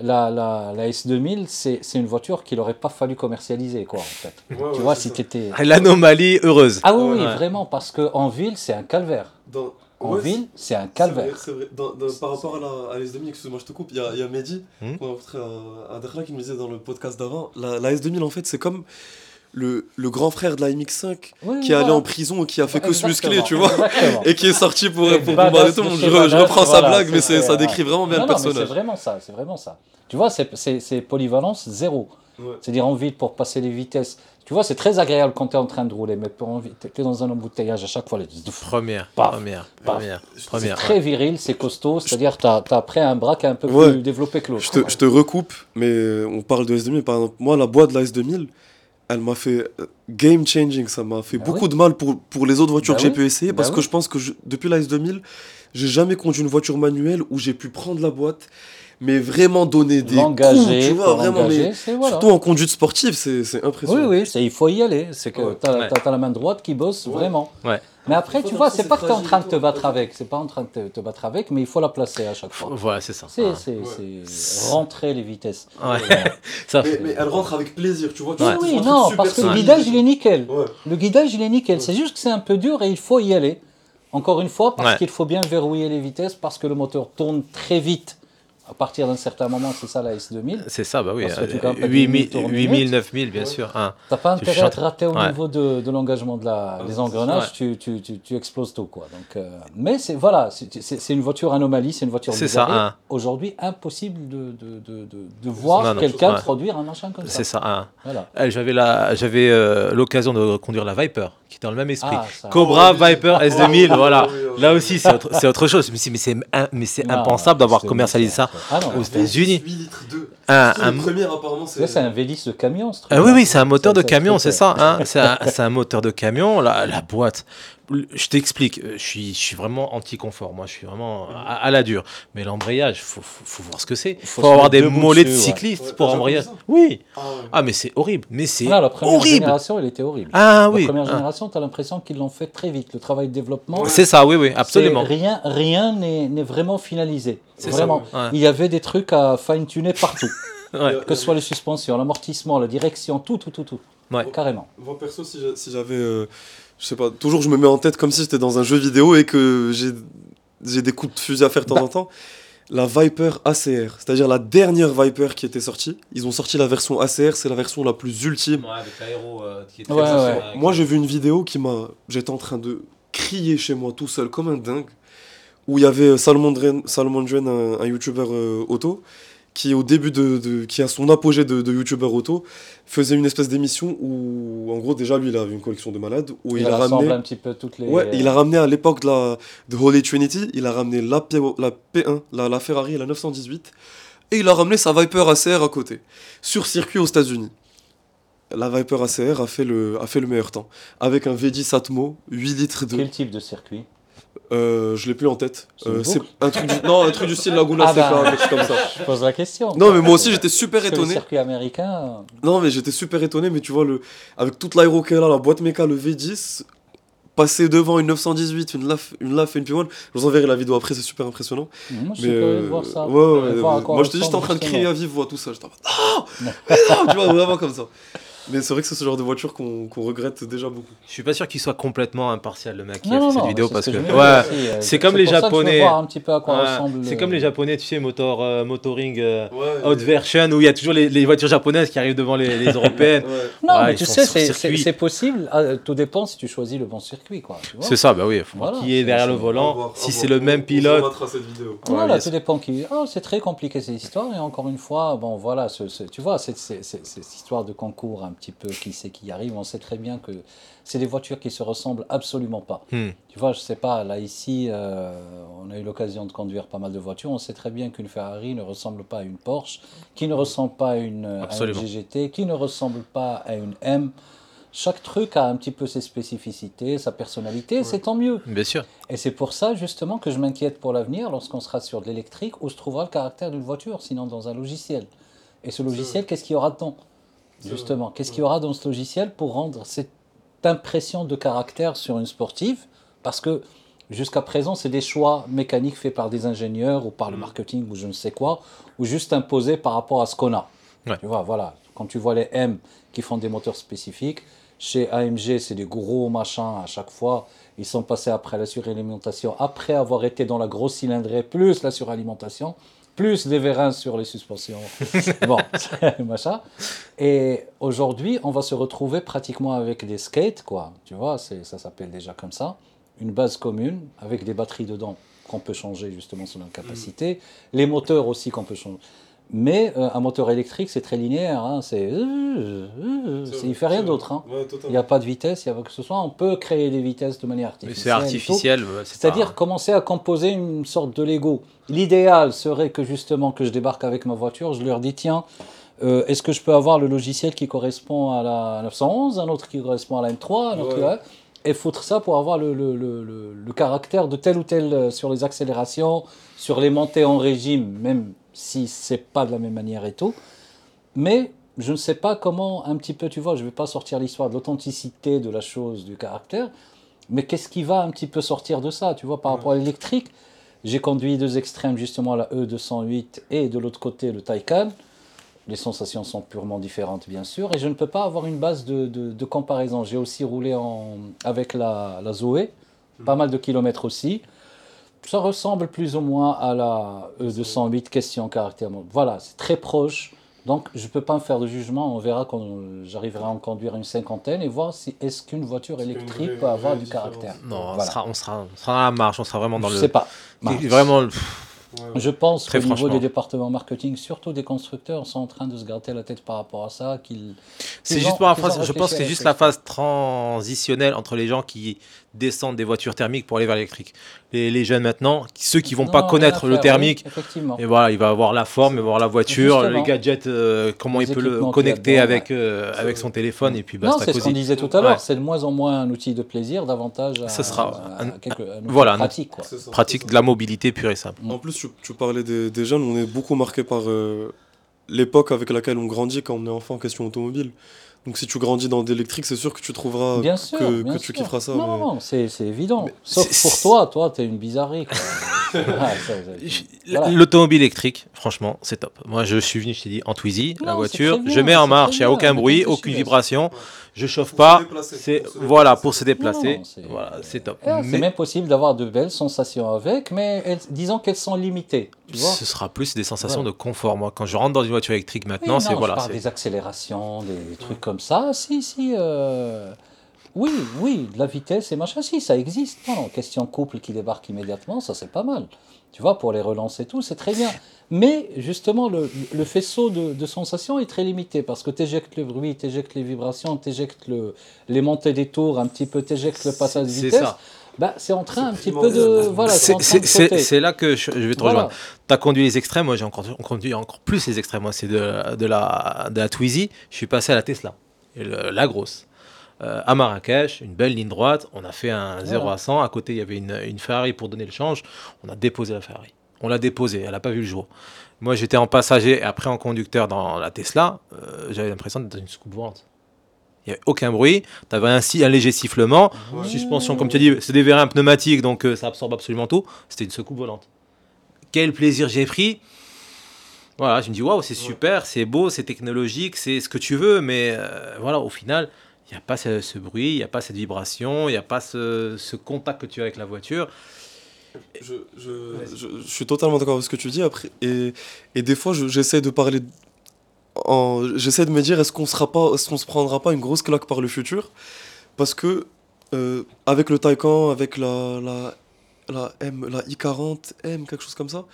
La, la, la S2000, c'est c'est une voiture qu'il n'aurait pas fallu commercialiser, quoi, en fait. Ouais, tu ouais, vois, c'est si ça. tu étais. L'anomalie heureuse. Ah oui, oui, Ouais. vraiment, parce qu'en ville, c'est un calvaire. Dans- En Ouais, ville, c'est un calvaire. vrai, C'est vrai. Dans- dans- par rapport à la à la S2000, excuse-moi, je te coupe, il y a, il y a Mehdi, Hmm. à, à Dakhla, qui me disait dans le podcast d'avant, la, la S2000, en fait, c'est comme le, le grand frère de la MX5 Oui, qui est allé voilà. en prison et qui a fait que se muscler, tu vois. Exactement. Et qui est sorti pour, pour badass bombarder tout le de monde. Je, reprends sa blague, mais ça décrit vraiment bien Non, le mais c'est personnage. vraiment ça, c'est vraiment ça. Tu vois, c'est- polyvalence zéro. Ouais. C'est-à-dire en ville pour passer les vitesses. Tu vois, c'est très agréable quand tu es en train de rouler, mais pour en ville, tu es dans un embouteillage à chaque fois. Les... Première, Paf. première, Paf. première, C'est C'est première. très viril, c'est costaud, c'est-à-dire tu as, après un bras qui est un peu Ouais. plus développé que l'autre. Je te, je te recoupe, mais on parle de S2000. Par exemple, moi, la boîte de la S2000, elle m'a fait euh, game changing. Ça m'a fait Bah beaucoup oui. de mal pour, pour les autres voitures Bah que j'ai oui. pu essayer. Bah Parce que oui. je pense que je- depuis la S2000, j'ai jamais conduit une voiture manuelle où j'ai pu prendre la boîte, mais vraiment donner des coups. Tu vois, vraiment. Mais, voilà. Surtout en conduite sportive, c'est c'est Oui, impressionnant. oui, c'est- il faut y aller. C'est que Ouais. tu as, Ouais. la main droite qui bosse Ouais. vraiment. Ouais. Mais après, tu vois, c'est pas que tu es en train de te battre avec. C'est pas en train de te, te battre avec, mais il faut la placer à chaque fois. Voilà, c'est ça. C'est Ah. Ouais. rentrer les vitesses. Ouais. ça Mais, fait. mais elle rentre avec plaisir, tu vois. tu que oui, non, super parce que le guidage, il est nickel. Ouais. Le guidage, il est nickel. C'est juste que c'est un peu dur et il faut y aller. Encore une fois, parce Ouais. qu'il faut bien verrouiller les vitesses, parce que le moteur tourne très vite. À partir d'un certain moment, c'est ça la S2000. C'est ça, bah oui. Parce que tu euh, quand même pas 8000, 10 tours 8000, minutes. 9000, bien Ouais. sûr. hein. T'as pas Tu intérêt à te rater au Ouais. niveau de, de l'engagement de la, Ah, des engrenages, ouais. tu, tu, tu, tu exploses tout. Quoi. Donc, euh, mais c'est voilà, c'est une voiture anomalie, c'est une voiture C'est ça, bizarre. hein. Aujourd'hui, impossible de, de, de, de, de voir quelqu'un ouais. produire un machin comme ça. C'est ça. hein. Voilà. Euh, J'avais euh, l'occasion de conduire la Viper, qui est dans le même esprit. Ah. Cobra, Oh. Viper, S2000, Oh, voilà. Là aussi, c'est autre, chose. Mais c'est, mais impensable d'avoir commercialisé ça. Ah non, aux États-Unis. 8 litres 2. Un- C'est un- le premier, apparemment, c'est. Là, c'est un V10 de camion, ce truc. Ah oui, oui, c'est un moteur de camion, c'est ça. Hein c'est, un, moteur de camion. La, la boîte, je t'explique, euh, je suis, je suis vraiment anti-confort. Moi, je suis vraiment à, à la dure. Mais l'embrayage, faut, faut, faut voir ce que c'est. Faut faut avoir des mollets de ouais. Ouais, pour embrayer. Oui. Ah. Ah, mais c'est horrible. Mais c'est Là, la première horrible. génération, elle était horrible. Ah oui. La première Ah. génération, tu as l'impression qu'ils l'ont fait très vite. Le travail de développement, C'est ça, oui, oui, absolument. rien rien n'est vraiment finalisé. C'est Vraiment. ça, ouais. Il y avait des trucs à fine-tuner partout. Ouais. que ce soit les suspensions, l'amortissement, la direction, tout, tout, tout, tout. Ouais. Carrément. Moi perso, si j'avais, euh, je sais pas, toujours je me mets en tête comme si j'étais dans un jeu vidéo et que j'ai j'ai des coups de fusil à faire de temps Bah. en temps. La Viper ACR, c'est-à-dire la dernière Viper qui était sortie. Ils ont sorti la version ACR, c'est la version la plus ultime. avec l'aéro qui est Ouais, ouais. Moi j'ai vu une vidéo qui m'a, j'étais en train de crier chez moi tout seul comme un dingue, où il y avait euh, Salomon Drain, un, un YouTuber euh, auto, qui au début de, de- qui a son apogée de, de YouTuber auto, faisait une espèce d'émission où, en gros déjà lui il avait une collection de malades, où il, a rassemble ramené, un petit peu toutes les. ouais, il a ramené à l'époque de la de Holy Trinity, il a ramené la, P, la P1, la, la Ferrari, la 918, et il a ramené sa Viper ACR à côté, sur circuit aux États-Unis. La Viper ACR a fait le, a fait le meilleur temps. Avec un V10 Atmo, 8 litres de. Quel type de circuit? Euh, je l'ai plus en tête. C'est Euh, c'est un truc du, non, un truc du style Laguna Ah bah. Seca, quelque chose comme ça. Je pose la question. Non, mais moi aussi j'étais super que le étonné. circuit américain. Non, mais j'étais super étonné, mais tu vois, le, avec toute l'aéro qu'elle a, la boîte méca, le V10, passer devant une 918, une LAF, une LAF et une P1, je vous enverrai la vidéo après, c'est super impressionnant. Moi, je suis Mais curieux de euh, voir ça. ouais, ouais, voir moi je te dis, j'étais en train de crier à vive voix, tout ça. J'étais en mode, non, mais non, tu vois, vraiment comme ça. Mais c'est vrai que c'est ce genre de voiture qu'on regrette déjà beaucoup. Je suis pas sûr qu'il soit complètement impartial le mec qui Non, a fait non, cette non, vidéo c'est parce ce que, ouais, euh, c'est comme les Japonais. Ouais, c'est comme les japonais, tu sais, motor, euh, motoring euh, Ouais, out version où il y a toujours les, les voitures japonaises qui arrivent devant les, les européennes. Ouais. Non, Ouais, mais tu sais, c'est- possible. Ah, Tout dépend si tu choisis le bon circuit, quoi. C'est ça, bah oui, faut Voilà, qui est derrière le volant. si c'est le On- même pilote. Voilà, tout dépend qui. Ah, c'est très compliqué ces histoires. Et encore une fois, bon, voilà, tu vois, cette histoire de concours un petit peu qui c'est qui arrive. On sait très bien que c'est des voitures qui se ressemblent absolument pas. Hmm. Tu vois, je sais pas, là ici, euh, on a eu l'occasion de conduire pas mal de voitures. On sait très bien qu'une Ferrari ne ressemble pas à une Porsche, qui ne ressemble pas à une, à une. GGT, qui ne ressemble pas à une M. Chaque truc a un petit peu ses spécificités, sa personnalité, c'est tant mieux. bien sûr. Et c'est pour ça justement que je m'inquiète pour l'avenir lorsqu'on sera sur de l'électrique où se trouvera le caractère d'une voiture, sinon dans un logiciel. Et ce logiciel, qu'est-ce qu'il y aura dedans? Justement, qu'est-ce qu'il y aura dans ce logiciel pour rendre cette impression de caractère sur une sportive? Parce que jusqu'à présent, c'est des choix mécaniques faits par des ingénieurs ou par le marketing ou je ne sais quoi, ou juste imposés par rapport à ce qu'on a. Ouais. Tu vois, voilà. Quand tu vois les M qui font des moteurs spécifiques, chez AMG, c'est des gros machins à chaque fois. Ils sont passés après la suralimentation, après avoir été dans la grosse cylindrée, plus la suralimentation, plus des vérins sur les suspensions. bon, machin. Et aujourd'hui, on va se retrouver pratiquement avec des skates, quoi. Tu vois, ça s'appelle déjà comme ça. Une base commune avec des batteries dedans qu'on peut changer justement selon la capacité. Les moteurs aussi qu'on peut changer. Mais euh, un moteur électrique, c'est très linéaire. hein, C'est, euh, euh, c'est- il fait rien d'autre. hein. Ouais, Il n'y a pas de vitesse, il y a quoi que ce soit. On peut créer des vitesses de manière Mais artificielle. c'est artificiel. C'est-à-dire pas- commencer à composer une sorte de Lego. L'idéal serait que justement que je débarque avec ma voiture, je leur dis tiens, euh, est-ce que je peux avoir le logiciel qui correspond à la 911, un autre qui correspond à la M3, un autre Ouais. et foutre ça pour avoir le, le, le, le- le caractère de tel ou tel sur les accélérations, sur les montées en régime, même si c'est pas de la même manière et tout. Mais je ne sais pas comment, un petit peu, tu vois, je ne vais pas sortir l'histoire de l'authenticité de la chose, du caractère, mais qu'est-ce qui va un petit peu sortir de ça, tu vois, par rapport à l'électrique? J'ai conduit deux extrêmes, justement, la E208 et de l'autre côté le Taycan. Les sensations sont purement différentes, bien sûr, et je ne peux pas avoir une base de, de- de comparaison. J'ai aussi roulé en, avec la, la Zoé, pas mal de kilomètres aussi. Ça ressemble plus ou moins à la E208 question caractère. Voilà, c'est très proche. Donc, je ne peux pas me faire de jugement. On verra quand j'arriverai à en conduire une cinquantaine et voir si est-ce qu'une voiture électrique vraie- peut avoir du différence. caractère. Non, on, sera, on, sera, on sera dans la marche, on sera vraiment dans je le. sais pas. Vraiment. Ouais. Je pense qu'au niveau des départements marketing, surtout des constructeurs, sont en train de se gratter la tête par rapport à ça. qu'ils C'est juste pour la phase, je pense que c'est à juste la phase transitionnelle entre les gens qui descendre des voitures thermiques pour aller vers l'électrique. Les, les jeunes maintenant, ceux qui vont Non, pas connaître le thermique, oui, et voilà, il va avoir la forme, il va avoir la voiture, Justement. les gadgets, euh, comment Les il peut le connecter avec, euh, avec son téléphone et puis non, c'est ce qu'on disait tout à l'heure. Ouais. C'est de moins en moins un outil de plaisir, davantage Ce sera un- à quelque- un outil voilà, pratique. Quoi. Ça, Pratique de la mobilité pure et simple. ça. En plus, tu, tu parlais des, des jeunes, on est beaucoup marqué par euh, l'époque avec laquelle on grandit quand on est enfant en question automobile. Donc si tu grandis dans l'électrique, c'est sûr que tu trouveras Bien sûr, que, bien que tu sûr. kifferas ça. Non, mais- non, c'est c'est évident. Mais Sauf c'est- pour toi, toi, t'es une bizarrerie. voilà. L'automobile électrique, franchement, c'est top. Moi, je suis venu, je t'ai dit, en Twizy, Non, la voiture. bien, je mets en marche, il n'y a aucun bruit, aucune vibration. Je chauffe Pour pas. C'est pour se voilà déplacer. pour se déplacer. Non, c'est- voilà, c'est top. Ah, C'est même possible d'avoir de belles sensations avec, mais elles- disons qu'elles sont limitées. Tu vois ce sera plus des sensations Voilà. de confort. Moi, quand je rentre dans une voiture électrique maintenant, Oui, c'est je voilà. parle c'est- des accélérations, des trucs comme ça. Si, si. euh, Oui, oui, de la vitesse et machin, si, ça existe. Non, question couple qui débarque immédiatement, ça c'est pas mal. Tu vois, pour les relancer et tout, c'est très bien. Mais justement, le, le faisceau de, de sensations est très limité parce que tu éjectes le bruit, tu éjectes les vibrations, tu éjectes le, les montées des tours, un petit peu, tu éjectes le passage de C'est vitesse. ça. Bah, c'est en train un petit peu de. Voilà, c'est là que je, je vais te Voilà. rejoindre. Tu as conduit les extrêmes, moi j'ai encore, on conduit encore plus les extrêmes. Moi, c'est de, de, la, de la Twizy. Je suis passé à la Tesla, Et le- la grosse. Euh, à Marrakech, une belle ligne droite. On a fait un 0 à 100. À côté, il y avait une, une Ferrari pour donner le change. On a déposé la Ferrari. On l'a déposée, elle n'a pas vu le jour. Moi, j'étais en passager et après en conducteur dans la Tesla. euh, J'avais l'impression d'être dans une soucoupe volante. Il n'y avait aucun bruit. Tu avais un, léger sifflement. Suspension, comme tu as dit, c'est des vérins pneumatiques, donc euh, ça absorbe absolument tout. C'était une secoupe volante. Quel plaisir j'ai pris. Voilà, je me dis, waouh, c'est super, c'est beau, c'est technologique, c'est ce que tu veux, mais euh, voilà, au final, il n'y a pas ce, ce bruit, il n'y a pas cette vibration, il n'y a pas ce, ce contact que tu as avec la voiture. Je, je, je, je suis totalement d'accord avec ce que tu dis. Après et, et des fois je- j'essaie de parler j'essaie de me dire est-ce qu'on est-ce qu'on se prendra pas une grosse claque par le futur? Parce que euh, avec le Taycan avec la la la M la i40 M quelque chose comme ça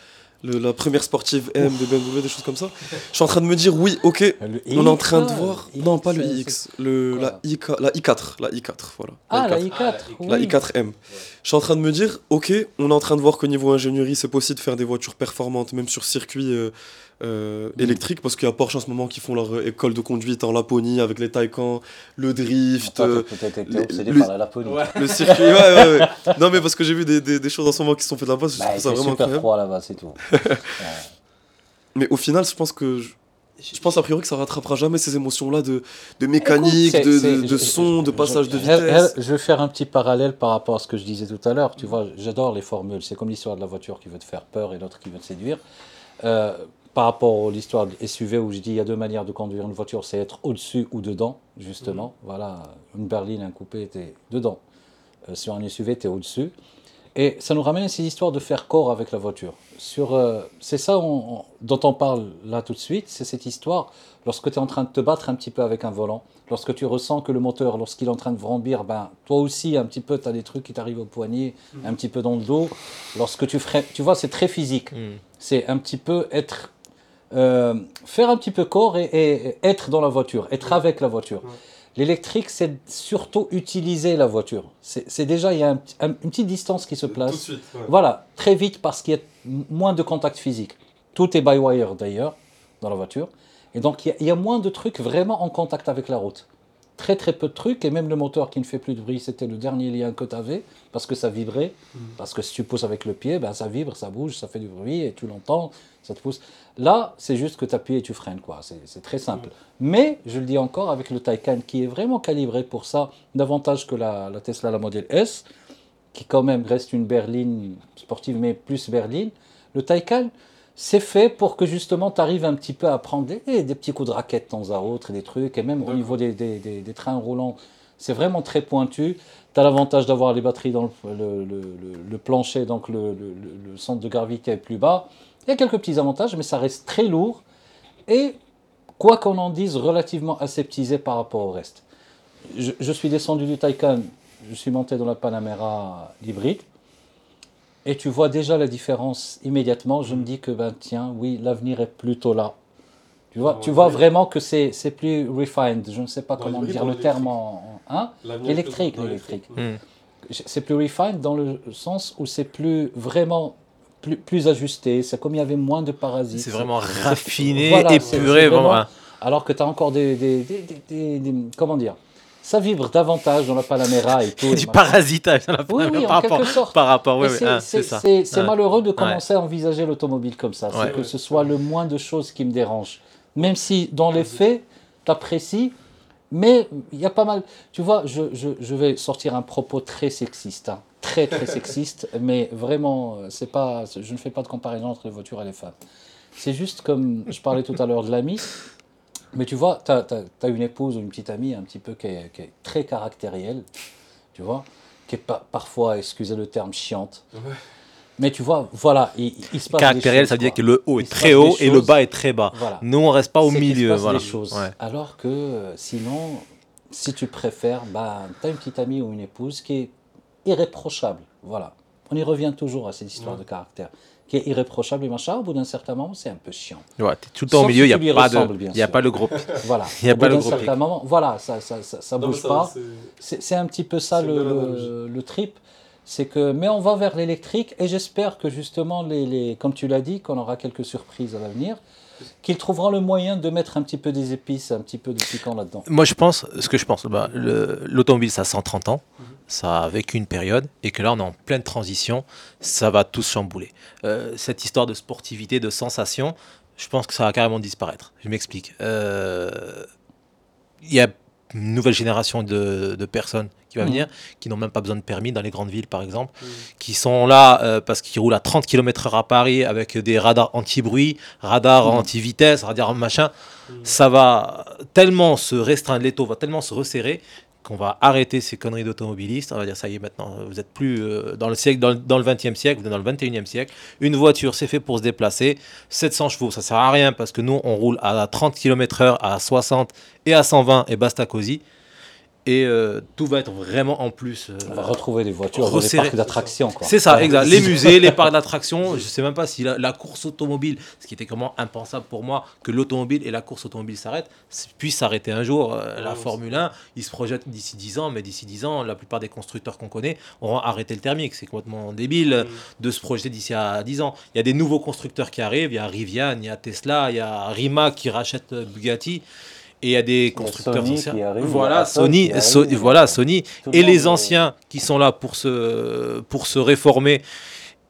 le- la première sportive M de BMW des choses comme ça je suis en train de me dire oui ok on est en train de voir non pas le iX le la, IK, la i4 la i4 voilà Ah, la i4. i4. La oui. i4M. Je suis en train de me dire, ok, on est en train de voir qu'au niveau ingénierie, c'est possible de faire des voitures performantes, même sur circuit euh, euh, Mm. électrique, parce qu'il y a Porsche en ce moment qui font leur euh, école de conduite en Laponie avec les Taycan, le drift, Toi, euh, été le- par la Laponie. le circuit. Ouais, ouais, ouais. Non, mais parce que j'ai vu des, des, des choses en ce moment qui sont faites là-bas, je Bah, trouve il ça vraiment super incroyable. froid là-bas, c'est tout. Ouais. Mais au final, je pense que. Je, je pense a priori que ça rattrapera jamais ces émotions-là de, de mécanique, Écoute, de, de, je- son, de je- passage de je- vitesse. je- Je vais faire un petit parallèle par rapport à ce que je disais tout à l'heure. Tu vois, j'adore les formules. C'est comme l'histoire de la voiture qui veut te faire peur et l'autre qui veut te séduire. Euh, par rapport à l'histoire de SUV où je dis il y a deux manières de conduire une voiture, c'est être au-dessus ou dedans, justement. Voilà, une berline, un coupé, t'es dedans. Euh, sur un SUV, t'es au-dessus. Et ça nous ramène à ces histoires de faire corps avec la voiture. Sur, euh, c'est ça on- on- dont on parle là tout de suite, c'est cette histoire lorsque tu es en train de te battre un petit peu avec un volant, lorsque tu ressens que le moteur, lorsqu'il est en train de vrombir, ben, toi aussi, un petit peu, tu as des trucs qui t'arrivent au poignet, un petit peu dans le dos. Lorsque tu freines, tu vois, c'est très physique. Mm. C'est un petit peu être. Euh, faire un petit peu corps et, être dans la voiture, être avec la voiture. L'électrique, c'est surtout utiliser la voiture. C'est déjà, il y a un petit- un- une petite distance qui se place. suite. Voilà, très vite parce qu'il y a moins de contact physique. Tout est by wire d'ailleurs dans la voiture. Et donc il y a- il y, a moins de trucs vraiment en contact avec la route. Très très peu de trucs et même le moteur qui ne fait plus de bruit, c'était le dernier lien que tu avais parce que ça vibrait. Parce que si tu pousses avec le pied, ben, ça vibre, ça bouge, ça fait du bruit et tu l'entends, ça te pousse. Là, c'est juste que tu appuies et tu freines. quoi. C'est très simple. Mais, je le dis encore, avec le Taycan qui est vraiment calibré pour ça, davantage que la, la Tesla, la modèle S, qui quand même reste une berline sportive, mais plus berline, le Taycan, c'est fait pour que justement tu arrives un petit peu à prendre des, des petits coups de raquette de temps à autre, et des trucs, et même au niveau des, trains roulants, c'est vraiment très pointu. Tu as l'avantage d'avoir les batteries dans le, plancher, donc le centre de gravité est plus bas. Il y a quelques petits avantages, mais ça reste très lourd, et quoi qu'on en dise, relativement aseptisé par rapport au reste. Je, je suis descendu du Taycan, je suis monté dans la Panamera hybride. Et tu vois déjà la différence immédiatement. Je me dis que, ben, tiens, oui, l'avenir est plutôt là. Tu vois, tu vois vraiment que c'est c'est plus refined. Je ne sais pas Dans comment dire le terme en. hein? L'électrique, l'électrique. Mm. c'est plus refined dans le sens où c'est plus vraiment plus, plus ajusté. C'est comme il y avait moins de parasites. C'est vraiment raffiné, Voilà, épuré. c'est vraiment, hein. Alors que tu as encore des, des, des- des- des- des- Comment dire? Ça vibre davantage dans la Panamera et tout. du parasitage dans la Oui, oui, en par, quelque rapport, sorte. par rapport, ouais, c'est- hein, c'est Ouais. malheureux de commencer à envisager l'automobile comme ça. C'est que ce soit le moins de choses qui me dérangent. Même si, dans les faits, tu apprécies, mais il y a pas mal. Tu vois, je, je, je vais sortir un propos très sexiste. hein. Très, très sexiste, mais vraiment, euh, c'est pas, je ne fais pas de comparaison entre les voitures et les femmes. C'est juste comme je parlais tout à l'heure de l'ami. Mais tu vois, tu as, une épouse ou une petite amie un petit peu qui est, qui est très caractérielle, tu vois, qui est pa- parfois, excusez le terme, chiante. Mais tu vois, voilà, il, il se passe des Caractériel, choses, ça veut dire que le haut Il est très haut des et le bas est très bas. Voilà. Nous, on reste pas au C'est qu'il se milieu. passe Voilà. des choses. Ouais. Alors que euh, sinon, si tu préfères, bah, tu as une petite amie ou une épouse qui est irréprochable. Voilà. On y revient toujours à cette histoire de caractère. Qui est irréprochable et machin, au bout d'un certain moment, c'est un peu chiant. Ouais, t'es tout le temps au milieu, il n'y a, pas de- ressembles, bien y a sûr. pas le groupe. Voilà. Il y a Au pas bout d'un certain moment, voilà, ça, ça, ça, ça Non, bouge ça, pas. c'est- un petit peu ça le, le, le trip. C'est que, mais on va vers l'électrique et j'espère que justement, les, les, comme tu l'as dit, qu'on aura quelques surprises à l'avenir, qu'ils trouveront le moyen de mettre un petit peu des épices, un petit peu de piquant là-dedans. Moi, je pense, ce que je pense, bah, le- l'automobile, ça a 130 ans, ça a vécu une période, et que là, on est en pleine transition, ça va tout chambouler. Euh, cette histoire de sportivité, de sensation, je pense que ça va carrément disparaître. Je m'explique. Euh, Il y a une nouvelle génération de personnes qui va Mhm. venir, qui n'ont même pas besoin de permis dans les grandes villes, par exemple, Mhm. qui sont là euh, parce qu'ils roulent à 30 km/h à Paris avec des radars anti-bruit, radars Mhm. anti-vitesse, radars machin ça va tellement se restreindre, l'étau va tellement se resserrer qu'on va arrêter ces conneries d'automobilistes. On va dire, ça y est, maintenant, vous êtes plus euh, dans le siècle, dans, le- dans le 20e siècle, vous êtes dans le 21e siècle. Une voiture, c'est fait pour se déplacer. 700 chevaux, ça sert à rien parce que nous, on roule à 30 km/h, à 60 et à 120 et basta cosy. Et euh, tout va être vraiment en plus. euh, On va retrouver des voitures dans des resserrer. parcs d'attractions. c'est ça, Ouais. exact. Les musées, les parcs d'attractions, je sais même pas si la, la course automobile, ce qui était comment impensable pour moi, que l'automobile et la course automobile s'arrêtent, puissent s'arrêter un jour. Euh, la Ouais, Formule 1, ils se projettent d'ici 10 ans, mais d'ici 10 ans, la plupart des constructeurs qu'on connaît auront arrêté le thermique. C'est complètement débile Mhm. de se projeter d'ici à 10 ans. Il y a des nouveaux constructeurs qui arrivent, il y a Rivian, il y a Tesla, il y a Rimac qui rachète Bugatti. Et il y a des constructeurs Sony anciens. arrive, voilà, Sony, arrive, So- voilà, Sony. Le Et les anciens qui sont là pour se, pour se réformer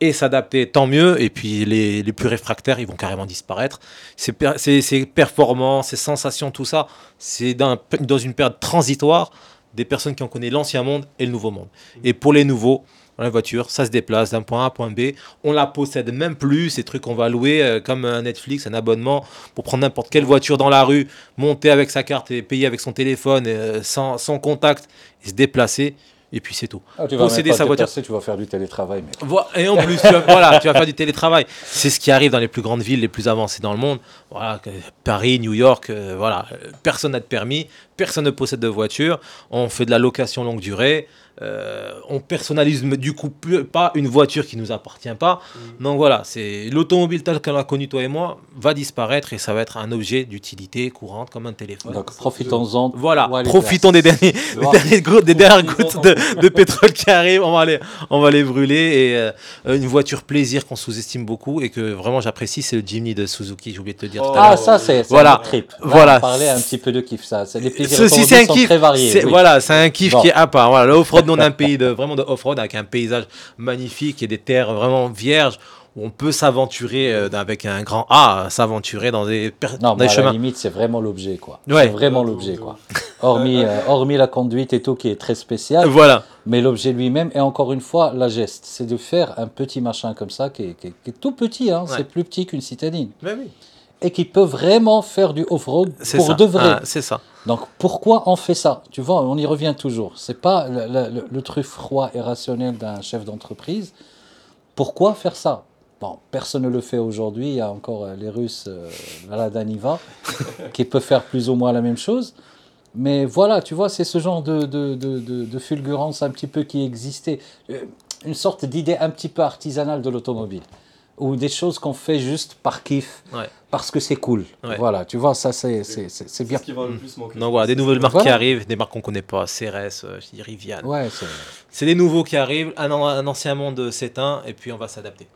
et s'adapter, tant mieux. Et puis les, les plus réfractaires, ils vont carrément disparaître. Ces, per- ces, ces performances, ces sensations, tout ça, c'est dans une période transitoire des personnes qui ont connu l'ancien monde et le nouveau monde. Et pour les nouveaux, la voiture, ça se déplace d'un point A à un point B. On la possède même plus, ces trucs qu'on va louer euh, comme un Netflix, un abonnement pour prendre n'importe quelle voiture dans la rue, monter avec sa carte et payer avec son téléphone euh, sans, sans contact et se déplacer. Et puis c'est tout. Ah, tu vas posséder sa voiture. tu vas faire du télétravail. mec. Et en plus, tu vas, voilà, tu vas faire du télétravail. C'est ce qui arrive dans les plus grandes villes, les plus avancées dans le monde. Voilà, Paris, New York, euh, voilà. Euh, Personne n'a de permis, personne ne possède de voiture. On fait de la location longue durée. Euh, on personnalise du coup pas une voiture qui nous appartient pas. Donc voilà, c'est l'automobile telle qu'on l'a connue toi et moi va disparaître et ça va être un objet d'utilité courante comme un téléphone. Donc profitons-en. Voilà, profitons des derniers, des gouttes, des dernières gouttes de, de pétrole qui arrivent. On va les, on va les brûler. Et euh, une voiture plaisir qu'on sous-estime beaucoup et que vraiment j'apprécie, c'est le Jimny de Suzuki. J'ai oublié de te dire tout à Ah, ça, c'est Voilà. un trip. Là, Voilà. On parlait un petit peu de kiff, ça. C'est- Les plaisirs Ceci, un kiff. très variés. oui. Voilà, c'est un kiff Bon. qui est à part. Voilà, le off-road, nous, on a un pays de vraiment de off-road avec un paysage magnifique et des terres vraiment vierges où on peut s'aventurer euh, avec un grand A, s'aventurer dans des, Non, dans mais des à la chemins. limite, c'est vraiment l'objet, quoi. Ouais. C'est vraiment l'objet, quoi. Hormis, euh, hormis la conduite et tout qui est très spécial, Voilà. mais l'objet lui-même, et encore une fois, la geste, c'est de faire un petit machin comme ça qui est, qui est- qui est tout petit, hein, Ouais. c'est plus petit qu'une citadine, Mais oui. Et qui peut vraiment faire du off-road pour ça. de vrai. Ah, c'est ça. Donc pourquoi on fait ça? Tu vois, on y revient toujours. C'est pas le, le- le- le truc froid et rationnel d'un chef d'entreprise. Pourquoi faire ça? Bon, personne ne le fait aujourd'hui. Il y a encore euh, les Russes, euh, la Daniva, qui peut faire plus ou moins la même chose. Mais voilà, tu vois, c'est ce genre de, de, de, de- de fulgurance un petit peu qui existait. Euh, Une sorte d'idée un petit peu artisanale de l'automobile. Ou des choses qu'on fait juste par kiff, Ouais. parce que c'est cool. Ouais. Voilà, tu vois, ça c'est c'est- c'est- bien. ce qui va le plus manquer. Donc voilà, des nouvelles marques Voilà. qui arrivent, des marques qu'on connaît pas, CRS, euh, je dis Rivian. Ouais, c'est- C'est des nouveaux qui arrivent, un, an- un ancien monde s'éteint et puis on va s'adapter.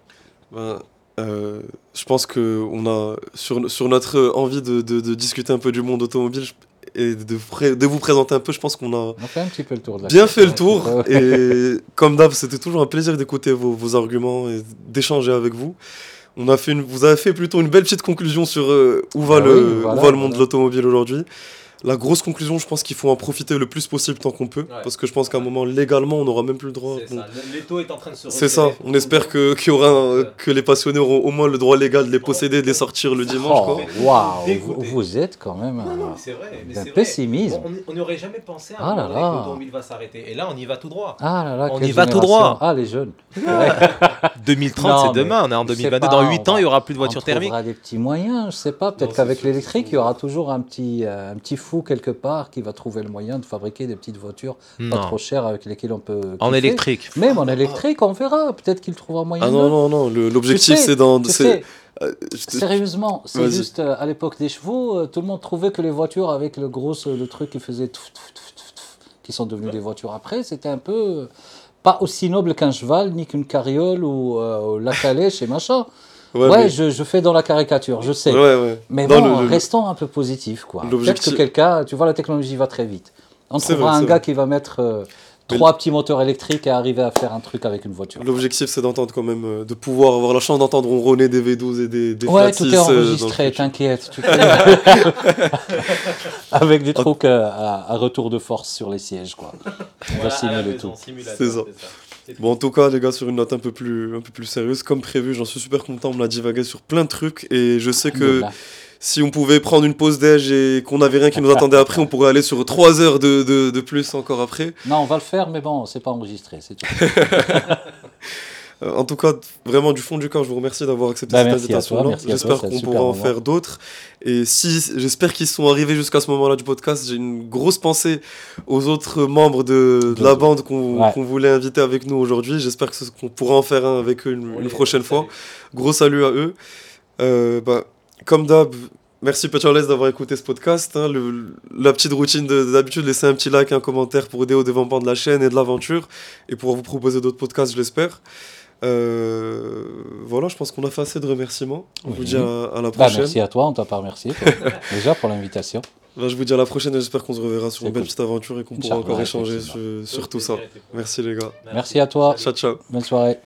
Ben, euh, je pense que on a sur, sur notre envie de, de- de discuter un peu du monde automobile je- et de, vous présenter un peu, je pense qu'on a on fait un petit peu le tour de la bien fait le tour. Et comme d'hab, c'était toujours un plaisir d'écouter vos, vos arguments et d'échanger avec vous. On a fait une, vous avez fait plutôt une belle petite conclusion sur euh, où, va Ah le, oui, voilà, où va le monde voilà. de l'automobile aujourd'hui. La grosse conclusion, je pense qu'il faut en profiter le plus possible tant qu'on peut. Ouais. Parce que je pense qu'à un moment, légalement, on n'aura même plus le droit. Bon, L'étau est en train de se c'est ça. On espère que, qu'il y aura un- que les passionnés auront au moins le droit légal de les posséder, de les sortir le dimanche. Oh, quoi. waouh, vous, êtes quand même Non, non, c'est vrai. mais d'un c'est vrai. pessimisme. On- On n'y aurait jamais pensé à Ah un là moment donné là. que l'automobile va s'arrêter. Et là, on y va tout droit. Ah là là, On y va tout droit. Ah, les jeunes. 2030, Non, c'est demain. On est en je sais 2022. pas, Dans on 8 ans, il n'y aura plus de On voitures thermiques. trouvera des petits moyens, je sais pas. Peut-être qu'avec c'est l'électrique, c'est il y aura toujours un petit, euh, un petit fou quelque part qui va trouver le moyen de fabriquer des petites voitures pas trop chères avec lesquelles on peut. En électrique. Même en électrique, on verra. Peut-être qu'il trouvera moyen. Ah de- non, non, non. L'objectif, c'est dans. Euh, sérieusement, c'est juste euh, à l'époque des chevaux, euh, tout le monde trouvait que les voitures avec le gros le truc qui faisait qui sont devenues des voitures après, c'était un peu pas aussi noble qu'un cheval, ni qu'une carriole ou euh, la calèche et machin. Ouais, Ouais, mais- je, je fais dans la caricature, je sais. ouais, ouais. Mais Non, bon, le- le- restons un peu positifs, quoi. Peut-être L'objectif- que quelqu'un, tu vois, la technologie va très vite. On C'est trouvera vrai, un gars vrai. qui va mettre euh, Mais trois petits moteurs électriques et arriver à faire un truc avec une voiture. L'objectif, c'est d'entendre quand même, euh, de pouvoir avoir la chance d'entendre ronronner des V12 et des, des Ouais, tout 6, est euh, enregistré, futur. t'inquiète. Avec des trucs euh, à, à retour de force sur les sièges, quoi. On va simuler tout. C'est ça. Bon, en tout cas, les gars, sur une note un peu plus, un peu plus sérieuse, comme prévu, j'en suis super content. On a divagué sur plein de trucs et je sais que si on pouvait prendre une pause déj et qu'on n'avait rien qui nous attendait après, on pourrait aller sur 3 heures de, de, de plus encore après. Non, on va le faire, mais bon, c'est pas enregistré, c'est tout. Euh, en tout cas, vraiment du fond du cœur, je vous remercie d'avoir accepté Bah, cette invitation-là. J'espère qu'on pourra en moment. faire d'autres. Et si, j'espère qu'ils sont arrivés jusqu'à ce moment-là du podcast. J'ai une grosse pensée aux autres membres de, de la De- bande qu'on Ouais. voulait inviter avec nous aujourd'hui. J'espère qu'on pourra en faire un avec eux une, une prochaine fois. Gros salut à eux. Euh, bah, comme d'hab, merci Petroless d'avoir écouté ce podcast. hein. Le- la petite routine de- d'habitude, laissez un petit like, un commentaire pour aider au développement de la chaîne et de l'aventure et pour vous proposer d'autres podcasts, je l'espère. Euh, voilà, je pense qu'on a fait assez de remerciements. On Oui. vous dit à, à la Bah, prochaine. merci à toi, on t'a pas remercié, déjà pour l'invitation. Bah, je vous dis à la prochaine et j'espère qu'on se reverra sur une belle petite aventure et qu'on pourra encore échanger sur, sur tout ça. Merci les gars. Merci à toi, Ciao, ciao. bonne soirée.